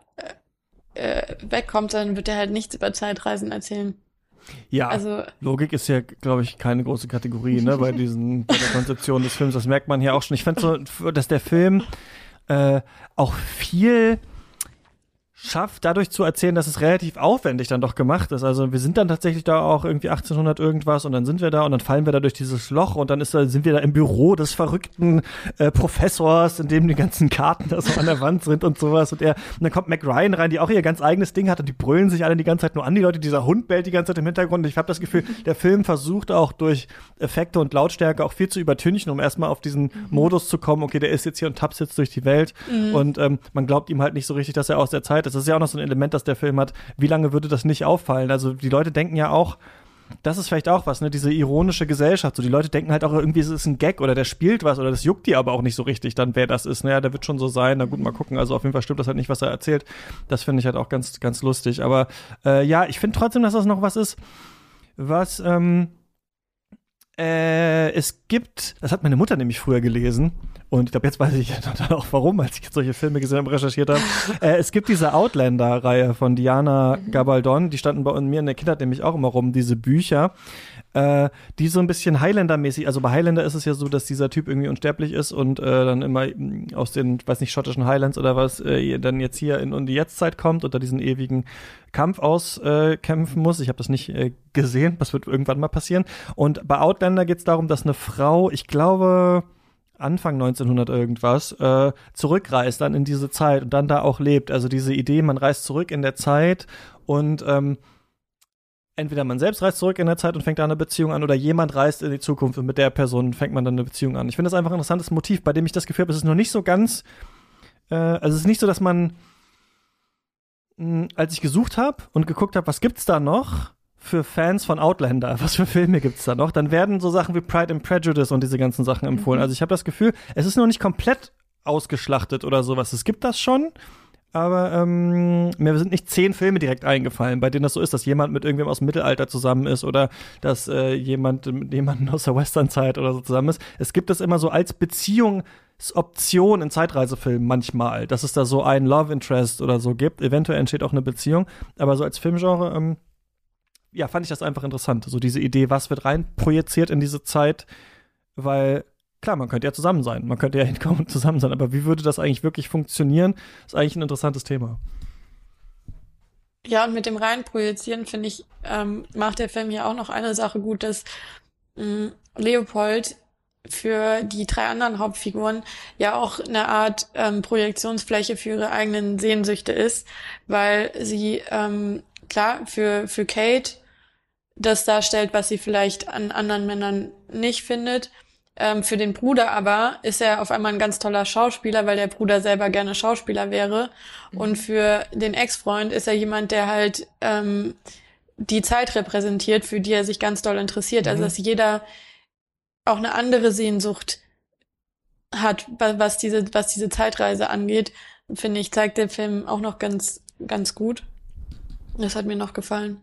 äh, wegkommt, dann wird er halt nichts über Zeitreisen erzählen. Ja, also, Logik ist ja, glaube ich, keine große Kategorie, ne, bei diesen, bei der Konzeption des Films. Das merkt man hier auch schon. Ich fand so, dass der Film äh, auch viel schafft, dadurch zu erzählen, dass es relativ aufwendig dann doch gemacht ist. Also wir sind dann tatsächlich da auch irgendwie 1800 irgendwas und dann sind wir da und dann fallen wir da durch dieses Loch und dann ist da, sind wir da im Büro des verrückten äh, Professors, in dem die ganzen Karten da so an der Wand sind und sowas und er und dann kommt Mac Ryan rein, die auch ihr ganz eigenes Ding hat und die brüllen sich alle die ganze Zeit nur an, die Leute, dieser Hund bellt die ganze Zeit im Hintergrund. Ich habe das Gefühl, der Film versucht auch durch Effekte und Lautstärke auch viel zu übertünchen, um erstmal auf diesen mhm. Modus zu kommen, okay, der ist jetzt hier und tapst jetzt durch die Welt mhm. und ähm, man glaubt ihm halt nicht so richtig, dass er aus der Zeit ist. Das ist ja auch noch so ein Element, das der Film hat. Wie lange würde das nicht auffallen? Also die Leute denken ja auch, das ist vielleicht auch was, ne? Diese ironische Gesellschaft. So, die Leute denken halt auch irgendwie, es ist ein Gag oder der spielt was oder das juckt die aber auch nicht so richtig, dann wer das ist. Naja, der wird schon so sein. Na gut, mal gucken. Also auf jeden Fall stimmt das halt nicht, was er erzählt. Das finde ich halt auch ganz, ganz lustig. Aber äh, ja, ich finde trotzdem, dass das noch was ist, was ähm, äh, es gibt, das hat meine Mutter nämlich früher gelesen. Und ich glaube, jetzt weiß ich dann auch warum, als ich solche Filme gesehen habe, recherchiert habe. äh, es gibt diese Outlander-Reihe von Diana mhm. Gabaldon, die standen bei mir in der Kindheit nämlich auch immer rum, diese Bücher äh, die so ein bisschen Highlander-mäßig, also bei Highlander ist es ja so, dass dieser Typ irgendwie unsterblich ist und äh, dann immer mm, aus den, weiß nicht, schottischen Highlands oder was, äh, dann jetzt hier in, in die Jetztzeit kommt und da diesen ewigen Kampf auskämpfen äh, muss. Ich habe das nicht äh, gesehen, das wird irgendwann mal passieren. Und bei Outlander geht es darum, dass eine Frau, ich glaube, Anfang 1900 irgendwas, äh, zurückreist dann in diese Zeit und dann da auch lebt. Also diese Idee, man reist zurück in der Zeit und ähm, entweder man selbst reist zurück in der Zeit und fängt da eine Beziehung an oder jemand reist in die Zukunft und mit der Person fängt man dann eine Beziehung an. Ich finde das einfach ein interessantes Motiv, bei dem ich das Gefühl habe, es ist noch nicht so ganz, äh, also es ist nicht so, dass man, mh, als ich gesucht habe und geguckt habe, was gibt's da noch für Fans von Outlander, was für Filme gibt's da noch, dann werden so Sachen wie Pride and Prejudice und diese ganzen Sachen empfohlen. Mhm. Also ich habe das Gefühl, es ist noch nicht komplett ausgeschlachtet oder sowas. Es gibt das schon, aber ähm, mir sind nicht zehn Filme direkt eingefallen, bei denen das so ist, dass jemand mit irgendwem aus dem Mittelalter zusammen ist oder dass äh, jemand mit jemandem aus der Westernzeit oder so zusammen ist. Es gibt das immer so als Beziehungsoption in Zeitreisefilmen manchmal, dass es da so ein Love Interest oder so gibt. Eventuell entsteht auch eine Beziehung, aber so als Filmgenre, ähm, ja, fand ich das einfach interessant. So diese Idee, was wird rein projiziert in diese Zeit, weil klar, man könnte ja zusammen sein, man könnte ja hinkommen und zusammen sein, aber wie würde das eigentlich wirklich funktionieren, ist eigentlich ein interessantes Thema. Ja, und mit dem Reinprojizieren, finde ich, ähm, macht der Film ja auch noch eine Sache gut, dass mh, mm, Leopold für die drei anderen Hauptfiguren ja auch eine Art ähm, Projektionsfläche für ihre eigenen Sehnsüchte ist, weil sie, ähm, klar, für, für Kate das darstellt, was sie vielleicht an anderen Männern nicht findet, ähm, für den Bruder aber ist er auf einmal ein ganz toller Schauspieler, weil der Bruder selber gerne Schauspieler wäre. Mhm. Und für den Ex-Freund ist er jemand, der halt ähm, die Zeit repräsentiert, für die er sich ganz doll interessiert. Also, mhm. Also dass jeder auch eine andere Sehnsucht hat, was diese, was diese Zeitreise angeht, finde ich, zeigt der Film auch noch ganz, ganz gut. Das hat mir noch gefallen.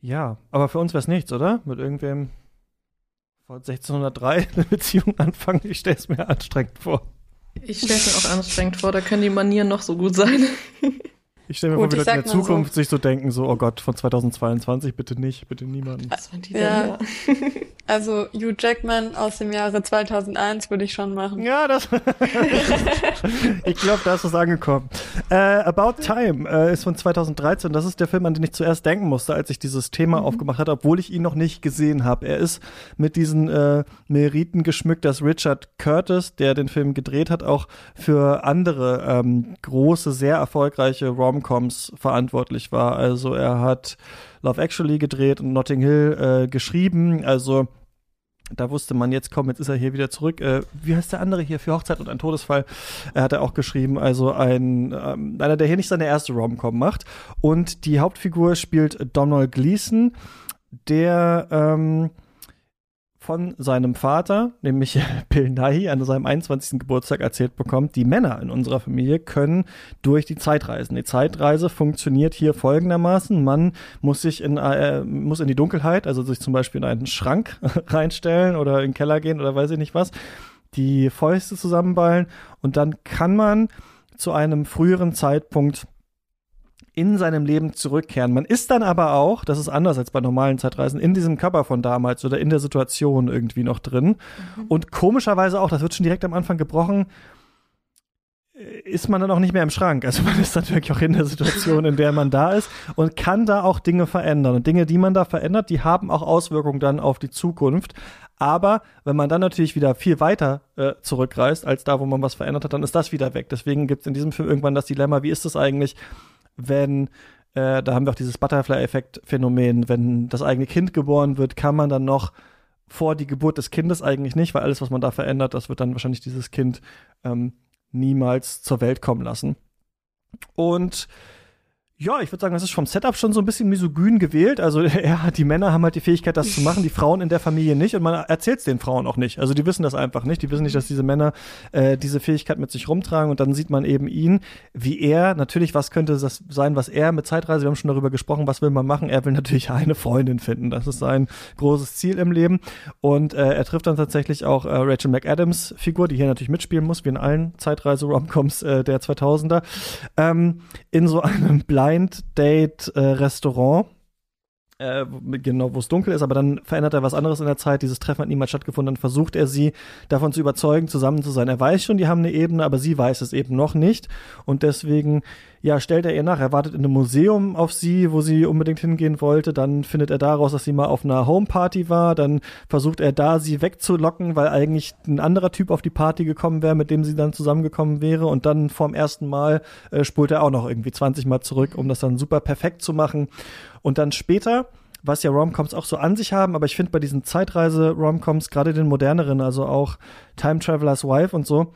Ja, aber für uns wäre es nichts, oder? Mit irgendwem 1603 eine Beziehung anfangen, ich stelle es mir anstrengend vor. Ich stelle es mir auch anstrengend vor, da können die Manieren noch so gut sein. Ich stelle mir gut, vor, wie Leute in der Zukunft so. sich so denken, so, oh Gott, von 2022 bitte nicht, bitte niemanden. Ja. Also Hugh Jackman aus dem Jahre 2001 würde ich schon machen. Ja, das. ich glaube, da ist was angekommen. Äh, About Time äh, ist von 2013. Das ist der Film, an den ich zuerst denken musste, als ich dieses Thema mhm. aufgemacht hatte, obwohl ich ihn noch nicht gesehen habe. Er ist mit diesen äh, Meriten geschmückt, dass Richard Curtis, der den Film gedreht hat, auch für andere ähm, große, sehr erfolgreiche Romcoms verantwortlich war. Also er hat Love Actually gedreht und Notting Hill äh, geschrieben. Also da wusste man jetzt, komm, jetzt ist er hier wieder zurück. Äh, wie heißt der andere hier für Hochzeit und ein Todesfall? Er hat er auch geschrieben, also ein ähm, einer, der hier nicht seine erste Rom-Com macht. Und die Hauptfigur spielt Donald Gleason, der ähm, von seinem Vater, nämlich Nighy, an seinem 21. Geburtstag erzählt bekommt, die Männer in unserer Familie können durch die Zeit reisen. Die Zeitreise funktioniert hier folgendermaßen. Man muss sich in, äh, muss in die Dunkelheit, also sich zum Beispiel in einen Schrank reinstellen oder in den Keller gehen oder weiß ich nicht was, die Fäuste zusammenballen und dann kann man zu einem früheren Zeitpunkt in seinem Leben zurückkehren. Man ist dann aber auch, das ist anders als bei normalen Zeitreisen, in diesem Körper von damals oder in der Situation irgendwie noch drin. Mhm. Und komischerweise auch, das wird schon direkt am Anfang gebrochen, äh, ist man dann auch nicht mehr im Schrank. Also man ist dann wirklich auch in der Situation, in der man da ist und kann da auch Dinge verändern. Und Dinge, die man da verändert, die haben auch Auswirkungen dann auf die Zukunft. Aber wenn man dann natürlich wieder viel weiter äh, zurückreist, als da, wo man was verändert hat, dann ist das wieder weg. Deswegen gibt es in diesem Film irgendwann das Dilemma, wie ist es eigentlich, wenn, äh, da haben wir auch dieses Butterfly-Effekt-Phänomen, wenn das eigene Kind geboren wird, kann man dann noch vor die Geburt des Kindes eigentlich nicht, weil alles, was man da verändert, das wird dann wahrscheinlich dieses Kind ähm, niemals zur Welt kommen lassen. Und ja, ich würde sagen, das ist vom Setup schon so ein bisschen misogyn gewählt. Also hat, die Männer haben halt die Fähigkeit, das zu machen, die Frauen in der Familie nicht und man erzählt es den Frauen auch nicht. Also die wissen das einfach nicht. Die wissen nicht, dass diese Männer äh, diese Fähigkeit mit sich rumtragen und dann sieht man eben ihn, wie er, natürlich, was könnte das sein, was er mit Zeitreise, wir haben schon darüber gesprochen, was will man machen? Er will natürlich eine Freundin finden. Das ist sein großes Ziel im Leben. Und äh, er trifft dann tatsächlich auch äh, Rachel McAdams Figur, die hier natürlich mitspielen muss, wie in allen Zeitreise-Romcoms äh, der 2000er, ähm, in so einem Blind Blind Date äh, Restaurant äh, genau, wo es dunkel ist, aber dann verändert er was anderes in der Zeit. Dieses Treffen hat niemals stattgefunden. Dann versucht er sie davon zu überzeugen, zusammen zu sein. Er weiß schon, die haben eine Ebene, aber sie weiß es eben noch nicht. Und deswegen, ja, stellt er ihr nach. Er wartet in einem Museum auf sie, wo sie unbedingt hingehen wollte. Dann findet er daraus, dass sie mal auf einer Homeparty war. Dann versucht er da, sie wegzulocken, weil eigentlich ein anderer Typ auf die Party gekommen wäre, mit dem sie dann zusammengekommen wäre. Und dann vorm ersten Mal äh, spult er auch noch irgendwie 20 Mal zurück, um das dann super perfekt zu machen. Und dann später, was ja Romcoms auch so an sich haben, aber ich finde bei diesen Zeitreise-Romcoms, gerade den moderneren, also auch Time Traveler's Wife und so,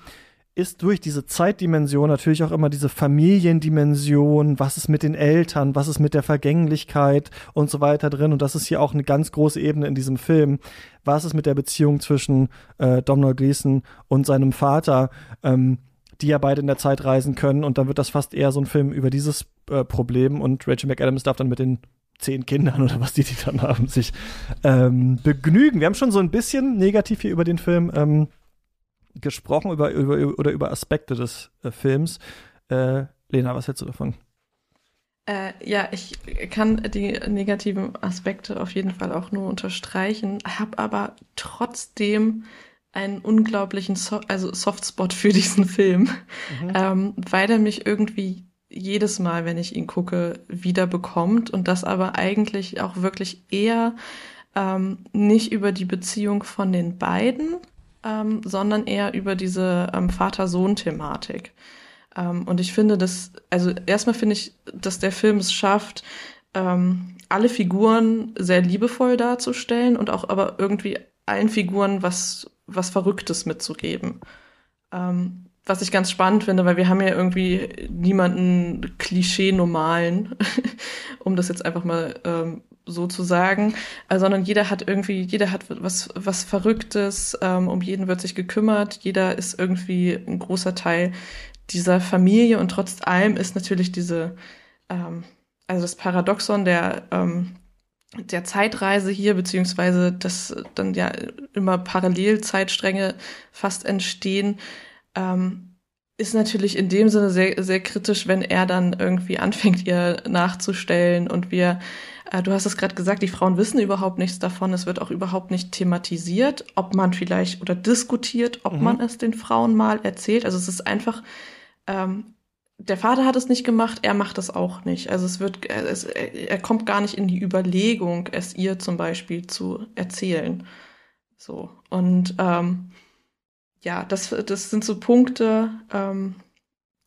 ist durch diese Zeitdimension natürlich auch immer diese Familiendimension, was ist mit den Eltern, was ist mit der Vergänglichkeit und so weiter drin. Und das ist hier auch eine ganz große Ebene in diesem Film. Was ist mit der Beziehung zwischen äh, Domhnall Gleeson und seinem Vater, ähm, die ja beide in der Zeit reisen können. Und dann wird das fast eher so ein Film über dieses äh, Problem. Und Rachel McAdams darf dann mit den zehn Kindern oder was die, die dann haben, sich ähm, begnügen. Wir haben schon so ein bisschen negativ hier über den Film ähm, gesprochen, über, über, oder über Aspekte des äh, Films. Äh, Lena, was hältst du davon? Äh, ja, ich kann die negativen Aspekte auf jeden Fall auch nur unterstreichen, habe aber trotzdem einen unglaublichen so also Softspot für diesen Film, mhm. ähm, weil er mich irgendwie jedes Mal, wenn ich ihn gucke, wieder bekommt und das aber eigentlich auch wirklich eher ähm, nicht über die Beziehung von den beiden, ähm, sondern eher über diese ähm, Vater-Sohn-Thematik. Ähm, und ich finde das, also erstmal finde ich, dass der Film es schafft, ähm, alle Figuren sehr liebevoll darzustellen und auch aber irgendwie allen Figuren was, was Verrücktes mitzugeben. Ähm, was ich ganz spannend finde, weil wir haben ja irgendwie niemanden Klischee-normalen, um das jetzt einfach mal ähm, so zu sagen, äh, sondern jeder hat irgendwie, jeder hat was, was Verrücktes, ähm, um jeden wird sich gekümmert, jeder ist irgendwie ein großer Teil dieser Familie und trotz allem ist natürlich diese, ähm, also das Paradoxon der, ähm, der Zeitreise hier, beziehungsweise dass dann ja immer parallel Zeitstränge fast entstehen, ähm, ist natürlich in dem Sinne sehr, sehr kritisch, wenn er dann irgendwie anfängt, ihr nachzustellen und wir, du hast es gerade gesagt, die Frauen wissen überhaupt nichts davon, es wird auch überhaupt nicht thematisiert, ob man vielleicht oder diskutiert, ob mhm. man es den Frauen mal erzählt. Also es ist einfach, ähm, der Vater hat es nicht gemacht, er macht es auch nicht. Also es wird, es, er kommt gar nicht in die Überlegung, es ihr zum Beispiel zu erzählen. So. Und ähm, ja, das, das sind so Punkte, ähm,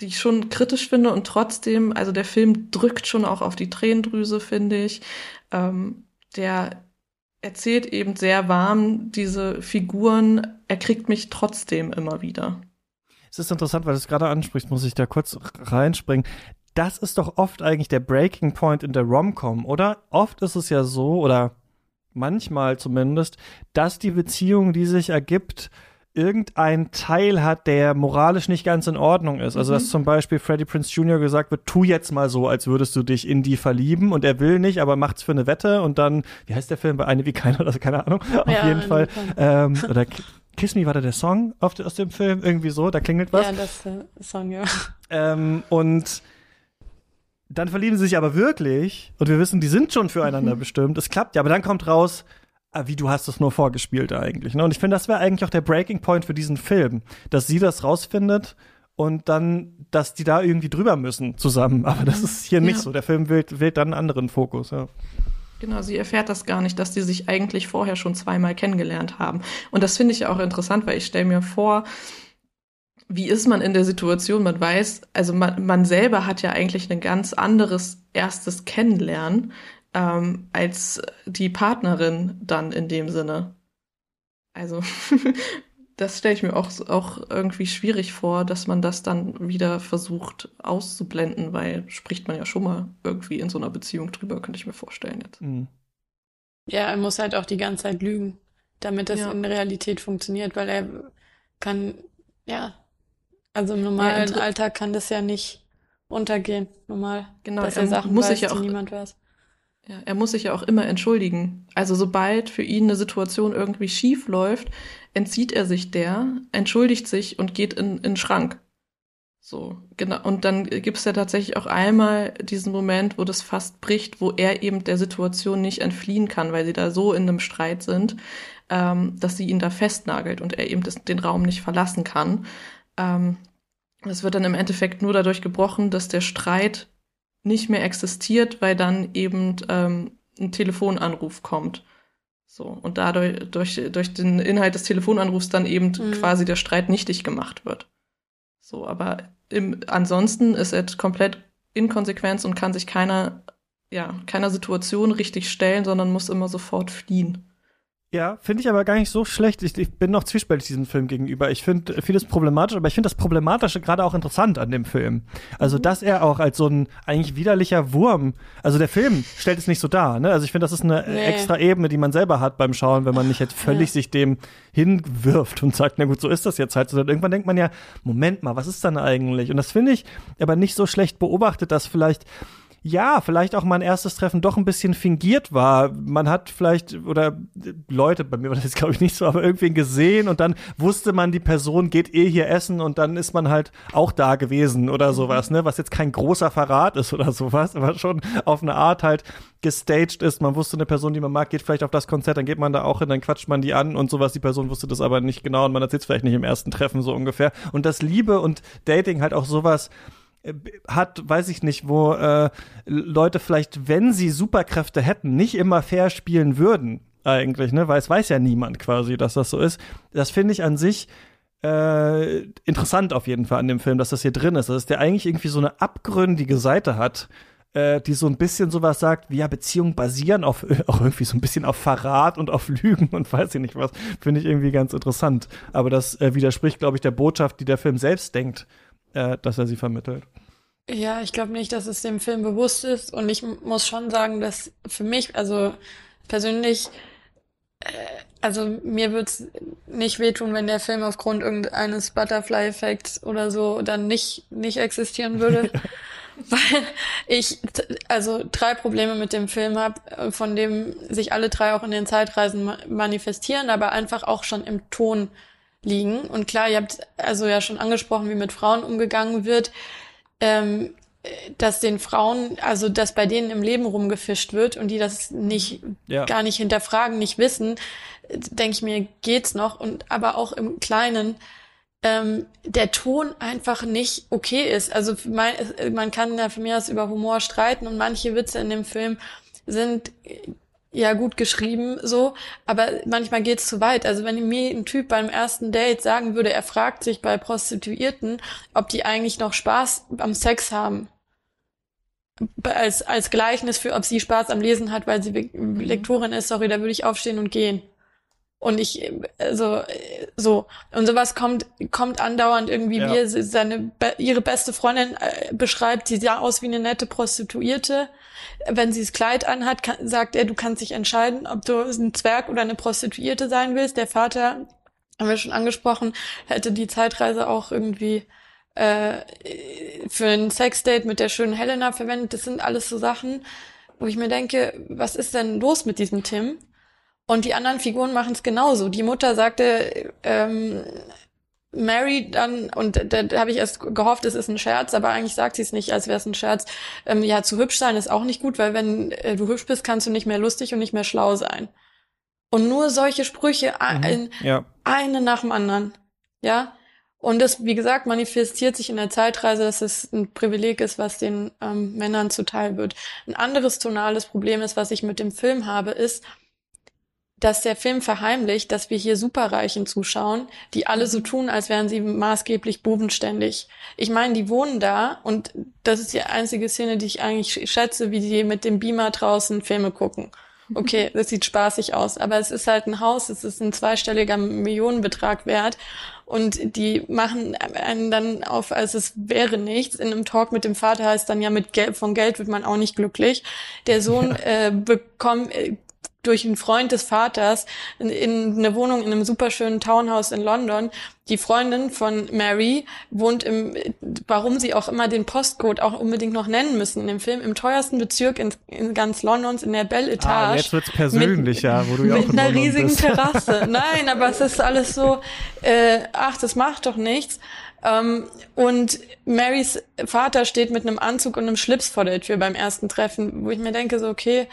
die ich schon kritisch finde und trotzdem, also der Film drückt schon auch auf die Tränendrüse, finde ich. Ähm, der erzählt eben sehr warm diese Figuren, er kriegt mich trotzdem immer wieder. Es ist interessant, weil du es gerade ansprichst, muss ich da kurz reinspringen. Das ist doch oft eigentlich der Breaking Point in der Rom-Com, oder? Oft ist es ja so, oder manchmal zumindest, dass die Beziehung, die sich ergibt, irgendein Teil hat, der moralisch nicht ganz in Ordnung ist. Also, dass mhm. zum Beispiel Freddie Prince Jr. gesagt wird, tu jetzt mal so, als würdest du dich in die verlieben und er will nicht, aber macht's für eine Wette und dann, wie heißt der Film? Bei eine wie keiner, also keine Ahnung, auf ja, jeden Fall. Ähm, oder Kiss Me war da der Song auf, aus dem Film, irgendwie so, da klingelt was. Ja, das ist der Song, ja. Ähm, und dann verlieben sie sich aber wirklich und wir wissen, die sind schon füreinander mhm. bestimmt. Es klappt ja, aber dann kommt raus, wie du hast es nur vorgespielt eigentlich. Ne? Und ich finde, das wäre eigentlich auch der Breaking Point für diesen Film, dass sie das rausfindet und dann, dass die da irgendwie drüber müssen zusammen. Aber das ist hier ja. nicht so. Der Film wählt, wählt dann einen anderen Fokus, ja. Genau, sie erfährt das gar nicht, dass die sich eigentlich vorher schon zweimal kennengelernt haben. Und das finde ich ja auch interessant, weil ich stelle mir vor, wie ist man in der Situation? Man weiß, also man, man selber hat ja eigentlich ein ganz anderes erstes Kennenlernen ähm, als die Partnerin dann in dem Sinne. Also das stelle ich mir auch, auch irgendwie schwierig vor, dass man das dann wieder versucht auszublenden, weil spricht man ja schon mal irgendwie in so einer Beziehung drüber, könnte ich mir vorstellen jetzt. Mhm. Ja, er muss halt auch die ganze Zeit lügen, damit das ja. in der Realität funktioniert, weil er kann, ja, also im normalen ja, Alltag kann das ja nicht untergehen, normal. Genau, dass er Sachen muss weiß, ja auch, niemand weiß. Ja, er muss sich ja auch immer entschuldigen. Also sobald für ihn eine Situation irgendwie schief läuft, entzieht er sich der, entschuldigt sich und geht in, in den Schrank. So, genau. Und dann gibt es ja tatsächlich auch einmal diesen Moment, wo das fast bricht, wo er eben der Situation nicht entfliehen kann, weil sie da so in einem Streit sind, ähm, dass sie ihn da festnagelt und er eben das, den Raum nicht verlassen kann. Ähm, das wird dann im Endeffekt nur dadurch gebrochen, dass der Streit nicht mehr existiert, weil dann eben ähm, ein Telefonanruf kommt. So, und dadurch, durch, durch den Inhalt des Telefonanrufs dann eben mhm. quasi der Streit nichtig gemacht wird. So, aber im, ansonsten ist er komplett inkonsequent und kann sich keiner, ja, keiner Situation richtig stellen, sondern muss immer sofort fliehen. Ja, finde ich aber gar nicht so schlecht. Ich, ich bin noch zwiespältig diesem Film gegenüber. Ich finde vieles problematisch, aber ich finde das Problematische gerade auch interessant an dem Film. Also, mhm. dass er auch als so ein eigentlich widerlicher Wurm, also der Film stellt es nicht so dar, ne? Also ich finde, das ist eine nee. extra Ebene, die man selber hat beim Schauen, wenn man nicht jetzt völlig ja. sich dem hinwirft und sagt, na gut, so ist das jetzt halt. Sondern irgendwann denkt man ja, Moment mal, was ist dann eigentlich? Und das finde ich aber nicht so schlecht beobachtet, dass vielleicht ja, vielleicht auch mein erstes Treffen doch ein bisschen fingiert war. Man hat vielleicht, oder Leute, bei mir war das jetzt glaube ich nicht so, aber irgendwen gesehen und dann wusste man, die Person geht eh hier essen und dann ist man halt auch da gewesen oder sowas, ne? Was jetzt kein großer Verrat ist oder sowas, aber schon auf eine Art halt gestaged ist. Man wusste, eine Person, die man mag, geht vielleicht auf das Konzert, dann geht man da auch hin, dann quatscht man die an und sowas. Die Person wusste das aber nicht genau und man erzählt es vielleicht nicht im ersten Treffen so ungefähr. Und das Liebe und Dating halt auch sowas hat, weiß ich nicht, wo äh, Leute vielleicht, wenn sie Superkräfte hätten, nicht immer fair spielen würden, eigentlich, ne? Weil es weiß ja niemand quasi, dass das so ist. Das finde ich an sich äh, interessant auf jeden Fall an dem Film, dass das hier drin ist, dass der eigentlich irgendwie so eine abgründige Seite hat, äh, die so ein bisschen sowas sagt, wie ja, Beziehungen basieren auf auch irgendwie so ein bisschen auf Verrat und auf Lügen und weiß ich nicht was, finde ich irgendwie ganz interessant. Aber das äh, widerspricht, glaube ich, der Botschaft, die der Film selbst denkt äh, dass er sie vermittelt. Ja, ich glaube nicht, dass es dem Film bewusst ist. Und ich muss schon sagen, dass für mich, also persönlich, äh, also mir würde es nicht wehtun, wenn der Film aufgrund irgendeines Butterfly-Effekts oder so dann nicht, nicht existieren würde. Weil ich also drei Probleme mit dem Film habe, von dem sich alle drei auch in den Zeitreisen manifestieren, aber einfach auch schon im Ton liegen. Und klar, ihr habt also ja schon angesprochen, wie mit Frauen umgegangen wird, ähm, dass den Frauen, also dass bei denen im Leben rumgefischt wird und die das nicht ja. gar nicht hinterfragen, nicht wissen, denke ich mir, geht's noch. Und aber auch im Kleinen ähm, der Ton einfach nicht okay ist. Also mein, man kann ja für mich aus über Humor streiten und manche Witze in dem Film sind ja gut geschrieben, so, aber manchmal geht's zu weit. Also wenn mir ein Typ beim ersten Date sagen würde, er fragt sich bei Prostituierten, ob die eigentlich noch Spaß am Sex haben, als, als Gleichnis für, ob sie Spaß am Lesen hat, weil sie Lektorin ist, sorry, da würde ich aufstehen und gehen. Und ich, also, so. Und sowas kommt, kommt andauernd irgendwie, ja. wie er seine, ihre beste Freundin äh, beschreibt, die sah aus wie eine nette Prostituierte. Wenn sie das Kleid anhat, kann, sagt er, du kannst dich entscheiden, ob du ein Zwerg oder eine Prostituierte sein willst. Der Vater, haben wir schon angesprochen, hätte die Zeitreise auch irgendwie äh, für ein Sexdate mit der schönen Helena verwendet. Das sind alles so Sachen, wo ich mir denke, was ist denn los mit diesem Tim? Und die anderen Figuren machen es genauso. Die Mutter sagte, ähm, Mary dann, und da, da habe ich erst gehofft, es ist ein Scherz, aber eigentlich sagt sie es nicht, als wäre es ein Scherz. Ähm, ja, zu hübsch sein ist auch nicht gut, weil wenn äh, du hübsch bist, kannst du nicht mehr lustig und nicht mehr schlau sein. Und nur solche Sprüche, mhm, ein, ja. eine nach dem anderen. Ja. Und das, wie gesagt, manifestiert sich in der Zeitreise, dass es ein Privileg ist, was den ähm, Männern zuteil wird. Ein anderes tonales Problem ist, was ich mit dem Film habe, ist, dass der Film verheimlicht, dass wir hier Superreichen zuschauen, die alle so tun, als wären sie maßgeblich bubenständig. Ich meine, die wohnen da und das ist die einzige Szene, die ich eigentlich schätze, wie die mit dem Beamer draußen Filme gucken. Okay, das sieht spaßig aus, aber es ist halt ein Haus, es ist ein zweistelliger Millionenbetrag wert und die machen einen dann auf, als es wäre nichts. In einem Talk mit dem Vater heißt dann ja, mit Geld, von Geld wird man auch nicht glücklich. Der Sohn äh, bekommt, äh, durch einen Freund des Vaters in, in eine Wohnung in einem superschönen Townhouse in London. Die Freundin von Mary wohnt im, warum sie auch immer den Postcode auch unbedingt noch nennen müssen in dem Film, im teuersten Bezirk in, in ganz Londons, in der Belle Etage. Ah, jetzt wird's persönlicher, mit, wo du ja auch Mit einer riesigen bist. Terrasse. Nein, aber es ist alles so, äh, ach, das macht doch nichts. Um, ähm, und Marys Vater steht mit einem Anzug und einem Schlips vor der Tür beim ersten Treffen, wo ich mir denke, so, okay,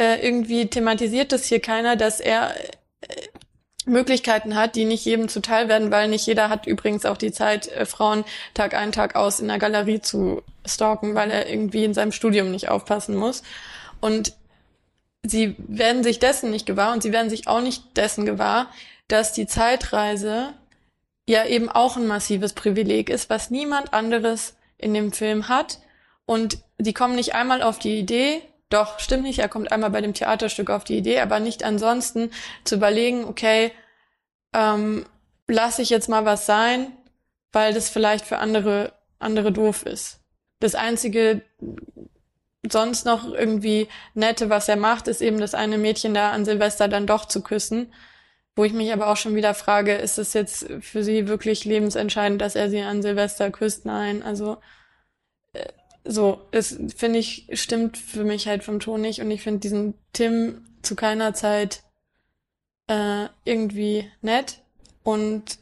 äh, irgendwie thematisiert das hier keiner, dass er äh, Möglichkeiten hat, die nicht jedem zuteil werden, weil nicht jeder hat übrigens auch die Zeit, äh, Frauen Tag ein, Tag aus in der Galerie zu stalken, weil er irgendwie in seinem Studium nicht aufpassen muss. Und sie werden sich dessen nicht gewahr und sie werden sich auch nicht dessen gewahr, dass die Zeitreise ja eben auch ein massives Privileg ist, was niemand anderes in dem Film hat. Und sie kommen nicht einmal auf die Idee, doch, stimmt nicht. Er kommt einmal bei dem Theaterstück auf die Idee, aber nicht ansonsten zu überlegen, okay, ähm, lasse ich jetzt mal was sein, weil das vielleicht für andere, andere doof ist. Das einzige sonst noch irgendwie nette, was er macht, ist eben das eine Mädchen da an Silvester dann doch zu küssen. Wo ich mich aber auch schon wieder frage, ist es jetzt für sie wirklich lebensentscheidend, dass er sie an Silvester küsst? Nein, also äh, so, es finde ich, stimmt für mich halt vom Ton nicht und ich finde diesen Tim zu keiner Zeit äh, irgendwie nett und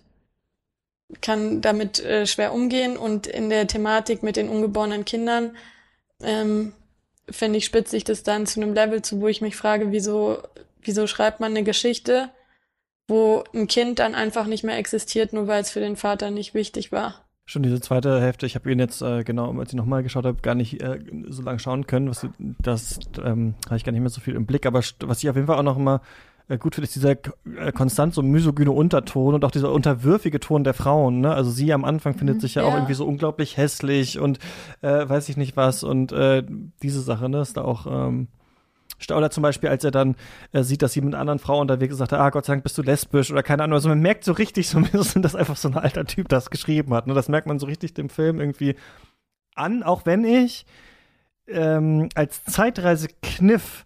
kann damit äh, schwer umgehen und in der Thematik mit den ungeborenen Kindern ähm, finde ich spitze ich das dann zu einem Level zu, wo ich mich frage, wieso wieso schreibt man eine Geschichte, wo ein Kind dann einfach nicht mehr existiert, nur weil es für den Vater nicht wichtig war schon diese zweite Hälfte. Ich habe ihn jetzt äh, genau, als ich nochmal geschaut habe, gar nicht äh, so lange schauen können. Was, das ähm, habe ich gar nicht mehr so viel im Blick. Aber was ich auf jeden Fall auch noch immer äh, gut finde, ist dieser äh, konstant so misogyne Unterton und auch dieser unterwürfige Ton der Frauen. Ne? Also sie am Anfang findet mhm, sich ja, ja, auch irgendwie so unglaublich hässlich und äh, weiß ich nicht was. Und äh, diese Sache, ne, ist da auch ähm, oder zum Beispiel, als er dann äh, sieht, dass sie mit einer anderen Frau unterwegs ist, sagt er, ah, Gott sei Dank bist du lesbisch oder keine Ahnung. Also man merkt so richtig, so, dass einfach so ein alter Typ das geschrieben hat. Ne? Das merkt man so richtig dem Film irgendwie an, auch wenn ich ähm, als Zeitreisekniff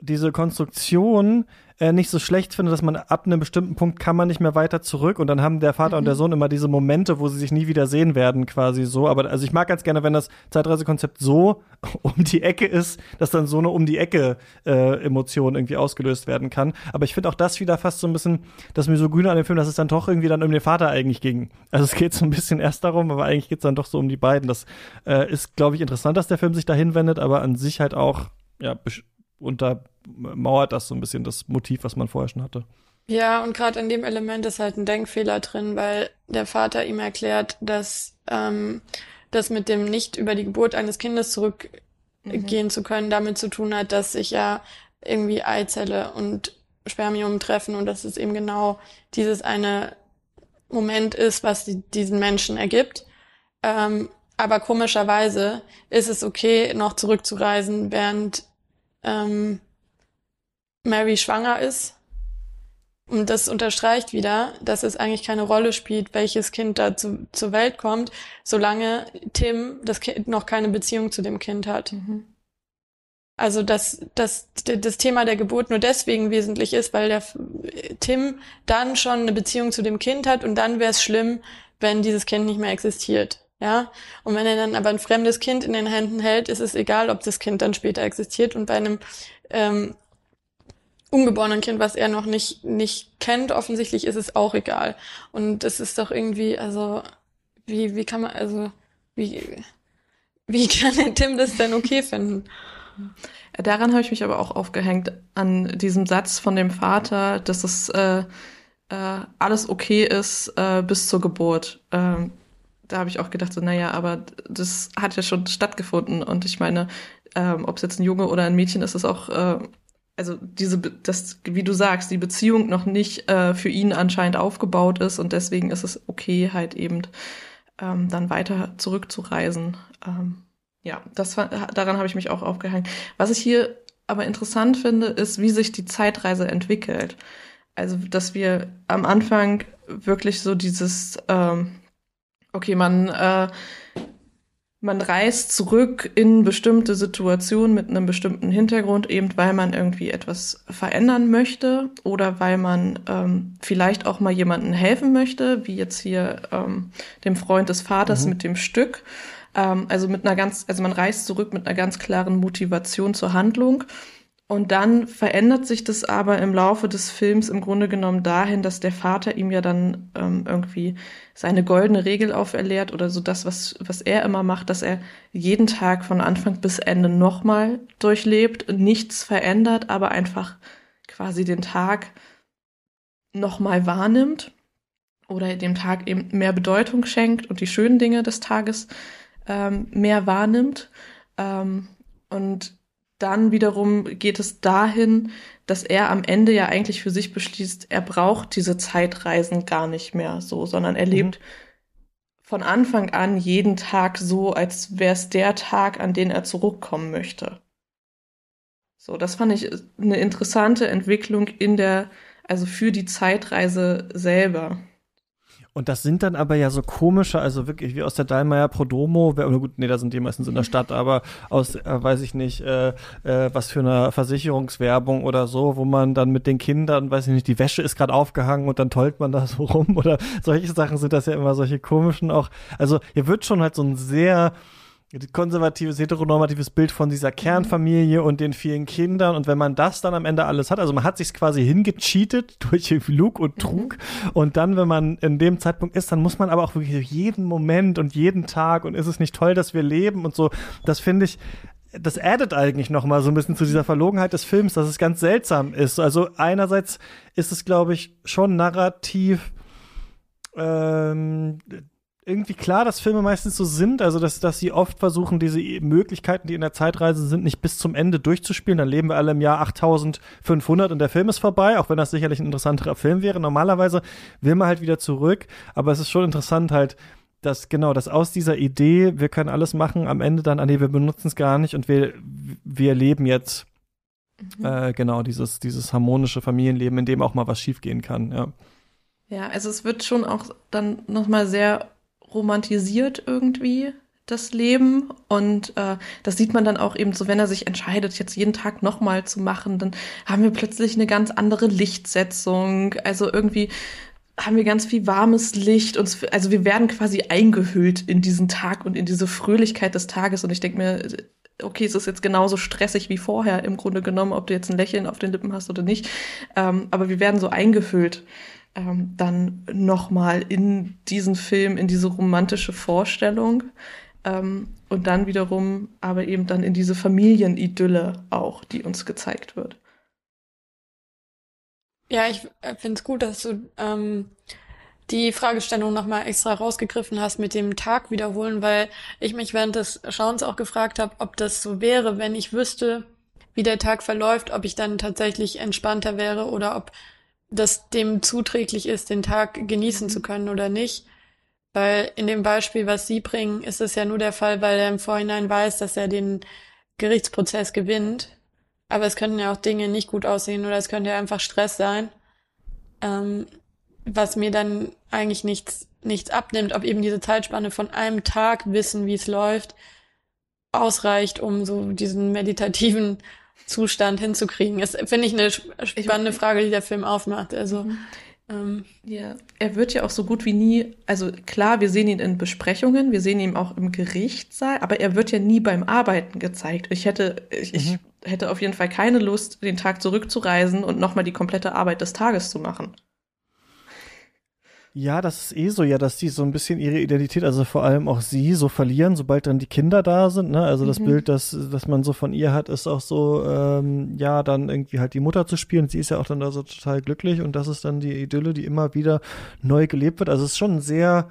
diese Konstruktion äh, nicht so schlecht finde, dass man ab einem bestimmten Punkt kann man nicht mehr weiter zurück und dann haben der Vater mhm. und der mhm. Sohn immer diese Momente, wo sie sich nie wieder sehen werden, quasi so. Aber also ich mag ganz gerne, wenn das Zeitreisekonzept so um die Ecke ist, dass dann so eine um die Ecke äh, Emotion irgendwie ausgelöst werden kann. Aber ich finde auch das wieder fast so ein bisschen das Misogyne an dem Film, dass es dann doch irgendwie dann um den Vater eigentlich ging. Also es geht so ein bisschen erst darum, aber eigentlich geht es dann doch so um die beiden. Das äh, ist, glaube ich, interessant, dass der Film sich dahin wendet, aber an sich halt auch ja untermauert das so ein bisschen das Motiv, was man vorher schon hatte. Ja, und gerade in dem Element ist halt ein Denkfehler drin, weil der Vater ihm erklärt, dass ähm, das mit dem nicht über die Geburt eines Kindes zurückgehen mhm. zu können damit zu tun hat, dass sich ja irgendwie Eizelle und Spermium treffen und dass es eben genau dieses eine Moment ist, was die, diesen Menschen ergibt. Ähm, aber komischerweise ist es okay, noch zurückzureisen, während ähm, Mary schwanger ist Und das unterstreicht wieder, dass es eigentlich keine Rolle spielt, welches Kind da zu, zur Welt kommt, solange Tim das Kind noch keine Beziehung zu dem Kind hat. Mhm. Also dass, dass das Thema der Geburt nur deswegen wesentlich ist, weil der Tim dann schon eine Beziehung zu dem Kind hat und dann wäre es schlimm, wenn dieses Kind nicht mehr existiert. Ja, und wenn er dann aber ein fremdes Kind in den Händen hält, ist es egal, ob das Kind dann später existiert. Und bei einem ähm, ungeborenen Kind, was er noch nicht nicht kennt, offensichtlich ist es auch egal. Und das ist doch irgendwie, also wie wie kann man also wie wie kann der Tim das denn okay finden? Daran habe ich mich aber auch aufgehängt an diesem Satz von dem Vater, dass es äh, äh, alles okay ist äh, bis zur Geburt. Ähm, da habe ich auch gedacht, so, naja, aber das hat ja schon stattgefunden. Und ich meine, ähm, ob es jetzt ein Junge oder ein Mädchen ist, ist auch, äh, also diese, das, wie du sagst, die Beziehung noch nicht äh, für ihn anscheinend aufgebaut ist und deswegen ist es okay, halt eben ähm, dann weiter zurückzureisen. Ähm, ja, das daran habe ich mich auch aufgehängt. Was ich hier aber interessant finde, ist, wie sich die Zeitreise entwickelt. Also, dass wir am Anfang wirklich so dieses, ähm, okay, man, äh, man reist zurück in bestimmte Situationen mit einem bestimmten Hintergrund, eben weil man irgendwie etwas verändern möchte oder weil man ähm, vielleicht auch mal jemandem helfen möchte, wie jetzt hier ähm, dem Freund des Vaters mhm. mit dem Stück. Ähm, also mit einer ganz, also man reist zurück mit einer ganz klaren Motivation zur Handlung. Und dann verändert sich das aber im Laufe des Films im Grunde genommen dahin, dass der Vater ihm ja dann ähm, irgendwie seine goldene Regel auferlehrt oder so das, was, was er immer macht, dass er jeden Tag von Anfang bis Ende nochmal durchlebt, nichts verändert, aber einfach quasi den Tag nochmal wahrnimmt oder dem Tag eben mehr Bedeutung schenkt und die schönen Dinge des Tages ähm, mehr wahrnimmt. Ähm, und dann wiederum geht es dahin, dass er am Ende ja eigentlich für sich beschließt, er braucht diese Zeitreisen gar nicht mehr so, sondern er mhm. lebt von Anfang an jeden Tag so, als wäre es der Tag, an den er zurückkommen möchte. So, das fand ich eine interessante Entwicklung in der, also für die Zeitreise selber. Und das sind dann aber ja so komische, also wirklich wie aus der Dallmayr Prodomo, oder gut, nee, da sind die meistens in der Stadt, aber aus, äh, weiß ich nicht, äh, äh, was für eine Versicherungswerbung oder so, wo man dann mit den Kindern, weiß ich nicht, die Wäsche ist gerade aufgehangen und dann tollt man da so rum oder solche Sachen sind das ja immer solche komischen auch. Also hier wird schon halt so ein sehr konservatives, heteronormatives Bild von dieser Kernfamilie und den vielen Kindern. Und wenn man das dann am Ende alles hat, also man hat sich quasi hingecheatet durch Lug und Trug. Mhm. Und dann, wenn man in dem Zeitpunkt ist, dann muss man aber auch wirklich jeden Moment und jeden Tag und ist es nicht toll, dass wir leben und so. Das finde ich, das addet eigentlich noch mal so ein bisschen zu dieser Verlogenheit des Films, dass es ganz seltsam ist. Also einerseits ist es, glaube ich, schon narrativ ähm, irgendwie klar, dass Filme meistens so sind, also dass, dass sie oft versuchen, diese Möglichkeiten, die in der Zeitreise sind, nicht bis zum Ende durchzuspielen. Dann leben wir alle im Jahr 8500 und der Film ist vorbei, auch wenn das sicherlich ein interessanterer Film wäre. Normalerweise will man halt wieder zurück, aber es ist schon interessant halt, dass genau, dass aus dieser Idee, wir können alles machen, am Ende dann, ah nee, wir benutzen es gar nicht und wir, wir leben jetzt mhm. äh, genau dieses, dieses harmonische Familienleben, in dem auch mal was schiefgehen kann, ja. Ja, also es wird schon auch dann nochmal sehr romantisiert irgendwie das Leben. Und äh, das sieht man dann auch eben so, wenn er sich entscheidet, jetzt jeden Tag nochmal zu machen, dann haben wir plötzlich eine ganz andere Lichtsetzung, also irgendwie haben wir ganz viel warmes Licht. Und also wir werden quasi eingehüllt in diesen Tag und in diese Fröhlichkeit des Tages. Und ich denke mir, okay, es ist jetzt genauso stressig wie vorher im Grunde genommen, ob du jetzt ein Lächeln auf den Lippen hast oder nicht, ähm, aber wir werden so eingehüllt ähm, dann nochmal in diesen Film, in diese romantische Vorstellung ähm, und dann wiederum aber eben dann in diese Familienidylle auch, die uns gezeigt wird. Ja, ich äh, finde es gut, dass du ähm, die Fragestellung nochmal extra rausgegriffen hast mit dem Tag wiederholen, weil ich mich während des Schauens auch gefragt habe, ob das so wäre, wenn ich wüsste, wie der Tag verläuft, ob ich dann tatsächlich entspannter wäre oder ob das dem zuträglich ist, den Tag genießen zu können oder nicht. Weil in dem Beispiel, was Sie bringen, ist es ja nur der Fall, weil er im Vorhinein weiß, dass er den Gerichtsprozess gewinnt. Aber es könnten ja auch Dinge nicht gut aussehen oder es könnte ja einfach Stress sein. ähm, was mir dann eigentlich nichts, nichts abnimmt, ob eben diese Zeitspanne von einem Tag wissen, wie es läuft, ausreicht, um so diesen meditativen Zustand hinzukriegen. Das finde ich eine spannende Frage, die der Film aufmacht. Also mhm. ähm, ja, er wird ja auch so gut wie nie, also klar, wir sehen ihn in Besprechungen, wir sehen ihn auch im Gerichtssaal, aber er wird ja nie beim Arbeiten gezeigt. Ich hätte, ich, mhm. ich hätte auf jeden Fall keine Lust, den Tag zurückzureisen und nochmal die komplette Arbeit des Tages zu machen. Ja, das ist eh so, ja, dass die so ein bisschen ihre Identität, also vor allem auch sie, so verlieren, sobald dann die Kinder da sind. Ne? Also mhm. das Bild, das, das man so von ihr hat, ist auch so, ähm, ja, dann irgendwie halt die Mutter zu spielen. Sie ist ja auch dann da so total glücklich und das ist dann die Idylle, die immer wieder neu gelebt wird. Also es ist schon sehr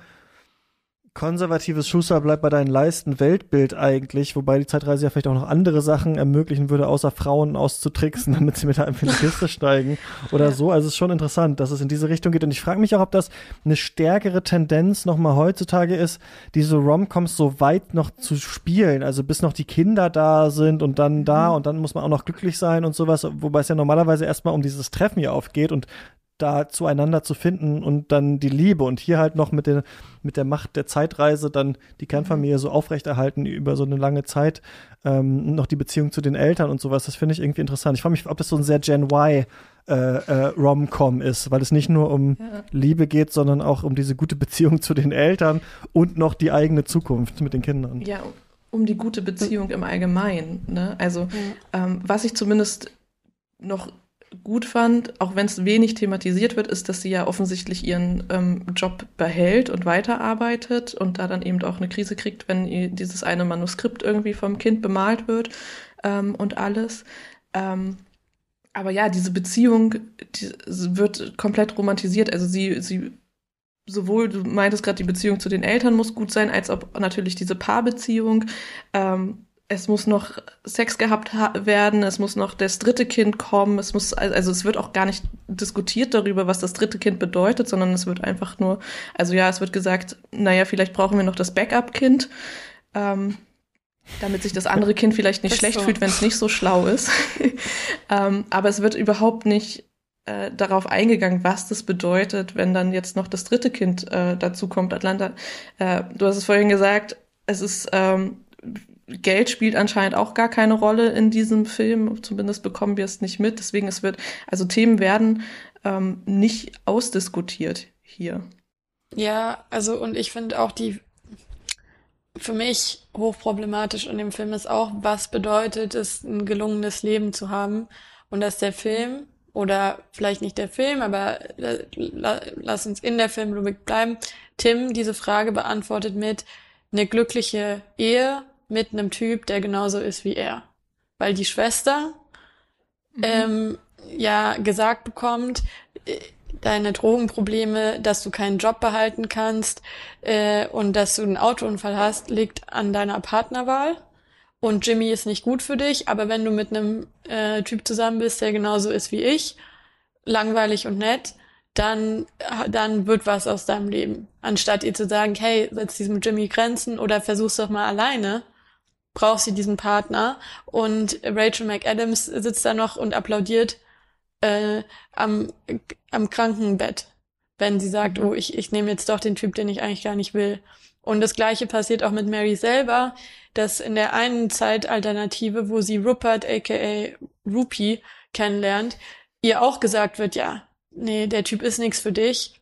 konservatives Schuster bleibt bei deinen Leisten Weltbild eigentlich, wobei die Zeitreise ja vielleicht auch noch andere Sachen ermöglichen würde, außer Frauen auszutricksen, damit sie mit einem in die Kiste steigen oder so. Also es ist schon interessant, dass es in diese Richtung geht. Und ich frage mich auch, ob das eine stärkere Tendenz nochmal heutzutage ist, diese Romcoms so weit noch zu spielen, also bis noch die Kinder da sind und dann da mhm. und dann muss man auch noch glücklich sein und sowas, wobei es ja normalerweise erstmal um dieses Treffen ja aufgeht und da zueinander zu finden und dann die Liebe und hier halt noch mit der, mit der Macht der Zeitreise dann die Kernfamilie so aufrechterhalten über so eine lange Zeit, ähm, noch die Beziehung zu den Eltern und sowas, das finde ich irgendwie interessant. Ich frage mich, ob das so ein sehr Gen Y äh, äh, Rom-Com ist, weil es nicht nur um ja. Liebe geht, sondern auch um diese gute Beziehung zu den Eltern und noch die eigene Zukunft mit den Kindern. Ja, um die gute Beziehung im Allgemeinen. Ne? Also, ja. ähm, was ich zumindest noch gut fand, auch wenn es wenig thematisiert wird, ist, dass sie ja offensichtlich ihren ähm, Job behält und weiterarbeitet und da dann eben auch eine Krise kriegt, wenn ihr dieses eine Manuskript irgendwie vom Kind bemalt wird ähm, und alles. Ähm, aber ja, diese Beziehung die wird komplett romantisiert. Also sie, sie sowohl, du meintest gerade, die Beziehung zu den Eltern muss gut sein, als auch natürlich diese Paarbeziehung. Ähm, es muss noch Sex gehabt werden, es muss noch das dritte Kind kommen, es muss, also es wird auch gar nicht diskutiert darüber, was das dritte Kind bedeutet, sondern es wird einfach nur, also ja, es wird gesagt, naja, vielleicht brauchen wir noch das Backup-Kind, ähm, damit sich das andere Kind vielleicht nicht schlecht so. fühlt, wenn es nicht so schlau ist. ähm, aber es wird überhaupt nicht äh, darauf eingegangen, was das bedeutet, wenn dann jetzt noch das dritte Kind äh, dazu kommt. Atlanta, äh, du hast es vorhin gesagt, es ist ähm, Geld spielt anscheinend auch gar keine Rolle in diesem Film. Zumindest bekommen wir es nicht mit. Deswegen es wird, also Themen werden ähm, nicht ausdiskutiert hier. Ja, also und ich finde auch die für mich hochproblematisch in dem Film ist auch, was bedeutet es, ein gelungenes Leben zu haben und dass der Film oder vielleicht nicht der Film, aber lass uns in der Filmlogik bleiben, Tim diese Frage beantwortet mit eine glückliche Ehe mit einem Typ, der genauso ist wie er. Weil die Schwester mhm. ähm, ja gesagt bekommt, äh, deine Drogenprobleme, dass du keinen Job behalten kannst äh, und dass du einen Autounfall hast, liegt an deiner Partnerwahl. Und Jimmy ist nicht gut für dich, aber wenn du mit einem äh, Typ zusammen bist, der genauso ist wie ich, langweilig und nett, dann, dann wird was aus deinem Leben. Anstatt ihr zu sagen, hey, setz diesem Jimmy Grenzen oder versuch's doch mal alleine, braucht sie diesen Partner. Und Rachel McAdams sitzt da noch und applaudiert äh, am, am Krankenbett, wenn sie sagt, mhm. oh, ich, ich nehme jetzt doch den Typ, den ich eigentlich gar nicht will. Und das gleiche passiert auch mit Mary selber, dass in der einen Zeitalternative, wo sie Rupert aka Rupee kennenlernt, ihr auch gesagt wird, ja, nee, der Typ ist nichts für dich.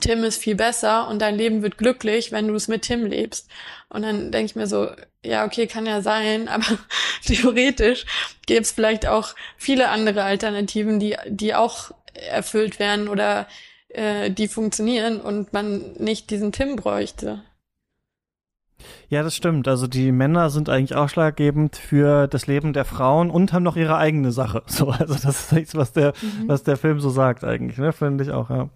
Tim ist viel besser und dein Leben wird glücklich, wenn du es mit Tim lebst. Und dann denke ich mir so, ja, okay, kann ja sein, aber theoretisch gäbe es vielleicht auch viele andere Alternativen, die, die auch erfüllt werden oder äh, die funktionieren und man nicht diesen Tim bräuchte. Ja, das stimmt. Also die Männer sind eigentlich ausschlaggebend für das Leben der Frauen und haben noch ihre eigene Sache. So, also das ist nichts, was der, mhm. was der Film so sagt eigentlich, ne? Finde ich auch, ja.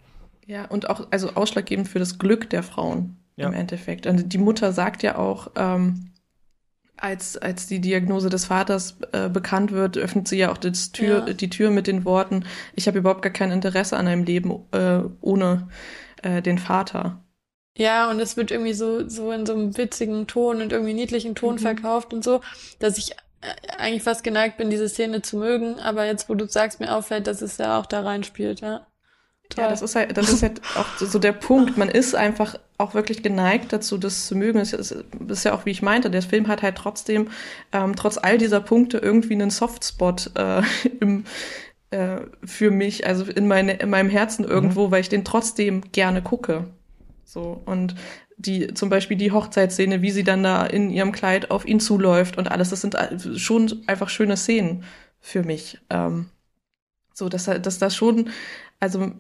Ja, und auch also ausschlaggebend für das Glück der Frauen ja. im Endeffekt. Und die Mutter sagt ja auch, ähm, als, als die Diagnose des Vaters äh, bekannt wird, öffnet sie ja auch das Tür, ja. die Tür mit den Worten, ich habe überhaupt gar kein Interesse an einem Leben äh, ohne äh, den Vater. Ja, und es wird irgendwie so, so in so einem witzigen Ton und irgendwie niedlichen Ton mhm. verkauft und so, dass ich äh, eigentlich fast geneigt bin, diese Szene zu mögen, aber jetzt, wo du sagst, mir auffällt, dass es ja auch da reinspielt, ja. Ja, das ist halt, das ist halt auch so der Punkt. Man ist einfach auch wirklich geneigt dazu, das zu mögen. Das ist, das ist ja auch, wie ich meinte, der Film hat halt trotzdem, ähm, trotz all dieser Punkte, irgendwie einen Softspot äh, im, äh, für mich, also in, meine, in meinem Herzen irgendwo, mhm. weil ich den trotzdem gerne gucke. So, und die, zum Beispiel die Hochzeitsszene, wie sie dann da in ihrem Kleid auf ihn zuläuft und alles, das sind schon einfach schöne Szenen für mich. Ähm, so, dass, dass das schon, also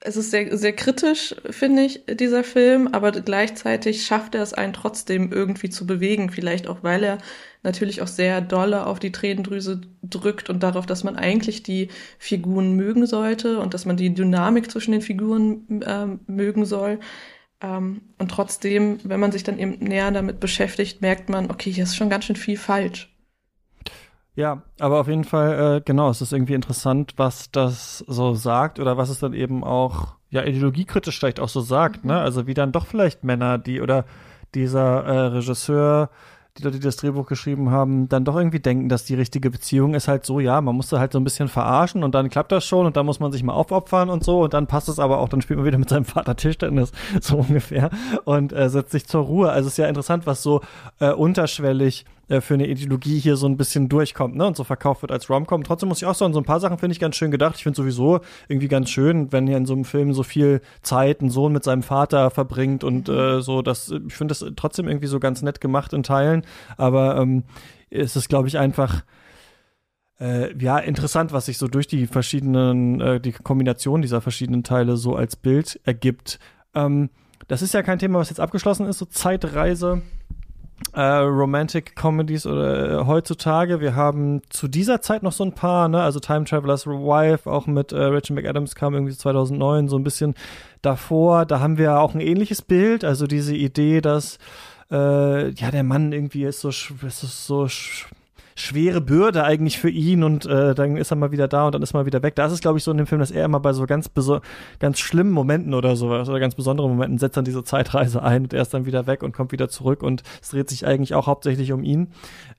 es ist sehr, sehr kritisch, finde ich, dieser Film, aber gleichzeitig schafft er es einen trotzdem irgendwie zu bewegen. Vielleicht auch, weil er natürlich auch sehr dolle auf die Tränendrüse drückt und darauf, dass man eigentlich die Figuren mögen sollte und dass man die Dynamik zwischen den Figuren äh, mögen soll. Ähm, und trotzdem, wenn man sich dann eben näher damit beschäftigt, merkt man, okay, hier ist schon ganz schön viel falsch. Ja, aber auf jeden Fall, äh, genau, es ist irgendwie interessant, was das so sagt oder was es dann eben auch, ja, ideologiekritisch vielleicht auch so sagt, ne? mhm. ne? Also wie dann doch vielleicht Männer, die oder dieser äh, Regisseur, die Leute, die das Drehbuch geschrieben haben, dann doch irgendwie denken, dass die richtige Beziehung ist halt so, ja, man muss da halt so ein bisschen verarschen und dann klappt das schon und dann muss man sich mal aufopfern und so und dann passt es aber auch, dann spielt man wieder mit seinem Vater Tischtennis, so ungefähr und äh, setzt sich zur Ruhe. Also es ist ja interessant, was so äh, unterschwellig äh, für eine Ideologie hier so ein bisschen durchkommt, ne, und so verkauft wird als Romcom. Trotzdem muss ich auch sagen, so ein paar Sachen finde ich ganz schön gedacht. Ich finde sowieso irgendwie ganz schön, wenn hier in so einem Film so viel Zeit ein Sohn mit seinem Vater verbringt und mhm. äh, so, das, ich finde das trotzdem irgendwie so ganz nett gemacht in Teilen, aber ähm, es ist, glaube ich, einfach äh, ja, interessant, was sich so durch die verschiedenen, äh, die Kombination dieser verschiedenen Teile so als Bild ergibt. Ähm, das ist ja kein Thema, was jetzt abgeschlossen ist, so Zeitreise äh, Romantic Comedies oder äh, heutzutage. Wir haben zu dieser Zeit noch so ein paar, ne, also Time Traveler's Wife, auch mit äh, Rachel McAdams kam irgendwie 2009, so ein bisschen davor. Da haben wir auch ein ähnliches Bild, also diese Idee, dass äh, ja der Mann irgendwie ist so, ist so schwere Bürde eigentlich für ihn und äh, dann ist er mal wieder da und dann ist er mal wieder weg. Da ist glaube ich, so in dem Film, dass er immer bei so ganz, ganz schlimmen Momenten oder sowas oder ganz besonderen Momenten setzt dann diese Zeitreise ein und er ist dann wieder weg und kommt wieder zurück und es dreht sich eigentlich auch hauptsächlich um ihn.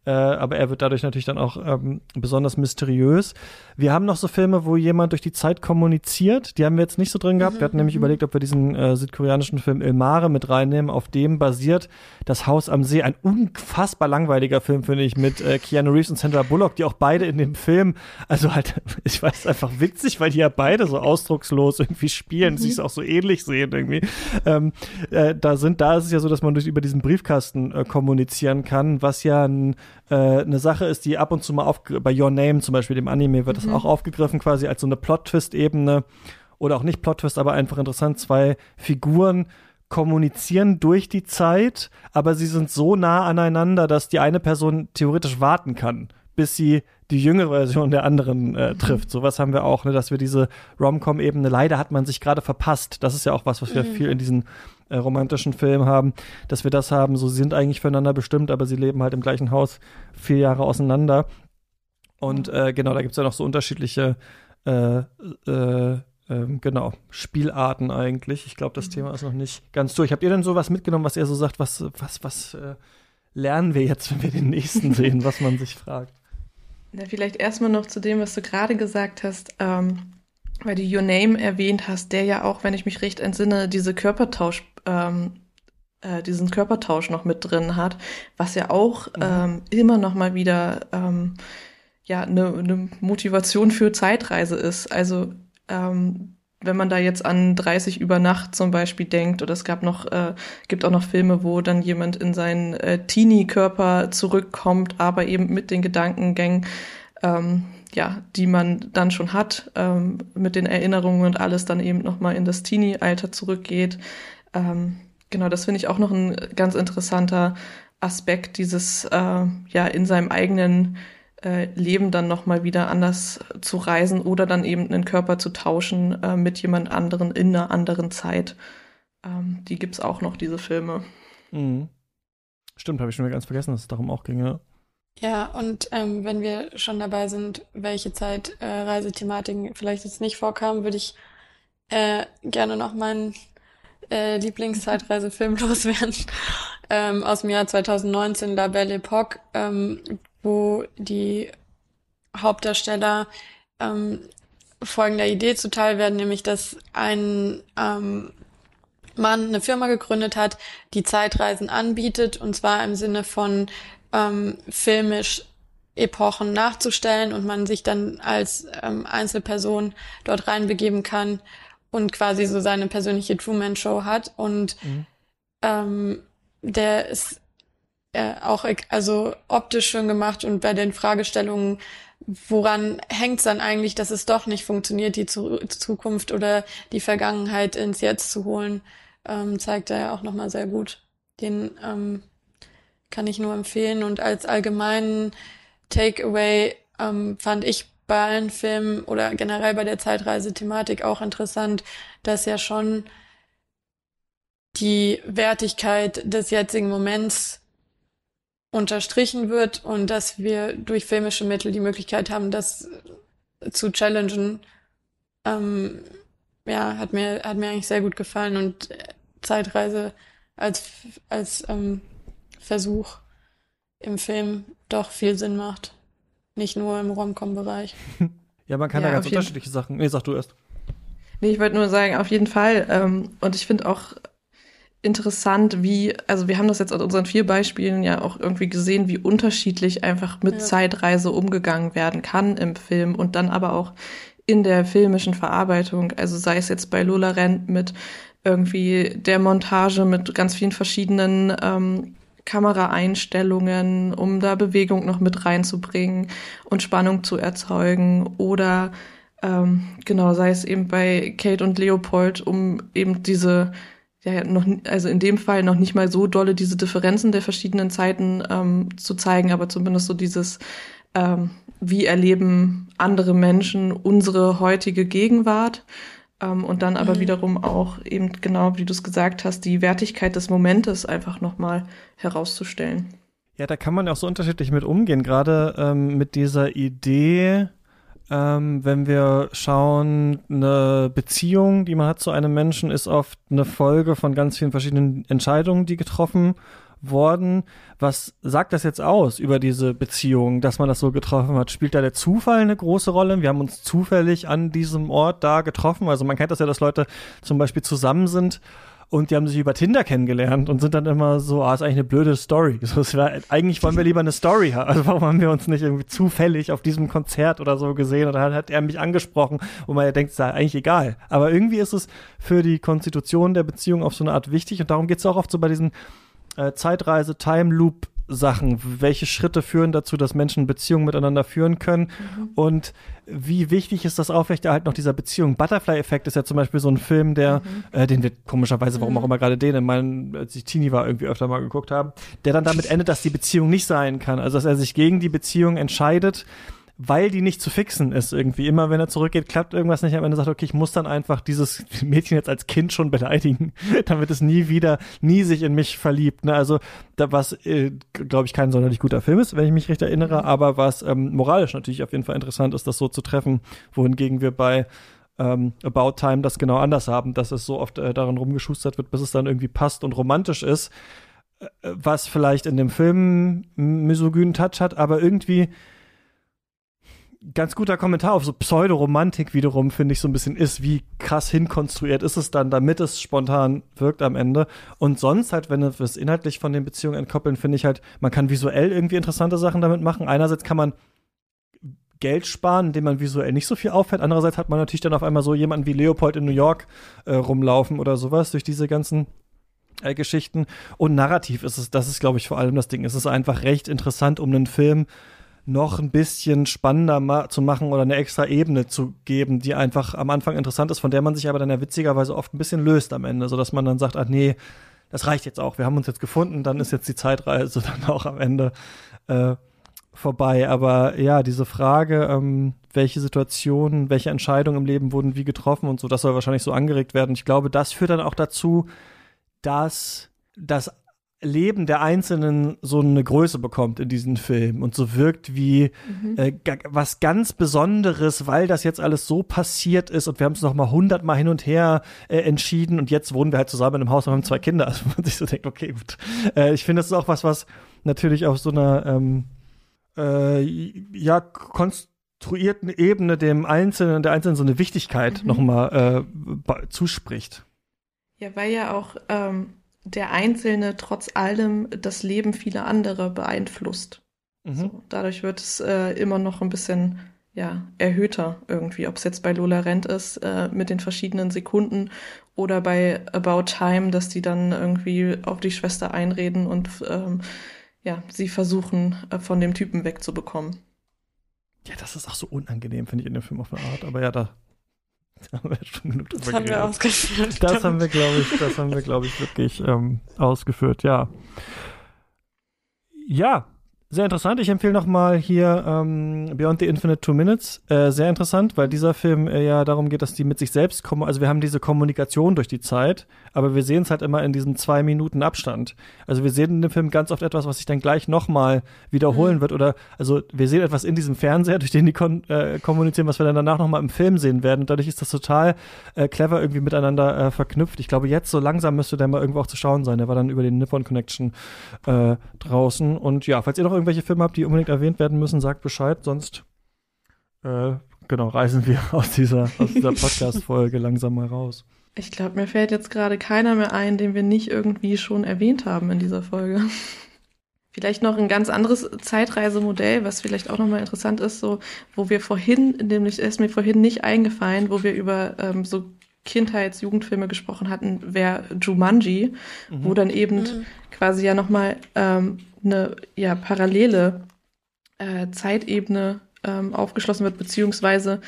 Äh, aber er wird dadurch natürlich dann auch ähm, besonders mysteriös. Wir haben noch so Filme, wo jemand durch die Zeit kommuniziert. Die haben wir jetzt nicht so drin gehabt. Mhm, wir hatten nämlich mhm. überlegt, ob wir diesen äh, südkoreanischen Film Ilmare mit reinnehmen. Auf dem basiert Das Haus am See. Ein unfassbar langweiliger Film, finde ich, mit äh, Keanu Reeves und Sandra Bullock, die auch beide in dem Film, also halt, ich weiß, einfach witzig, weil die ja beide so ausdruckslos irgendwie spielen, mhm. sich auch so ähnlich sehen irgendwie. Ähm, äh, da sind, da ist es ja so, dass man durch über diesen Briefkasten äh, kommunizieren kann, was ja ein äh, eine Sache ist, die ab und zu mal auf, bei Your Name zum Beispiel, dem Anime, wird mhm. das auch aufgegriffen, quasi als so eine Plot-Twist-Ebene. Oder auch nicht Plot-Twist, aber einfach interessant. Zwei Figuren kommunizieren durch die Zeit, aber sie sind so nah aneinander, dass die eine Person theoretisch warten kann, bis sie die jüngere Version der anderen äh, trifft. Sowas haben wir auch, ne, dass wir diese Rom-Com-Ebene, leider hat man sich gerade verpasst. Das ist ja auch was, was wir mhm. viel in diesen äh, romantischen Filmen haben, dass wir das haben, so sie sind eigentlich füreinander bestimmt, aber sie leben halt im gleichen Haus vier Jahre auseinander. Und äh, genau, da gibt es ja noch so unterschiedliche äh, äh, ähm, genau, Spielarten eigentlich. Ich glaube, das mhm. Thema ist noch nicht ganz durch. Habt ihr denn sowas mitgenommen, was ihr so sagt, was, was, was äh, lernen wir jetzt, wenn wir den nächsten sehen, was man sich fragt? Na, vielleicht erstmal noch zu dem, was du gerade gesagt hast. Ähm, weil du Your Name erwähnt hast, der ja auch, wenn ich mich recht entsinne, diese Körpertausch, ähm, äh, diesen Körpertausch noch mit drin hat, was ja auch mhm. ähm, immer noch mal wieder ähm, ja eine ne Motivation für Zeitreise ist. Also ähm, wenn man da jetzt an 30 über Nacht zum Beispiel denkt, oder es gab noch, äh, gibt auch noch Filme, wo dann jemand in seinen äh, Teenie-Körper zurückkommt, aber eben mit den Gedankengängen ähm, ja, die man dann schon hat, ähm, mit den Erinnerungen und alles dann eben nochmal in das Teenie-Alter zurückgeht. Ähm, genau, das finde ich auch noch ein ganz interessanter Aspekt, dieses äh, ja in seinem eigenen äh, Leben dann nochmal wieder anders zu reisen oder dann eben einen Körper zu tauschen äh, mit jemand anderen in einer anderen Zeit. Ähm, die gibt's auch noch, diese Filme. Mhm. Stimmt, habe ich schon wieder ganz vergessen, dass es darum auch ginge. Ja, und ähm, wenn wir schon dabei sind, welche Zeitreisethematiken äh, vielleicht jetzt nicht vorkamen, würde ich äh, gerne noch meinen äh, Lieblingszeitreisefilm loswerden. ähm, aus dem Jahr 2019, La Belle Époque, ähm, wo die Hauptdarsteller ähm, folgender Idee zuteil werden, nämlich dass ein ähm, Mann eine Firma gegründet hat, die Zeitreisen anbietet, und zwar im Sinne von ähm, filmisch Epochen nachzustellen und man sich dann als ähm, Einzelperson dort reinbegeben kann und quasi so seine persönliche Truman-Show hat. Und mhm. ähm, der ist äh, auch also optisch schön gemacht und bei den Fragestellungen, woran hängt es dann eigentlich, dass es doch nicht funktioniert, die Zu Zukunft oder die Vergangenheit ins Jetzt zu holen, ähm, zeigt er ja auch nochmal sehr gut. Den ähm, kann ich nur empfehlen und als allgemeinen Takeaway ähm, fand ich bei allen Filmen oder generell bei der Zeitreise-Thematik auch interessant, dass ja schon die Wertigkeit des jetzigen Moments unterstrichen wird und dass wir durch filmische Mittel die Möglichkeit haben, das zu challengen. Ähm, ja, hat mir, hat mir eigentlich sehr gut gefallen und Zeitreise als, als ähm, Versuch im Film doch viel Sinn macht. Nicht nur im Rom-Com-Bereich. ja, man kann ja, da ganz unterschiedliche Sachen. Nee, sag du erst. Nee, ich wollte nur sagen, auf jeden Fall. Ähm, und ich finde auch interessant, wie, also wir haben das jetzt aus unseren vier Beispielen ja auch irgendwie gesehen, wie unterschiedlich einfach mit ja. Zeitreise umgegangen werden kann im Film und dann aber auch in der filmischen Verarbeitung. Also sei es jetzt bei Lola Rent mit irgendwie der Montage mit ganz vielen verschiedenen ähm, Kameraeinstellungen, um da Bewegung noch mit reinzubringen und Spannung zu erzeugen. Oder ähm, genau, sei es eben bei Kate und Leopold, um eben diese, ja, noch, also in dem Fall noch nicht mal so dolle diese Differenzen der verschiedenen Zeiten ähm, zu zeigen, aber zumindest so dieses, ähm, wie erleben andere Menschen unsere heutige Gegenwart und dann aber mhm. wiederum auch eben genau, wie du es gesagt hast, die Wertigkeit des Momentes einfach nochmal herauszustellen. Ja, da kann man auch so unterschiedlich mit umgehen, gerade ähm, mit dieser Idee, ähm, wenn wir schauen, eine Beziehung, die man hat zu einem Menschen, ist oft eine Folge von ganz vielen verschiedenen Entscheidungen, die getroffen worden. Was sagt das jetzt aus über diese Beziehung, dass man das so getroffen hat? Spielt da der Zufall eine große Rolle? Wir haben uns zufällig an diesem Ort da getroffen. Also man kennt das ja, dass Leute zum Beispiel zusammen sind und die haben sich über Tinder kennengelernt und sind dann immer so, ah, ist eigentlich eine blöde Story. So, wär, eigentlich wollen wir lieber eine Story haben. Also warum haben wir uns nicht irgendwie zufällig auf diesem Konzert oder so gesehen oder hat er mich angesprochen und man denkt, es sei eigentlich egal. Aber irgendwie ist es für die Konstitution der Beziehung auf so eine Art wichtig und darum geht es auch oft so bei diesen äh, Zeitreise, Time Loop Sachen, welche Schritte führen dazu, dass Menschen Beziehungen miteinander führen können mhm. und wie wichtig ist das Aufrechterhalten noch dieser Beziehung? Butterfly-Effekt ist ja zum Beispiel so ein Film, der, mhm. äh, den wir komischerweise, warum mhm. auch immer gerade den, in meinen, als ich Teenie war, irgendwie öfter mal geguckt haben, der dann damit endet, dass die Beziehung nicht sein kann. Also dass er sich gegen die Beziehung entscheidet weil die nicht zu fixen ist irgendwie. Immer wenn er zurückgeht, klappt irgendwas nicht. Am Ende sagt, okay, ich muss dann einfach dieses Mädchen jetzt als Kind schon beleidigen, damit es nie wieder, nie sich in mich verliebt. Ne? Also, da, was, äh, glaube ich, kein sonderlich guter Film ist, wenn ich mich recht erinnere, mhm. aber was ähm, moralisch natürlich auf jeden Fall interessant ist, das so zu treffen, wohingegen wir bei ähm, About Time das genau anders haben, dass es so oft äh, daran rumgeschustert wird, bis es dann irgendwie passt und romantisch ist, äh, was vielleicht in dem Film misogynen Touch hat, aber irgendwie ganz guter Kommentar auf so Pseudoromantik wiederum, finde ich, so ein bisschen ist, wie krass hinkonstruiert ist es dann, damit es spontan wirkt am Ende. Und sonst halt, wenn wir es inhaltlich von den Beziehungen entkoppeln, finde ich halt, man kann visuell irgendwie interessante Sachen damit machen. Einerseits kann man Geld sparen, indem man visuell nicht so viel auffällt. Andererseits hat man natürlich dann auf einmal so jemanden wie Leopold in New York äh, rumlaufen oder sowas durch diese ganzen äh, Geschichten. Und narrativ ist es, das ist, glaube ich, vor allem das Ding. Es ist einfach recht interessant, um einen Film noch ein bisschen spannender ma zu machen oder eine extra Ebene zu geben, die einfach am Anfang interessant ist, von der man sich aber dann ja witzigerweise oft ein bisschen löst am Ende, so dass man dann sagt, ach nee, das reicht jetzt auch, wir haben uns jetzt gefunden, dann ist jetzt die Zeitreise dann auch am Ende äh, vorbei. Aber ja, diese Frage, ähm, welche Situationen, welche Entscheidungen im Leben wurden wie getroffen und so, das soll wahrscheinlich so angeregt werden. Ich glaube, das führt dann auch dazu, dass das Leben der Einzelnen so eine Größe bekommt in diesem Film und so wirkt wie mhm. äh, was ganz Besonderes, weil das jetzt alles so passiert ist und wir haben es noch mal hundertmal hin und her äh, entschieden und jetzt wohnen wir halt zusammen in einem Haus und haben zwei Kinder. Also man sich so denkt, okay, gut. Äh, ich finde, das ist auch was, was natürlich auf so einer ähm, äh, ja, konst konstruierten Ebene dem Einzelnen, der Einzelnen so eine Wichtigkeit mhm. nochmal äh, zuspricht. Ja, weil ja auch ähm, der Einzelne trotz allem das Leben vieler anderer beeinflusst. Mhm. So, dadurch wird es äh, immer noch ein bisschen ja, erhöhter irgendwie, ob es jetzt bei Lola Rent ist äh, mit den verschiedenen Sekunden oder bei About Time, dass die dann irgendwie auf die Schwester einreden und ähm, ja, sie versuchen, äh, von dem Typen wegzubekommen. Ja, das ist auch so unangenehm, finde ich, in dem Film auf eine Art. Aber ja, da, da haben wir schon genug drüber Das haben wir ausgeführt. Das haben wir, glaube ich, das haben wir, glaube ich, wirklich ähm, ausgeführt, ja. Ja, sehr interessant. Ich empfehle nochmal hier ähm, Beyond the Infinite Two Minutes. Äh, sehr interessant, weil dieser Film äh, ja darum geht, dass die mit sich selbst kommen. Also wir haben diese Kommunikation durch die Zeit, aber wir sehen es halt immer in diesem zwei Minuten Abstand. Also wir sehen in dem Film ganz oft etwas, was sich dann gleich nochmal wiederholen mhm. wird. Oder also wir sehen etwas in diesem Fernseher, durch den die äh, kommunizieren, was wir dann danach nochmal im Film sehen werden. Und dadurch ist das total äh, clever irgendwie miteinander äh, verknüpft. Ich glaube, jetzt so langsam müsste der mal irgendwo auch zu schauen sein. Der war dann über den Nippon Connection äh, draußen. Und ja, falls ihr noch irgendwelche Filme habt, die unbedingt erwähnt werden müssen, sagt Bescheid, sonst äh, genau, reisen wir aus dieser, aus dieser Podcast-Folge langsam mal raus. Ich glaube, mir fällt jetzt gerade keiner mehr ein, den wir nicht irgendwie schon erwähnt haben in dieser Folge. Vielleicht noch ein ganz anderes Zeitreisemodell, was vielleicht auch nochmal interessant ist, so, wo wir vorhin, nämlich ist mir vorhin nicht eingefallen, wo wir über ähm, so Kindheits-, Jugendfilme gesprochen hatten, wäre Jumanji, mhm. wo dann eben mhm. quasi ja nochmal ähm, eine ja, parallele äh, Zeitebene ähm, aufgeschlossen wird, beziehungsweise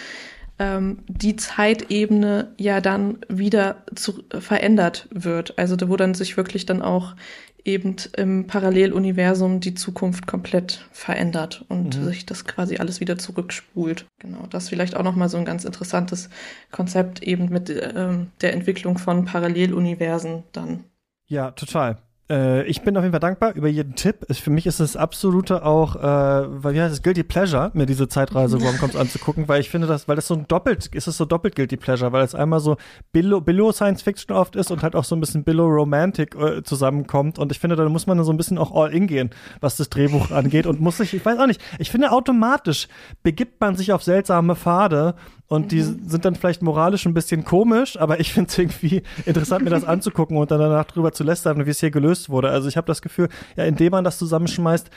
ähm, die Zeitebene ja dann wieder zu, äh, verändert wird. Also wo dann sich wirklich dann auch eben im Paralleluniversum die Zukunft komplett verändert und mhm. sich das quasi alles wieder zurückspult. Genau, das vielleicht auch nochmal so ein ganz interessantes Konzept eben mit ähm, der Entwicklung von Paralleluniversen dann. Ja, total. Äh, ich bin auf jeden Fall dankbar über jeden Tipp. Für mich ist es absolute auch, äh, weil wie heißt es, Guilty Pleasure, mir diese Zeitreise Romcoms anzugucken, weil ich finde das, weil das so ein doppelt, ist es so doppelt Guilty Pleasure, weil es einmal so Billo, Billo Science Fiction oft ist und halt auch so ein bisschen Billo Romantic äh, zusammenkommt. Und ich finde, da muss man so ein bisschen auch all in gehen, was das Drehbuch angeht und muss sich, ich weiß auch nicht, ich finde automatisch begibt man sich auf seltsame Pfade und die mhm. sind dann vielleicht moralisch ein bisschen komisch, aber ich finde es irgendwie interessant, mir das anzugucken und dann danach drüber zu lästern, wie es hier gelöst wurde. Also ich habe das Gefühl, ja, indem man das zusammenschmeißt,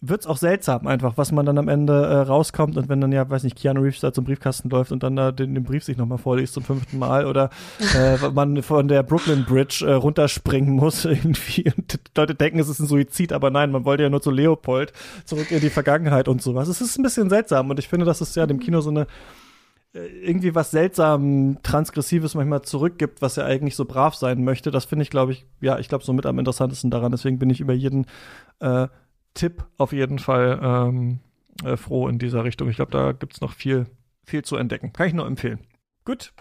wird's auch seltsam einfach, was man dann am Ende äh, rauskommt und wenn dann ja, weiß nicht, Keanu Reeves da zum Briefkasten läuft und dann da den, den Brief sich nochmal vorliest zum fünften Mal oder äh, man von der Brooklyn Bridge äh, runterspringen muss irgendwie und Leute denken, es ist ein Suizid, aber nein, man wollte ja nur zu Leopold zurück in die Vergangenheit und sowas. Es ist ein bisschen seltsam und ich finde, dass es ja dem Kino so eine irgendwie was seltsam Transgressives manchmal zurückgibt, was er eigentlich so brav sein möchte. Das finde ich, glaube ich, ja, ich glaube, so mit am interessantesten daran. Deswegen bin ich über jeden äh, Tipp auf jeden Fall ähm, äh, froh in dieser Richtung. Ich glaube, da gibt es noch viel, viel zu entdecken. Kann ich nur empfehlen. Gut,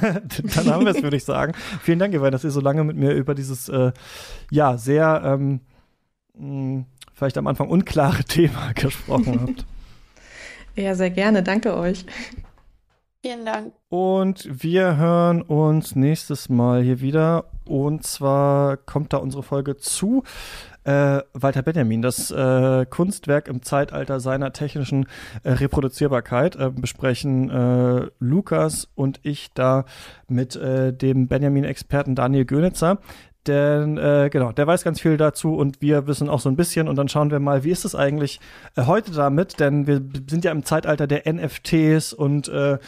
dann haben wir es, würde ich sagen. Vielen Dank, Ivan, dass ihr so lange mit mir über dieses, äh, ja, sehr, ähm, mh, vielleicht am Anfang unklare Thema gesprochen habt. Ja, sehr gerne. Danke euch. Vielen Dank. Und wir hören uns nächstes Mal hier wieder. Und zwar kommt da unsere Folge zu äh, Walter Benjamin, das äh, Kunstwerk im Zeitalter seiner technischen äh, Reproduzierbarkeit. Äh, besprechen äh, Lukas und ich da mit äh, dem Benjamin-Experten Daniel Gönitzer. Denn äh, genau, der weiß ganz viel dazu und wir wissen auch so ein bisschen und dann schauen wir mal, wie ist es eigentlich äh, heute damit? Denn wir sind ja im Zeitalter der NFTs und äh,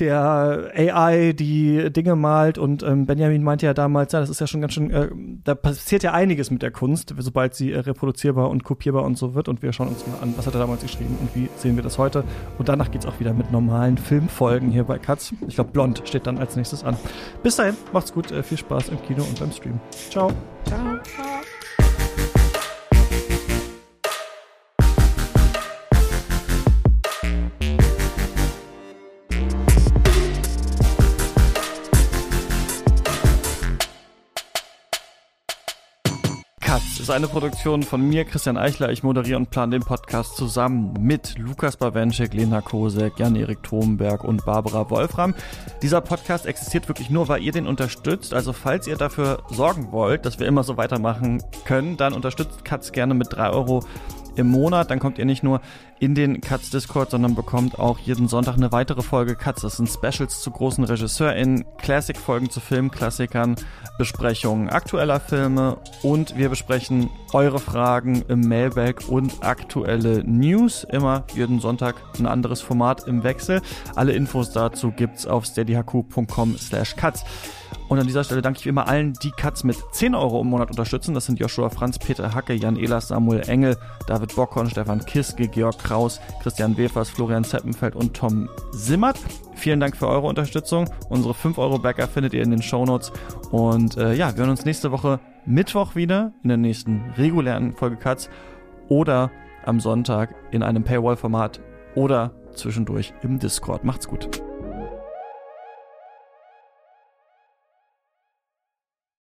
der AI, die Dinge malt und ähm, Benjamin meinte ja damals, ja, das ist ja schon ganz schön, äh, da passiert ja einiges mit der Kunst, sobald sie äh, reproduzierbar und kopierbar und so wird und wir schauen uns mal an, was hat er damals geschrieben und wie sehen wir das heute und danach geht's auch wieder mit normalen Filmfolgen hier bei Katz. Ich glaube, Blond steht dann als nächstes an. Bis dahin, macht's gut, äh, viel Spaß im Kino und beim Stream. Ciao. Ciao. Ist eine Produktion von mir, Christian Eichler. Ich moderiere und plane den Podcast zusammen mit Lukas Bawenschek, Lena Kosek, Jan-Erik Thomberg und Barbara Wolfram. Dieser Podcast existiert wirklich nur, weil ihr den unterstützt. Also falls ihr dafür sorgen wollt, dass wir immer so weitermachen können, dann unterstützt Katz gerne mit drei Euro im Monat. Dann kommt ihr nicht nur in den Katz Discord, sondern bekommt auch jeden Sonntag eine weitere Folge Katz. Das sind Specials zu großen RegisseurInnen, Classic-Folgen zu Filmklassikern, Besprechungen aktueller Filme und wir besprechen eure Fragen im Mailbag und aktuelle News. Immer jeden Sonntag ein anderes Format im Wechsel. Alle Infos dazu gibt's auf steadyhq.com slash cuts. Und an dieser Stelle danke ich wie immer allen, die Cuts mit 10 Euro im Monat unterstützen. Das sind Joshua Franz, Peter Hacke, Jan Ehlers, Samuel Engel, David Bockhorn, Stefan Kiske, Georg Kraus, Christian Wefers, Florian Zeppenfeld und Tom Simmert. Vielen Dank für eure Unterstützung. Unsere 5 Euro Backer findet ihr in den Shownotes. Und äh, ja, wir hören uns nächste Woche Mittwoch wieder in der nächsten regulären Folge Cuts oder am Sonntag in einem Paywall-Format oder zwischendurch im Discord. Macht's gut.